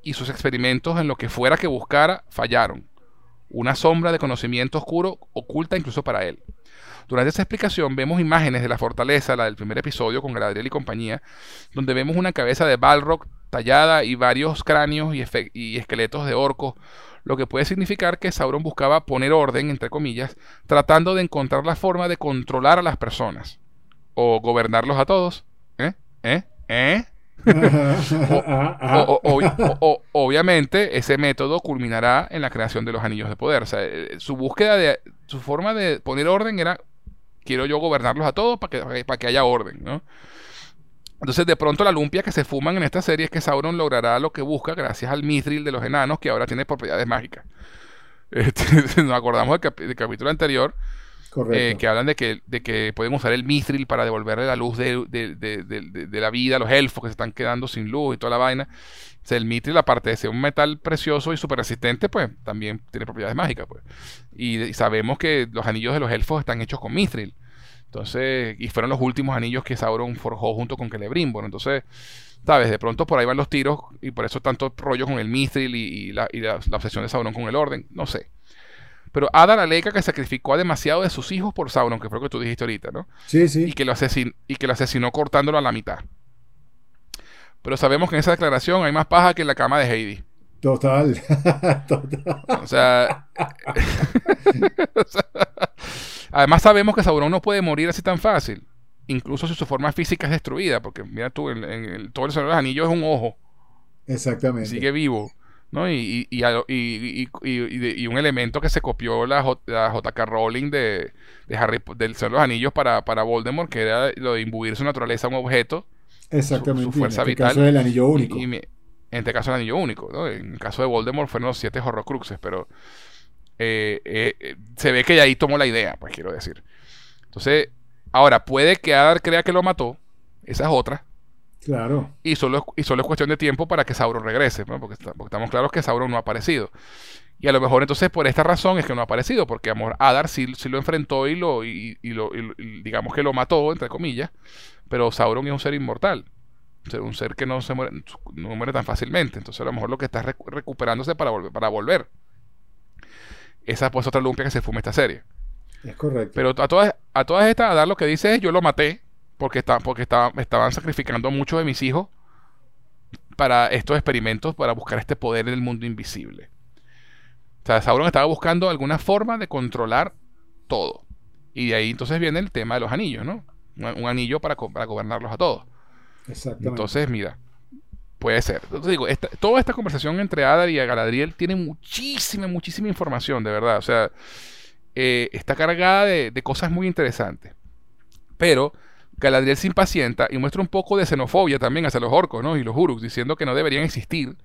y sus experimentos en lo que fuera que buscara fallaron. Una sombra de conocimiento oscuro oculta incluso para él. Durante esta explicación vemos imágenes de la fortaleza, la del primer episodio con Galadriel y compañía, donde vemos una cabeza de Balrog tallada y varios cráneos y esqueletos de orcos lo que puede significar que Sauron buscaba poner orden, entre comillas, tratando de encontrar la forma de controlar a las personas. O gobernarlos a todos. ¿Eh? ¿Eh? ¿Eh? obviamente ese método culminará en la creación de los anillos de poder. O sea, eh, su búsqueda de su forma de poner orden era quiero yo gobernarlos a todos para que, para que haya orden, ¿no? Entonces, de pronto, la lumpia que se fuman en esta serie es que Sauron logrará lo que busca gracias al mithril de los enanos, que ahora tiene propiedades mágicas. Este, nos acordamos del, capítulo anterior, eh, que hablan de que, de que pueden usar el mithril para devolverle la luz de, la vida a los elfos que se están quedando sin luz y toda la vaina. O sea, el mithril, aparte de ser un metal precioso y súper resistente, pues también tiene propiedades mágicas. Pues. Y, y, sabemos que los anillos de los elfos están hechos con mithril. Entonces, y fueron los últimos anillos que Sauron forjó junto con Celebrimbor. Entonces, sabes, de pronto por ahí van los tiros y por eso tanto rollo con el Mithril y, la, obsesión de Sauron con el orden, no sé. Pero Ada la Leica que sacrificó a demasiado de sus hijos por Sauron, que fue lo que tú dijiste ahorita, ¿no? Sí, sí. Y que lo, y que lo asesinó cortándolo a la mitad. Pero sabemos que en esa declaración hay más paja que en la cama de Heidi. Total. Total. o sea Además sabemos que Sauron no puede morir así tan fácil, incluso si su forma física es destruida, porque mira tú, en, el, todo el Señor de los Anillos es un ojo. Exactamente. Sigue vivo. ¿no? Y, y, y, un elemento que se copió la, JK Rowling de, de Harry, del Señor de los Anillos para, para Voldemort, que era lo de imbuir su naturaleza a un objeto. Exactamente. Su, fuerza en este caso del anillo único. en este caso el anillo único. ¿no? En el caso de Voldemort fueron los siete horrocruxes, pero eh, eh, se ve que de ahí tomó la idea, pues quiero decir. Entonces, ahora, puede que Adar crea que lo mató, esa es otra. Claro. Y solo, y solo es cuestión de tiempo para que Sauron regrese, ¿no? porque, estamos claros que Sauron no ha aparecido. Y a lo mejor entonces por esta razón es que no ha aparecido, porque amor, Adar sí, sí lo enfrentó y lo, y, y lo y- digamos que lo mató, entre comillas, pero Sauron es un ser inmortal. Un ser que no se muere, no muere tan fácilmente. Entonces a lo mejor lo que está recu- recuperándose para volver, para volver. Esa pues otra lumpia que se fuma esta serie. Es correcto. Pero a todas, a todas estas, Adar lo que dice es yo lo maté porque, está, porque estaba, estaban sacrificando a muchos de mis hijos para estos experimentos, para buscar este poder en el mundo invisible. O sea, Sauron estaba buscando alguna forma de controlar todo. Y de ahí entonces viene el tema de los anillos, ¿no? Un, un anillo para, para gobernarlos a todos. Exactamente. Entonces, mira, puede ser. Entonces digo, esta- toda esta conversación entre Adar y Galadriel tiene muchísima, muchísima información, de verdad. O sea, eh, está cargada de, de cosas muy interesantes. Pero Galadriel se impacienta y muestra un poco de xenofobia también hacia los orcos, ¿no? Y los Uruks, diciendo que no deberían existir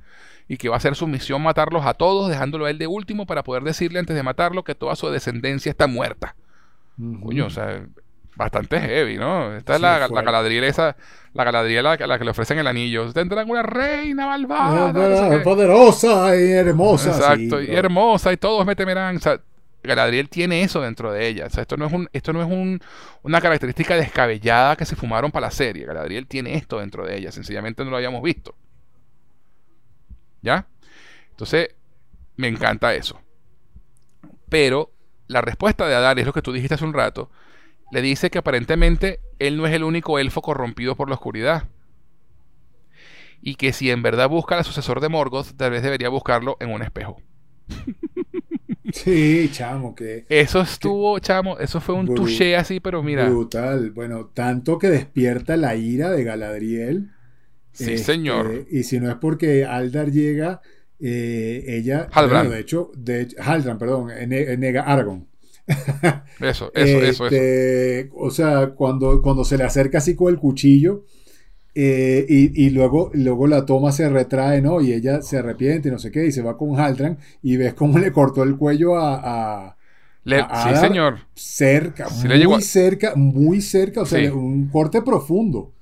y que va a ser su misión matarlos a todos, dejándolo a él de último para poder decirle antes de matarlo que toda su descendencia está muerta. Coño, o sea, bastante heavy, ¿no? Esta es la, la esa, la Galadriel a la, la que le ofrecen el anillo. Tendrán una reina malvada. No poderosa y hermosa. Exacto, sí, y hermosa, y todos me temerán. O sea, Galadriel tiene eso dentro de ella. O sea, esto no es, un, esto no es un- una característica descabellada que se fumaron para la serie. Galadriel tiene esto dentro de ella. Sencillamente no lo habíamos visto. ¿Ya? Entonces, me encanta eso. Pero la respuesta de Adar es lo que tú dijiste hace un rato. Le dice que aparentemente él no es el único elfo corrompido por la oscuridad. Y que si en verdad busca al sucesor de Morgoth, tal vez debería buscarlo en un espejo. Sí, chamo, que Eso estuvo, chamo, eso fue un touché así, pero mira. brutal. Bueno, tanto que despierta la ira de Galadriel. Sí, Este, señor. Y si no es porque Aldar llega, eh, ella. Halbrand. bueno, de hecho, de Halbrand, perdón, ne- nega Aragorn. Eso, eso, eso, eso. Este, O sea, cuando, cuando se le acerca así con el cuchillo eh, y, y luego, luego la toma se retrae, ¿no? Y ella se arrepiente y no sé qué, y se va con Haldran y ves cómo le cortó el cuello a, a- Le- a sí, Adar. señor. cerca, Sí muy a- cerca, muy cerca, o sea, Sí. un corte profundo.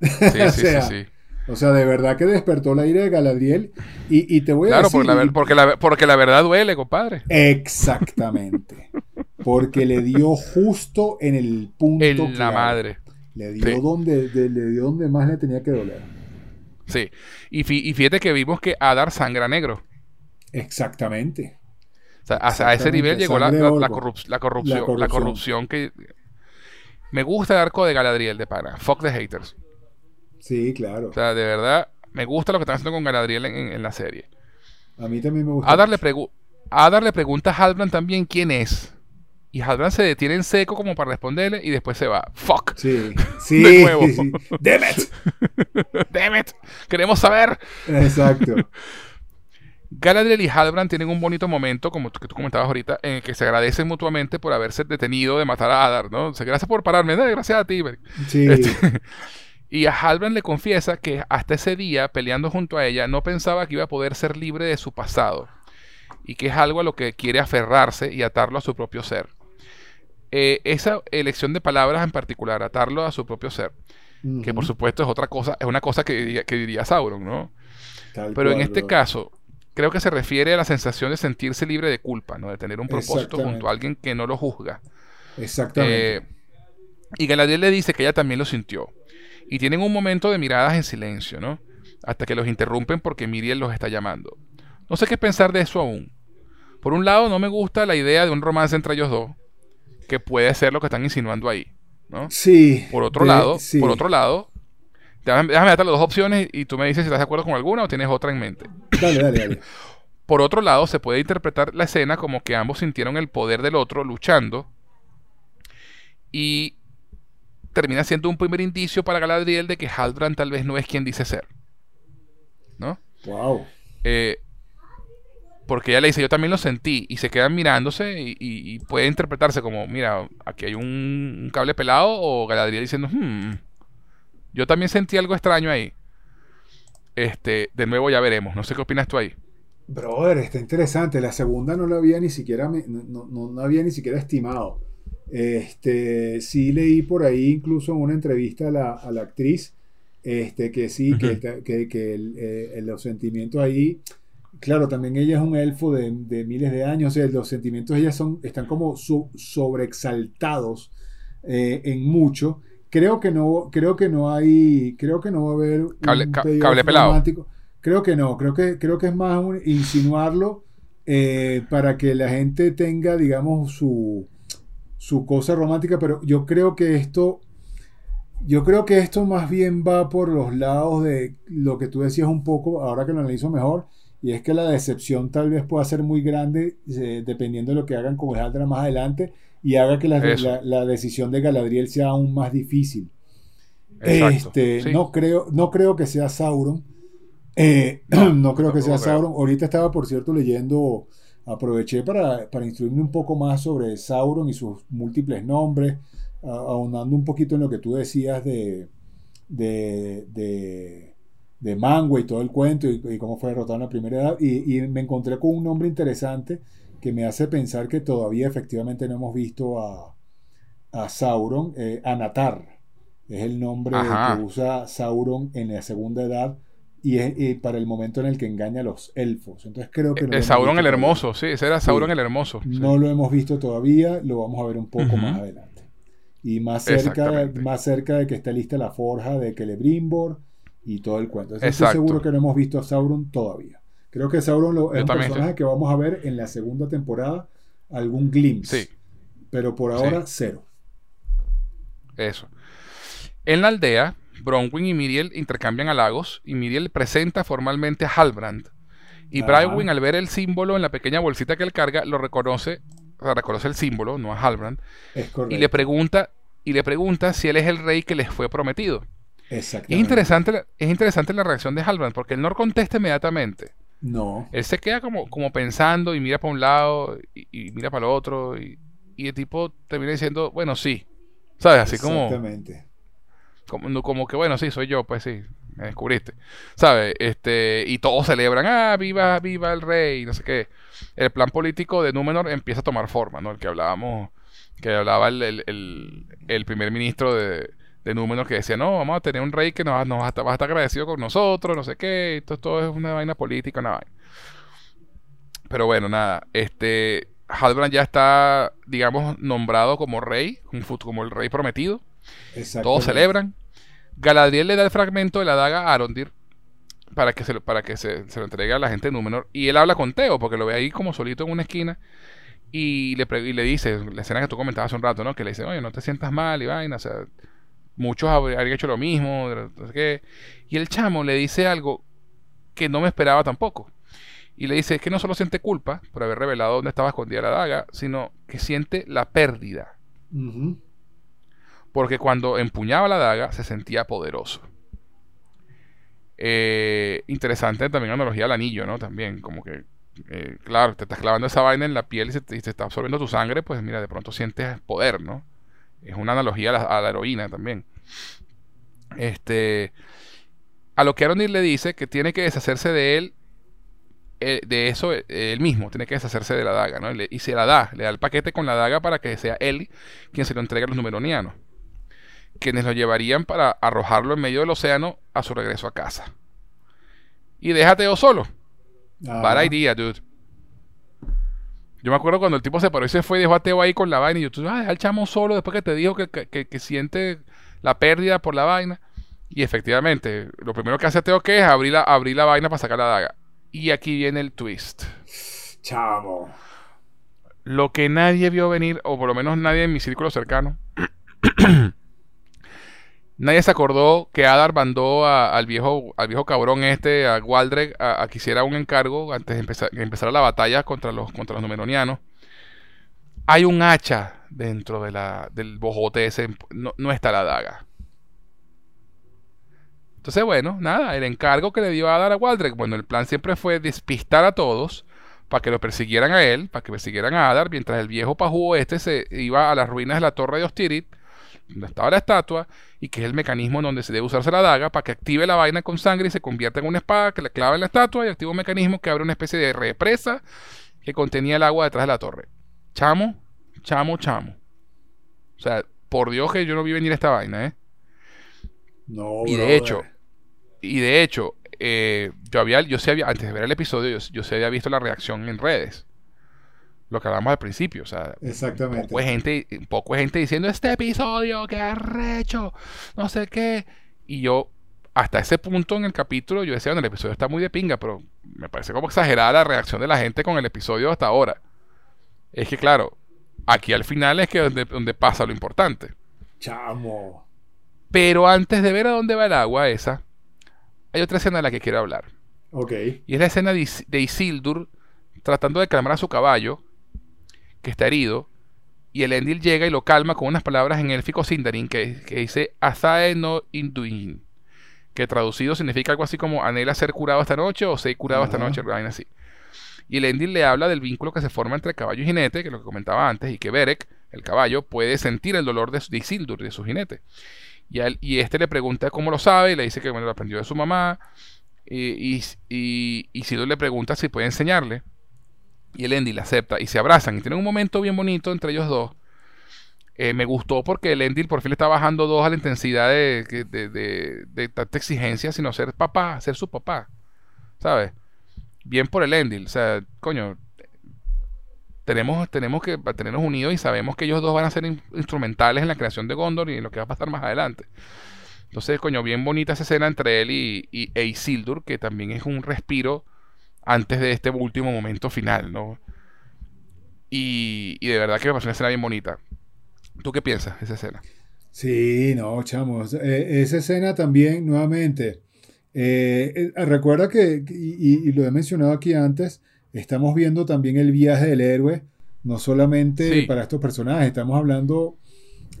Sí, sí, O sí, sea, sí. O sea, de verdad que despertó la ira de Galadriel y, y te voy a Claro, decir... porque porque, la, porque la verdad duele, compadre. Exactamente. Porque le dio justo en el punto En la madre. Le dio, Sí. donde, de- le dio donde más le tenía que doler. Sí. Y, fíjate que vimos que Adar sangra negro. Exactamente. O sea, hasta a ese nivel llegó la, la- orco. la corrup- la corrupción, La la corrupción. que... Me gusta el arco de Galadriel de pana. Fuck the haters. Sí, claro. O sea, de verdad, me gusta lo que están haciendo con Galadriel en, en- en la serie. A mí también me gusta. Adar le, mucho. pregu- Adar le pregunta a Halbrand también quién es. Y Halbrand se detiene en seco como para responderle y después se va. Fuck. Sí, sí. De nuevo. sí. Damn it. Damn it. Queremos saber. Exacto. Galadriel y Halbrand tienen un bonito momento, como tú, que tú comentabas ahorita, en el que se agradecen mutuamente por haberse detenido de matar a Adar, ¿no? O sea, gracias por pararme, no, gracias a ti. Sí. Este, y a Halbrand le confiesa que hasta ese día, peleando junto a ella, no pensaba que iba a poder ser libre de su pasado. Y que es algo a lo que quiere aferrarse y atarlo a su propio ser. Eh, esa elección de palabras en particular, atarlo a su propio ser, que por supuesto es otra cosa, es una cosa que diría, que diría Sauron, ¿no? Tal Pero en este bro. caso, creo que se refiere a la sensación de sentirse libre de culpa, ¿no? De tener un propósito junto a alguien que no lo juzga. Exactamente. Eh, y Galadriel le dice que ella también lo sintió. Y tienen un momento de miradas en silencio, ¿no? Hasta que los interrumpen porque Miriel los está llamando. No sé qué pensar de eso aún. Por un lado, no me gusta la idea de un romance entre ellos dos, que puede ser lo que están insinuando ahí, ¿no? sí. Por otro de- lado, sí. por otro lado, déjame, déjame darte las dos opciones y tú me dices si estás de acuerdo con alguna o tienes otra en mente. Dale, dale, dale. Por otro lado, se puede interpretar la escena como que ambos sintieron el poder del otro luchando y termina siendo un primer indicio para Galadriel de que Halbrand tal vez no es quien dice ser. ¿No? Wow. Eh, porque ella le dice, yo también lo sentí, y se quedan mirándose y, y- y puede interpretarse como, mira, aquí hay un, un cable pelado, o Galadriel diciendo, "Hmm, yo también sentí algo extraño ahí. Este, de nuevo ya veremos, no sé qué opinas tú ahí. Brother, está interesante. La segunda no la había ni siquiera, no, no- no había ni siquiera estimado. Este, sí leí por ahí, incluso en una entrevista a la, a la actriz, Este, que sí, que, que, que eh, los sentimientos ahí, claro, también ella es un elfo de, miles de años, o sea, los sentimientos de ella son, están como sobreexaltados eh, en mucho. Creo que no, creo que no hay, creo que no va a haber un cable, pelado. Creo que no, creo que, creo que es más insinuarlo eh, para que la gente tenga, digamos, su, su cosa romántica, pero yo creo que esto yo creo que esto más bien va por los lados de lo que tú decías un poco, ahora que lo analizo mejor, y es que la decepción tal vez pueda ser muy grande eh, dependiendo de lo que hagan con Haldra más adelante y haga que la, decisión de Galadriel sea aún más difícil. este, no, creo, no creo que sea Sauron. Eh, no, creo que sea Sauron. Ahorita estaba, por cierto, leyendo, aproveché para, para instruirme un poco más sobre Sauron y sus múltiples nombres aunando un poquito en lo que tú decías de, de, de, Mango y todo el cuento y, cómo fue derrotado en la primera edad, y, me encontré con un nombre interesante que me hace pensar que todavía efectivamente no hemos visto a, a Sauron, eh, Anatar. Es el nombre que usa Sauron en la segunda edad y es para el momento en el que engaña a los elfos. Entonces creo que... No Sauron el Hermoso, sí, ese era Sauron el Hermoso. No lo hemos visto todavía, lo vamos a ver un poco más adelante. Y más cerca, más cerca de que esté lista la forja de Celebrimbor y todo el cuento. Estoy seguro que no hemos visto a Sauron todavía. Creo que Sauron lo, es un personaje que vamos a ver en la segunda temporada, algún glimpse. Sí. Pero por ahora, cero. Eso. En la aldea, Bronwyn y Miriel intercambian halagos y Miriel presenta formalmente a Halbrand. Y Brywin, al ver el símbolo en la pequeña bolsita que él carga, lo reconoce reconoce el símbolo, no a Halbrand, y le pregunta y le pregunta si él es el rey que les fue prometido. Es interesante, es interesante la reacción de Halbrand, porque él no contesta inmediatamente. No. Él se queda como, como pensando y mira para un lado y, mira para el otro y, y, el tipo termina diciendo, bueno, sí. ¿Sabes? Así como... Exactamente. Como, como que, bueno, sí, soy yo, pues sí, me descubriste. ¿Sabes? Este, y todos celebran, ah, viva, viva el rey, no sé qué el plan político de Númenor empieza a tomar forma, ¿no? El que hablábamos, que hablaba el, primer ministro de, de, Númenor que decía, no, vamos a tener un rey que nos, nos va, a estar, agradecido con nosotros, no sé qué, esto todo es una vaina política, una vaina. Pero bueno, nada, este, Halbrand ya está, digamos, nombrado como rey, como el rey prometido. Todos celebran. Galadriel le da el fragmento de la daga a Arondir para que, se, para que se, lo entregue a la gente de Númenor. Y él habla con Teo, porque lo ve ahí como solito en una esquina. Y le, y le dice, la escena que tú comentabas hace un rato, ¿no? Que le dice, oye, no te sientas mal y vaina. O sea, muchos habrían hecho lo mismo. No sé qué. Y el chamo le dice algo que no me esperaba tampoco. Y le dice, es que no solo siente culpa por haber revelado dónde estaba escondida la daga, sino que siente la pérdida. Porque cuando empuñaba la daga se sentía poderoso. Eh, interesante también la analogía al anillo, ¿no? También, como que, eh, claro, te estás clavando esa vaina en la piel y se, te, está absorbiendo tu sangre, pues mira, de pronto sientes poder, ¿no? Es una analogía a la, heroína también. Este, a lo que Aronir le dice que tiene que deshacerse de él, eh, de eso él mismo, tiene que deshacerse de la daga, ¿no? y se la da, le da el paquete con la daga para que sea él quien se lo entregue a los numeronianos quienes lo llevarían para arrojarlo en medio del océano a su regreso a casa. Y déjate yo solo. Bad idea, dude. Yo me acuerdo cuando el tipo se paró y se fue y dejó a Teo ahí con la vaina. Y yo, tú, ah, deja al chamo solo después que te dijo que, que, siente la pérdida por la vaina. Y efectivamente, lo primero que hace Teo que es abrir la, abrir la vaina para sacar la daga. Y aquí viene el twist. Chamo. Lo que nadie vio venir, o por lo menos nadie en mi círculo cercano, Nadie se acordó que Adar mandó al viejo al viejo cabrón este, a Waldreg, a, que hiciera un encargo antes de empezar, empezar la batalla contra los, contra los numeronianos. Hay un hacha dentro de la, del bojote ese, no, está la daga. Entonces, bueno, nada, el encargo que le dio Adar a Waldreg, bueno, el plan siempre fue despistar a todos para que lo persiguieran a él, para que persiguieran a Adar, mientras el viejo pajú este se iba a las ruinas de la torre de Ostirit donde estaba la estatua y que es el mecanismo donde se debe usarse la daga para que active la vaina con sangre y se convierta en una espada que le clava en la estatua y activa un mecanismo que abre una especie de represa que contenía el agua detrás de la torre. Chamo, chamo, chamo. O sea, por Dios que yo no vi venir esta vaina, ¿eh? No, y de hecho, y de hecho, eh, yo había, yo se había, antes de ver el episodio, yo, yo se había visto la reacción en redes. Lo que hablamos al principio, o sea, Exactamente. poco de gente, poco de gente diciendo este episodio, que arrecho, no sé qué. Y yo, hasta ese punto en el capítulo, yo decía, bueno, el episodio está muy de pinga, pero me parece como exagerada la reacción de la gente con el episodio hasta ahora. Es que, claro, aquí al final es que donde, donde pasa lo importante. Chamo. Pero antes de ver a dónde va el agua esa, hay otra escena de la que quiero hablar. Ok. Y es la escena de, Is- de Isildur tratando de calmar a su caballo, que está herido, y el Endil llega y lo calma con unas palabras en élfico Sindarin que, que dice Azae no Induin, que traducido significa algo así como anhela ser curado esta noche o ser curado esta noche, algo así. Y el Endil le habla del vínculo que se forma entre caballo y jinete, que es lo que comentaba antes, y que Berek, el caballo, puede sentir el dolor de, de Isildur, de su jinete. Y, a él- y este le pregunta cómo lo sabe, y le dice que bueno, lo aprendió de su mamá. Y, y, y, Isildur le pregunta si puede enseñarle. Y el Endil acepta y se abrazan. Y tienen un momento bien bonito entre ellos dos. Eh, me gustó porque el Endil por fin le está bajando dos a la intensidad de, de, de, tanta exigencia, sino ser papá, ser su papá. ¿Sabes? Bien por el Endil. O sea, coño, tenemos, tenemos que mantenernos unidos y sabemos que ellos dos van a ser in- instrumentales en la creación de Gondor y en lo que va a pasar más adelante. Entonces, coño, bien bonita esa escena entre él y, y Isildur, que también es un respiro antes de este último momento final, ¿no? Y, y de verdad que me pareció una escena bien bonita. ¿Tú qué piensas de esa escena? Sí, no, chamos. Eh, esa escena también, nuevamente. eh, eh, recuerda que, y, y lo he mencionado aquí antes, estamos viendo también el viaje del héroe, no solamente Sí. para estos personajes, estamos hablando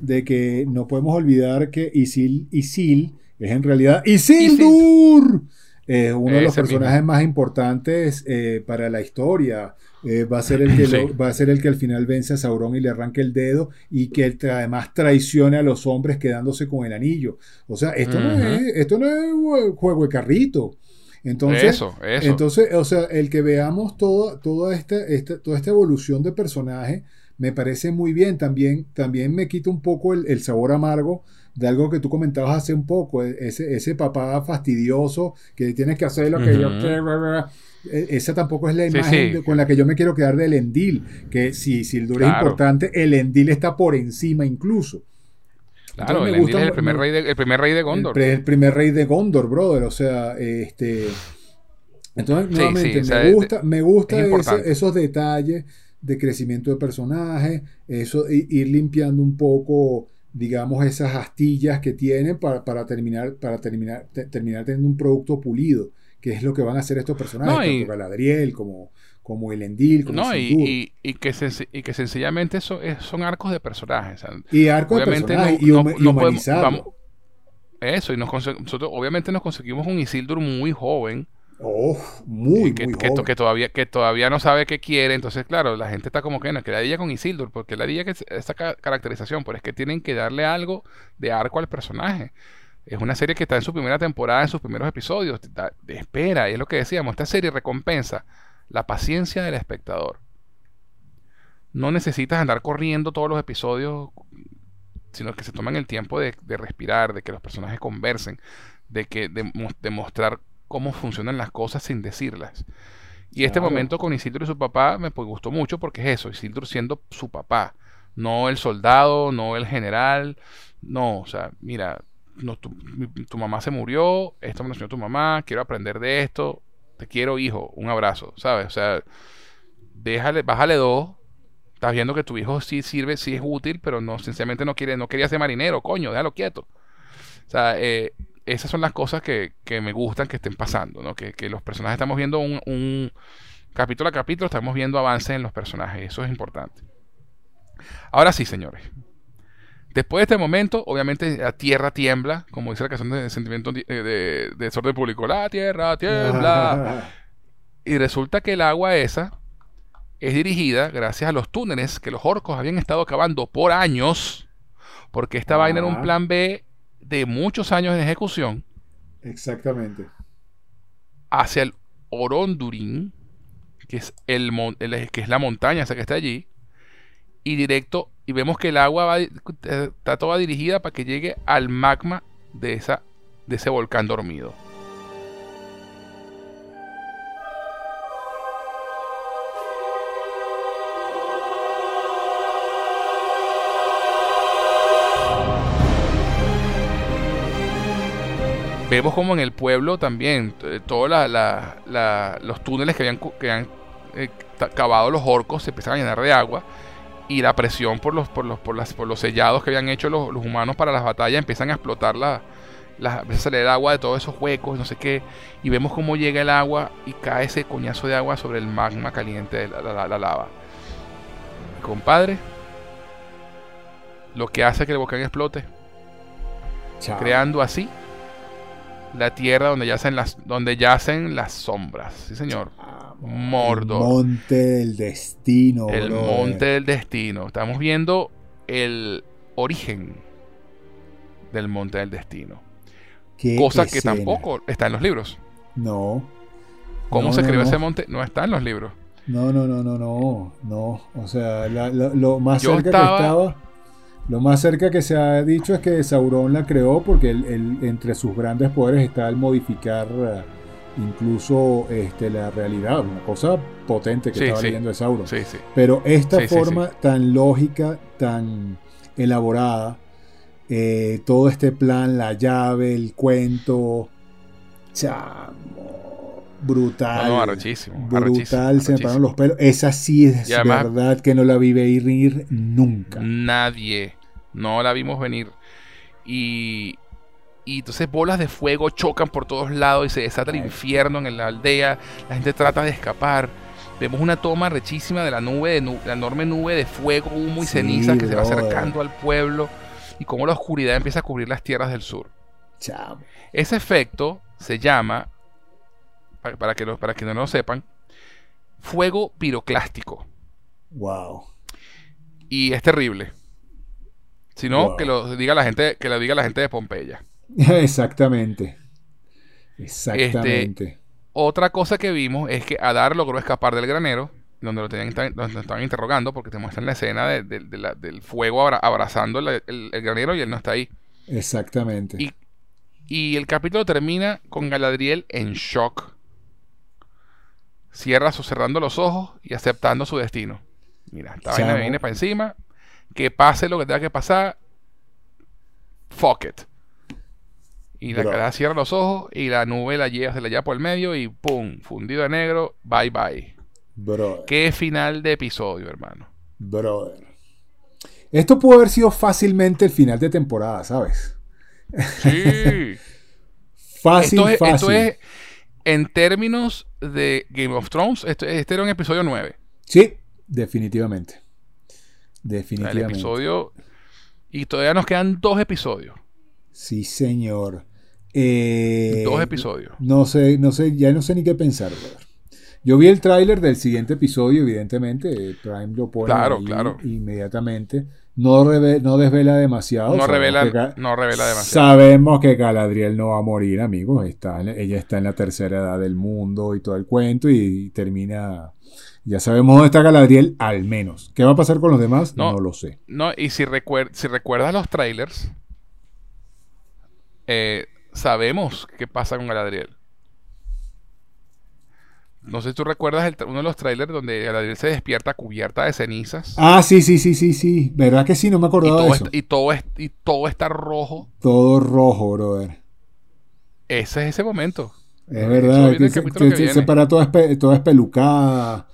de que no podemos olvidar que Isil, Isil es en realidad Isildur. Es uno de los personajes mismo. más importantes eh, para la historia. Eh, va, a ser el que Sí. lo- va a ser el que al final vence a Sauron y le arranque el dedo y que él tra- además traicione a los hombres quedándose con el anillo. O sea, esto, no, es, esto no es jue- juego de carrito. Entonces, eso, eso. entonces, o sea, el que veamos todo, toda, esta, esta- toda esta evolución de personaje me parece muy bien. También, también me quita un poco el, el sabor amargo de algo que tú comentabas hace un poco, e- ese, ese papá fastidioso que tienes que hacer lo que yo quiero. E- Esa tampoco es la imagen sí. de- con la que yo me quiero quedar del Endil, que si, si el Dur es importante, el Endil está por encima incluso. claro, el Endil gusta es el primer, me- rey de, el primer rey de Gondor. el primer rey de Gondor, brother. O sea, este. Entonces, nuevamente, sí, o sea, me gusta, me gusta es ese- esos detalles de crecimiento de personajes, eso, ir limpiando un poco, digamos, esas astillas que tienen para, para terminar, para terminar, te- terminar teniendo un producto pulido, que es lo que van a hacer estos personajes, No, y- tanto Galadriel como, como el Endil, como No, y, Isildur. y, y que senc- y que sencillamente es- son arcos de personajes. o sea, Y arco de personajes no- y, y no podemos- vamos- eso, y nos nosotros obviamente nos conseguimos un Isildur muy joven, Oh, muy, eh, que, muy que, joven. que todavía, que todavía no sabe qué quiere, entonces claro, la gente está como que, no, que la dilla con Isildur, porque la dilla que es esta ca- caracterización, pero es que tienen que darle algo de arco al personaje. Es una serie que está en su primera temporada, en sus primeros episodios. da- de espera, y es lo que decíamos, esta serie recompensa la paciencia del espectador. No necesitas andar corriendo todos los episodios, sino que se toman el tiempo de, de respirar, de que los personajes conversen, de que de mostrar cómo funcionan las cosas sin decirlas. Y este momento con Isildur y su papá me pues, gustó mucho porque es eso, Isildur siendo su papá, no el soldado, no el general, no, o sea, mira, no, tu, mi- tu mamá se murió, esto me lo enseñó tu mamá, quiero aprender de esto, te quiero hijo, un abrazo, ¿sabes? O sea, déjale, bájale dos, estás viendo que tu hijo sí sirve, sí es útil, pero no, sencillamente no quiere, no quería ser marinero, coño, déjalo quieto. O sea, eh, esas son las cosas que, que me gustan que estén pasando, ¿no? Que, que los personajes estamos viendo un, un capítulo a capítulo, estamos viendo avances en los personajes, eso es importante. Ahora sí, señores. Después de este momento, obviamente la tierra tiembla, como dice la canción de Sentimiento de, de, de Desorden Público, la tierra tiembla. Y resulta que el agua esa es dirigida gracias a los túneles que los orcos habían estado cavando por años, porque esta vaina era un plan B de muchos años en ejecución, Exactamente. hacia el Orondurin, que es, el, que es la montaña esa que está allí, y directo, y vemos que el agua va, eh, está toda dirigida para que llegue al magma de, esa, de ese volcán dormido. Vemos como en el pueblo también, eh, todos los túneles que habían, cu- que habían eh, cavado los orcos se empiezan a llenar de agua y la presión por los, por los, por las, por los sellados que habían hecho los, los humanos para las batallas empiezan a explotar la, la, empieza a salir el agua de todos esos huecos, no sé qué, y vemos cómo llega el agua y cae ese coñazo de agua sobre el magma caliente de la, la- la lava. Compadre, lo que hace que el volcán explote, Chao. creando así la tierra donde yacen las, donde yacen las sombras. Sí, señor. Mordor. El monte del destino. El monte del destino. Estamos viendo el origen del monte del destino. Qué Cosa que tampoco está en los libros. No. ¿Cómo No, se no, no. ese monte? No está en los libros. No, no, no, no, no, no. O sea, la- la- lo más Yo cerca estaba- que estaba, lo más cerca que se ha dicho es que Sauron la creó porque entre sus grandes poderes está el modificar eh, incluso este, la realidad, una cosa potente que Sí, estaba sí. leyendo de Sauron. Sí, sí. Pero esta forma tan lógica, tan elaborada, eh, todo este plan, la llave, el cuento, chamo, brutal. No, no, Brutal, se me pararon los pelos. Esa sí es además- verdad que no la vi venir nunca. Nadie. No la vimos venir. Y, y entonces bolas de fuego chocan por todos lados y se desata el infierno en la aldea. La gente trata de escapar. Vemos una toma rechísima de la nube, de nu- la enorme nube de fuego, humo y Sí, ceniza que se va acercando al pueblo. Y cómo la oscuridad empieza a cubrir las tierras del sur. Chamo. Ese efecto se llama, para, para que, lo- para que no lo sepan, fuego piroclástico. Wow. Y es terrible. Si no, Wow. que lo diga la gente, que lo diga la gente de Pompeya. Exactamente. Exactamente. Otra cosa que vimos es que Adar logró escapar del granero, donde lo tenían, donde lo estaban interrogando, porque te muestran la escena de- de- de la- del fuego abra- abrazando el, el- el granero y él no está ahí. Exactamente. Y, y el capítulo termina con Galadriel en shock. Cierra su- cerrando los ojos y aceptando su destino. Mira, esta vaina me viene para encima. Que pase lo que tenga que pasar. Fuck it. Y la Bro. cara cierra los ojos y la nube la lleva, se la lleva por el medio y ¡pum! Fundido de negro. Bye bye. Brother. Qué final de episodio, hermano. Brother. Esto pudo haber sido fácilmente el final de temporada, ¿sabes? Sí. Fácil, esto, es, fácil. esto es, en términos de Game of Thrones, esto- este era un episodio 9. Sí, definitivamente. Definitivamente. El episodio. Y todavía nos quedan dos episodios. Sí, señor. Eh, dos episodios. No sé, no sé, ya no sé ni qué pensar, brother. Yo vi el tráiler del siguiente episodio, evidentemente. eh, Prime lo pone Claro, claro. inmediatamente. No, reve- no desvela demasiado. No revela, no revela demasiado. Sabemos que Galadriel no va a morir, amigos. Está ella está en la tercera edad del mundo y todo el cuento y termina... Ya sabemos dónde está Galadriel, al menos. ¿Qué va a pasar con los demás? No. No, lo sé. No, y si, recuer- si recuerdas los trailers, eh, sabemos qué pasa con Galadriel. No sé si tú recuerdas el uno de los trailers donde Galadriel se despierta cubierta de cenizas. Ah, sí, sí, sí, sí, sí. ¿Verdad que sí? No me acordaba de eso. y, todo es- y todo está rojo. Todo rojo, brother. Ese es ese momento. Es verdad, que se, capítulo que se- se viene. para toda, espe- toda espelucada.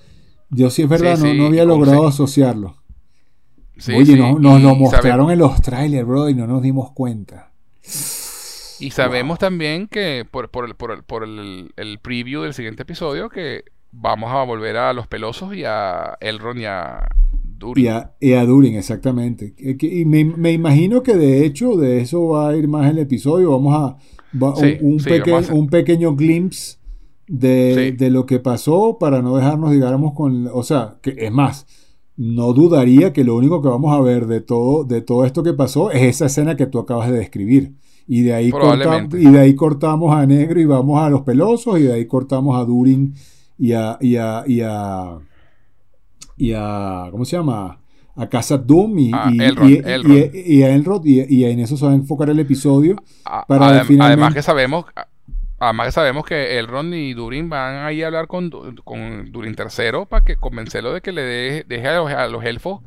Yo sí es verdad, Sí, no, sí, no había logrado sí. asociarlo. Oye, no- nos lo mostraron en los trailers, bro, y no nos dimos cuenta. Y sabemos también que por, por el, por el- por el- el preview del siguiente episodio que vamos a volver a los pelosos y a Elrond y a Durin. Y a, y a Durin, exactamente. Y me, me imagino que de hecho de eso va a ir más el episodio. Vamos a. va- Sí, un, un sí, peque- vamos a hacer- un pequeño glimpse de, Sí. de lo que pasó para no dejarnos, digamos, con. O sea, que es más. No dudaría que lo único que vamos a ver de todo, de todo esto que pasó es esa escena que tú acabas de describir. Y de, ahí corta- Probablemente. y de ahí cortamos a Negro y vamos a los pelosos. Y de ahí cortamos a Durin y a, y a, y a, y a ¿cómo se llama? A Casa Doom y, A y, Elrond, y- Elrond. y- a Elrond y, en eso se va a enfocar el episodio. A- para adem- finalmente- Además que sabemos, además que sabemos que Elrond y Durin van a ir a hablar con, con Durin III para que convencerlo de que le deje, deje a, los, a los elfos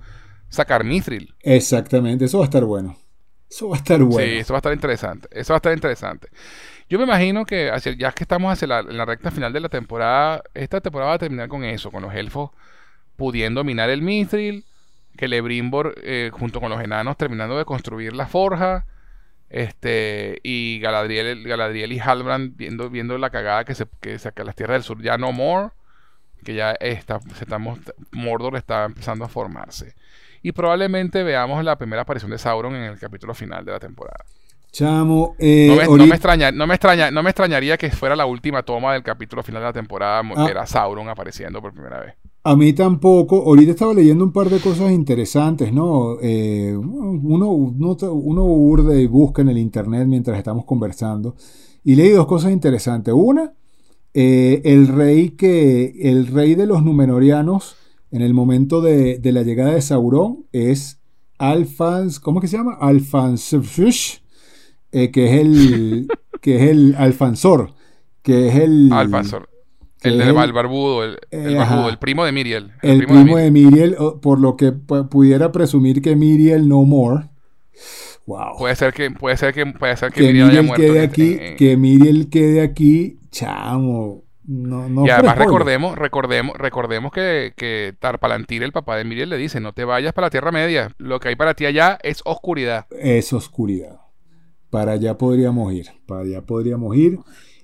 sacar Mithril. Exactamente, eso va a estar bueno. Eso va a estar bueno. Sí, eso va a estar interesante. Eso va a estar interesante. Yo me imagino que ya que estamos hacia la, en la recta final de la temporada, esta temporada va a terminar con eso, con los elfos pudiendo dominar el Mithril, que Lebrimbor eh, junto con los enanos terminando de construir la forja, este y Galadriel, Galadriel y Halbrand viendo, viendo la cagada que se que saca las tierras del sur ya no more, que ya está, Mordor está empezando a formarse. Y probablemente veamos la primera aparición de Sauron en el capítulo final de la temporada. Chamo, eh, no, me, extraña, no, me extraña, no me extrañaría que fuera la última toma del capítulo final de la temporada, ah. era Sauron apareciendo por primera vez. A mí tampoco. Ahorita estaba leyendo un par de cosas interesantes, ¿no? Eh, uno, uno, uno urde y busca en el internet mientras estamos conversando. Y leí dos cosas interesantes. Una, eh, el rey que. El rey de los Numenorianos en el momento de, la llegada de Sauron es Alfans. ¿Cómo que se llama? Alfansish. Eh, que es el. que es el Alfansor. Que es el. Alfansor. El, del barbudo, el, el, barbudo, el primo de Miriel. El, primo, de, Miriel. por lo que pudiera presumir que Miriel no more. Wow. Puede ser que, puede ser que, puede ser que, Miriel, haya muerto quede aquí, que Miriel quede aquí, chamo. No, no y además recordemos, recordemos, recordemos que, que Tarpalantir, el papá de Miriel, le dice, no te vayas para la Tierra Media. Lo que hay para ti allá es oscuridad. Es oscuridad. Para allá podríamos ir. Para allá podríamos ir.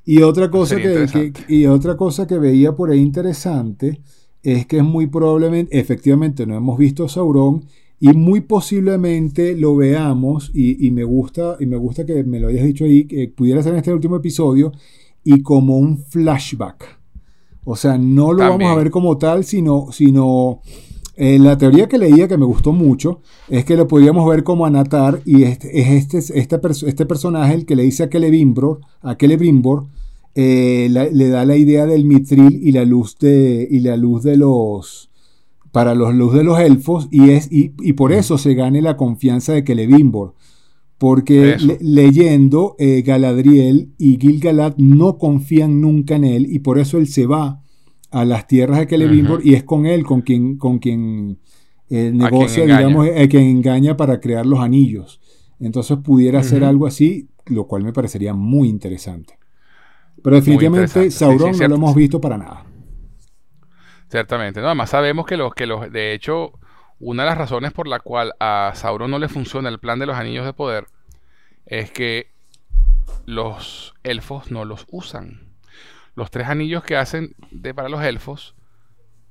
Y otra cosa que, y otra cosa que veía por ahí interesante es que es muy probablemente, efectivamente no hemos visto a Sauron y muy posiblemente lo veamos y, me gusta y me gusta que me lo hayas dicho ahí que pudiera ser en este último episodio y como un flashback. O sea, no lo vamos a ver como tal, sino, sino eh, la teoría que leía que me gustó mucho es que lo podríamos ver como Anatar y este, es este, este, este personaje el que le dice a Celebrimbor, a Celebrimbor eh, le da la idea del mitril y la luz de, y la luz de los para los luz de los elfos y, es, y, por eso se gane la confianza de Celebrimbor. Porque leyendo, eh, Galadriel y Gilgalad no confían nunca en él y por eso él se va a las tierras de Celebrimbor y es con él con quien, con quien eh, negocia, digamos, que engaña para crear los anillos. Entonces pudiera ser algo así, lo cual me parecería muy interesante. Pero definitivamente Sauron no lo hemos visto para nada. Ciertamente, no, además sabemos que los, que los, de hecho, una de las razones por la cual a Sauron no le funciona el plan de los anillos de poder es que los elfos no los usan los tres anillos que hacen de, para los elfos,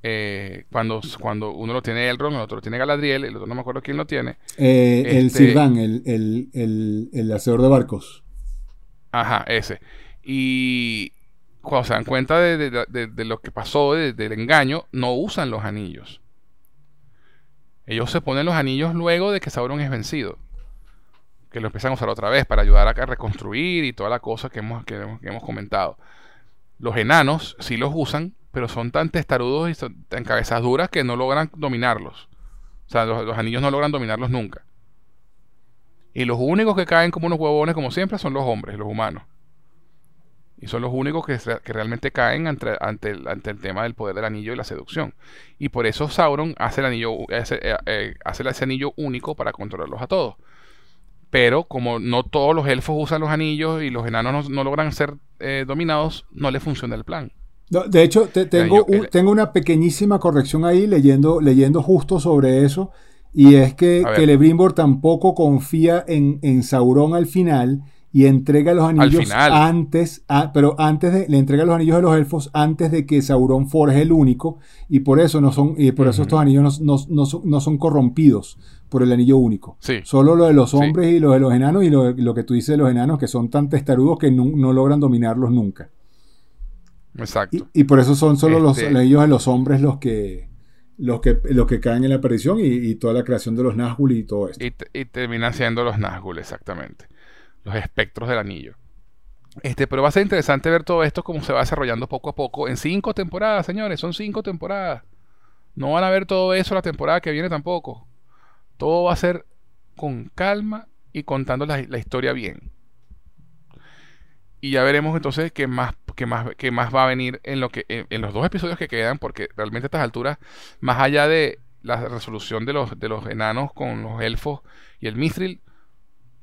eh, cuando, cuando uno lo tiene Elrond, el otro lo tiene Galadriel, el otro no me acuerdo quién lo tiene. Eh, el este, Sirdan, el, el, el, hacedor de barcos. Ajá, ese. Y cuando se dan cuenta de, lo que pasó, del engaño, no usan los anillos. Ellos se ponen los anillos luego de que Sauron es vencido. Que lo empiezan a usar otra vez para ayudar a reconstruir y toda la cosa que hemos, que hemos comentado. Los enanos sí los usan, pero son tan testarudos y tan cabezas duras que no logran dominarlos. O sea, los, anillos no logran dominarlos nunca. Y los únicos que caen como unos huevones, como siempre, son los hombres, los humanos. Y son los únicos que, realmente caen ante, ante, el, ante, el, tema del poder del anillo y la seducción. Y por eso Sauron hace, el anillo, hace, eh, eh, hace ese anillo único para controlarlos a todos. Pero como no todos los elfos usan los anillos y los enanos no, logran ser eh, dominados, no le funciona el plan. de hecho, tengo, tengo una pequeñísima corrección ahí leyendo, leyendo justo sobre eso. Y es que Celebrimbor tampoco confía en, en Sauron al final y entrega los anillos antes, pero antes de, le entrega los anillos a los elfos antes de que Sauron forje el único y por eso no son, y por eso estos anillos no, no, no, son, corrompidos por el anillo único. Solo lo de los hombres y lo de los enanos y lo, que tú dices de los enanos que son tan testarudos que no, logran dominarlos nunca. Exacto. Y, por eso son solo los este anillos de los hombres los que los que, los que caen en la aparición y, toda la creación de los Nazgûl y todo esto. Y, y terminan siendo los Nazgûl, exactamente los espectros del anillo. Este, pero va a ser interesante ver todo esto como se va desarrollando poco a poco en cinco temporadas, señores, son cinco temporadas. No van a ver todo eso la temporada que viene tampoco. Todo va a ser con calma y contando la, historia bien. Y ya veremos entonces qué más, qué más, qué más va a venir en, lo que, en, los dos episodios que quedan, porque realmente a estas alturas, más allá de la resolución de los, de los enanos con los elfos y el mithril,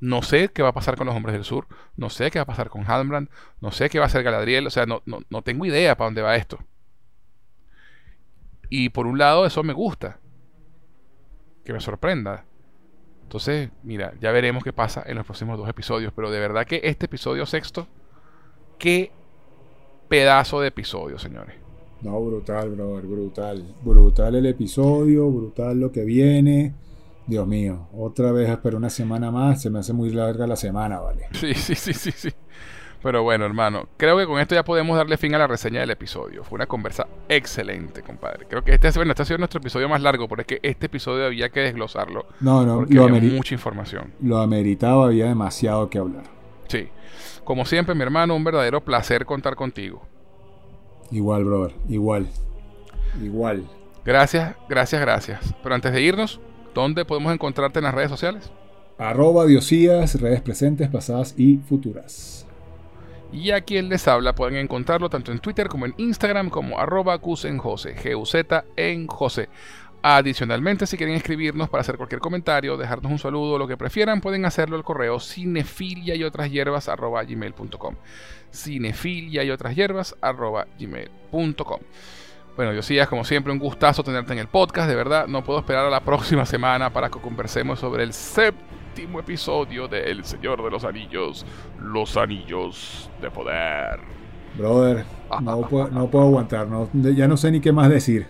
No sé qué va a pasar con los hombres del sur, no sé qué va a pasar con Halbrand, no sé qué va a hacer Galadriel, o sea, no, no, no tengo idea para dónde va esto. Y por un lado eso me gusta, que me sorprenda. Entonces, mira, ya veremos qué pasa en los próximos dos episodios, pero de verdad que este episodio sexto, qué pedazo de episodio, señores. No, brutal, brother, brutal. Brutal el episodio, brutal lo que viene. Dios mío, otra vez espero una semana más. Se me hace muy larga la semana, ¿vale? Sí, sí, sí, sí, sí. Pero bueno, hermano, creo que con esto ya podemos darle fin a la reseña del episodio. Fue una conversa excelente, compadre. Creo que este, bueno, este ha sido nuestro episodio más largo, porque es que este episodio había que desglosarlo. No, no, porque lo, había mucha información. lo ameritaba, había demasiado que hablar. Sí. Como siempre, mi hermano, un verdadero placer contar contigo. Igual, brother, igual. Igual. Gracias, gracias, gracias. Pero antes de irnos, ¿dónde podemos encontrarte en las redes sociales? Arroba Diosías, redes presentes, pasadas y futuras. Y a quien les habla pueden encontrarlo tanto en Twitter como en Instagram como arroba Jose, G-U-Z en José. Adicionalmente, si quieren escribirnos para hacer cualquier comentario, dejarnos un saludo o lo que prefieran, pueden hacerlo al correo cinefilia y otras hierbas arroba gmail.com. Cinefilia y otras hierbas arroba gmail.com. Bueno, Diosías, como siempre, un gustazo tenerte en el podcast. De verdad, no puedo esperar a la próxima semana para que conversemos sobre el séptimo episodio de El Señor de los Anillos, Los Anillos de Poder. Brother, no puedo, no puedo aguantar, no, ya no sé ni qué más decir.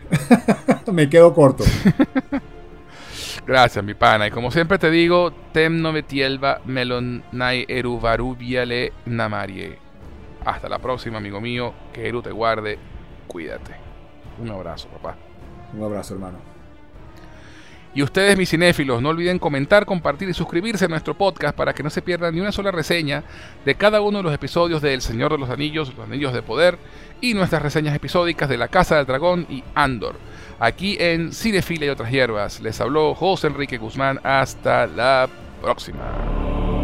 Me quedo corto. Gracias, mi pana. Y como siempre te digo, temno metielva melonai eruvarubiale namarie. Hasta la próxima, amigo mío. Que Eru te guarde. Cuídate. Un abrazo, papá. Un abrazo, hermano. Y ustedes, mis cinéfilos, no olviden comentar, compartir y suscribirse a nuestro podcast para que no se pierdan ni una sola reseña de cada uno de los episodios de El Señor de los Anillos, Los Anillos de Poder y nuestras reseñas episódicas de La Casa del Dragón y Andor. Aquí en Cinefila y otras hierbas. Les habló José Enrique Guzmán. Hasta la próxima.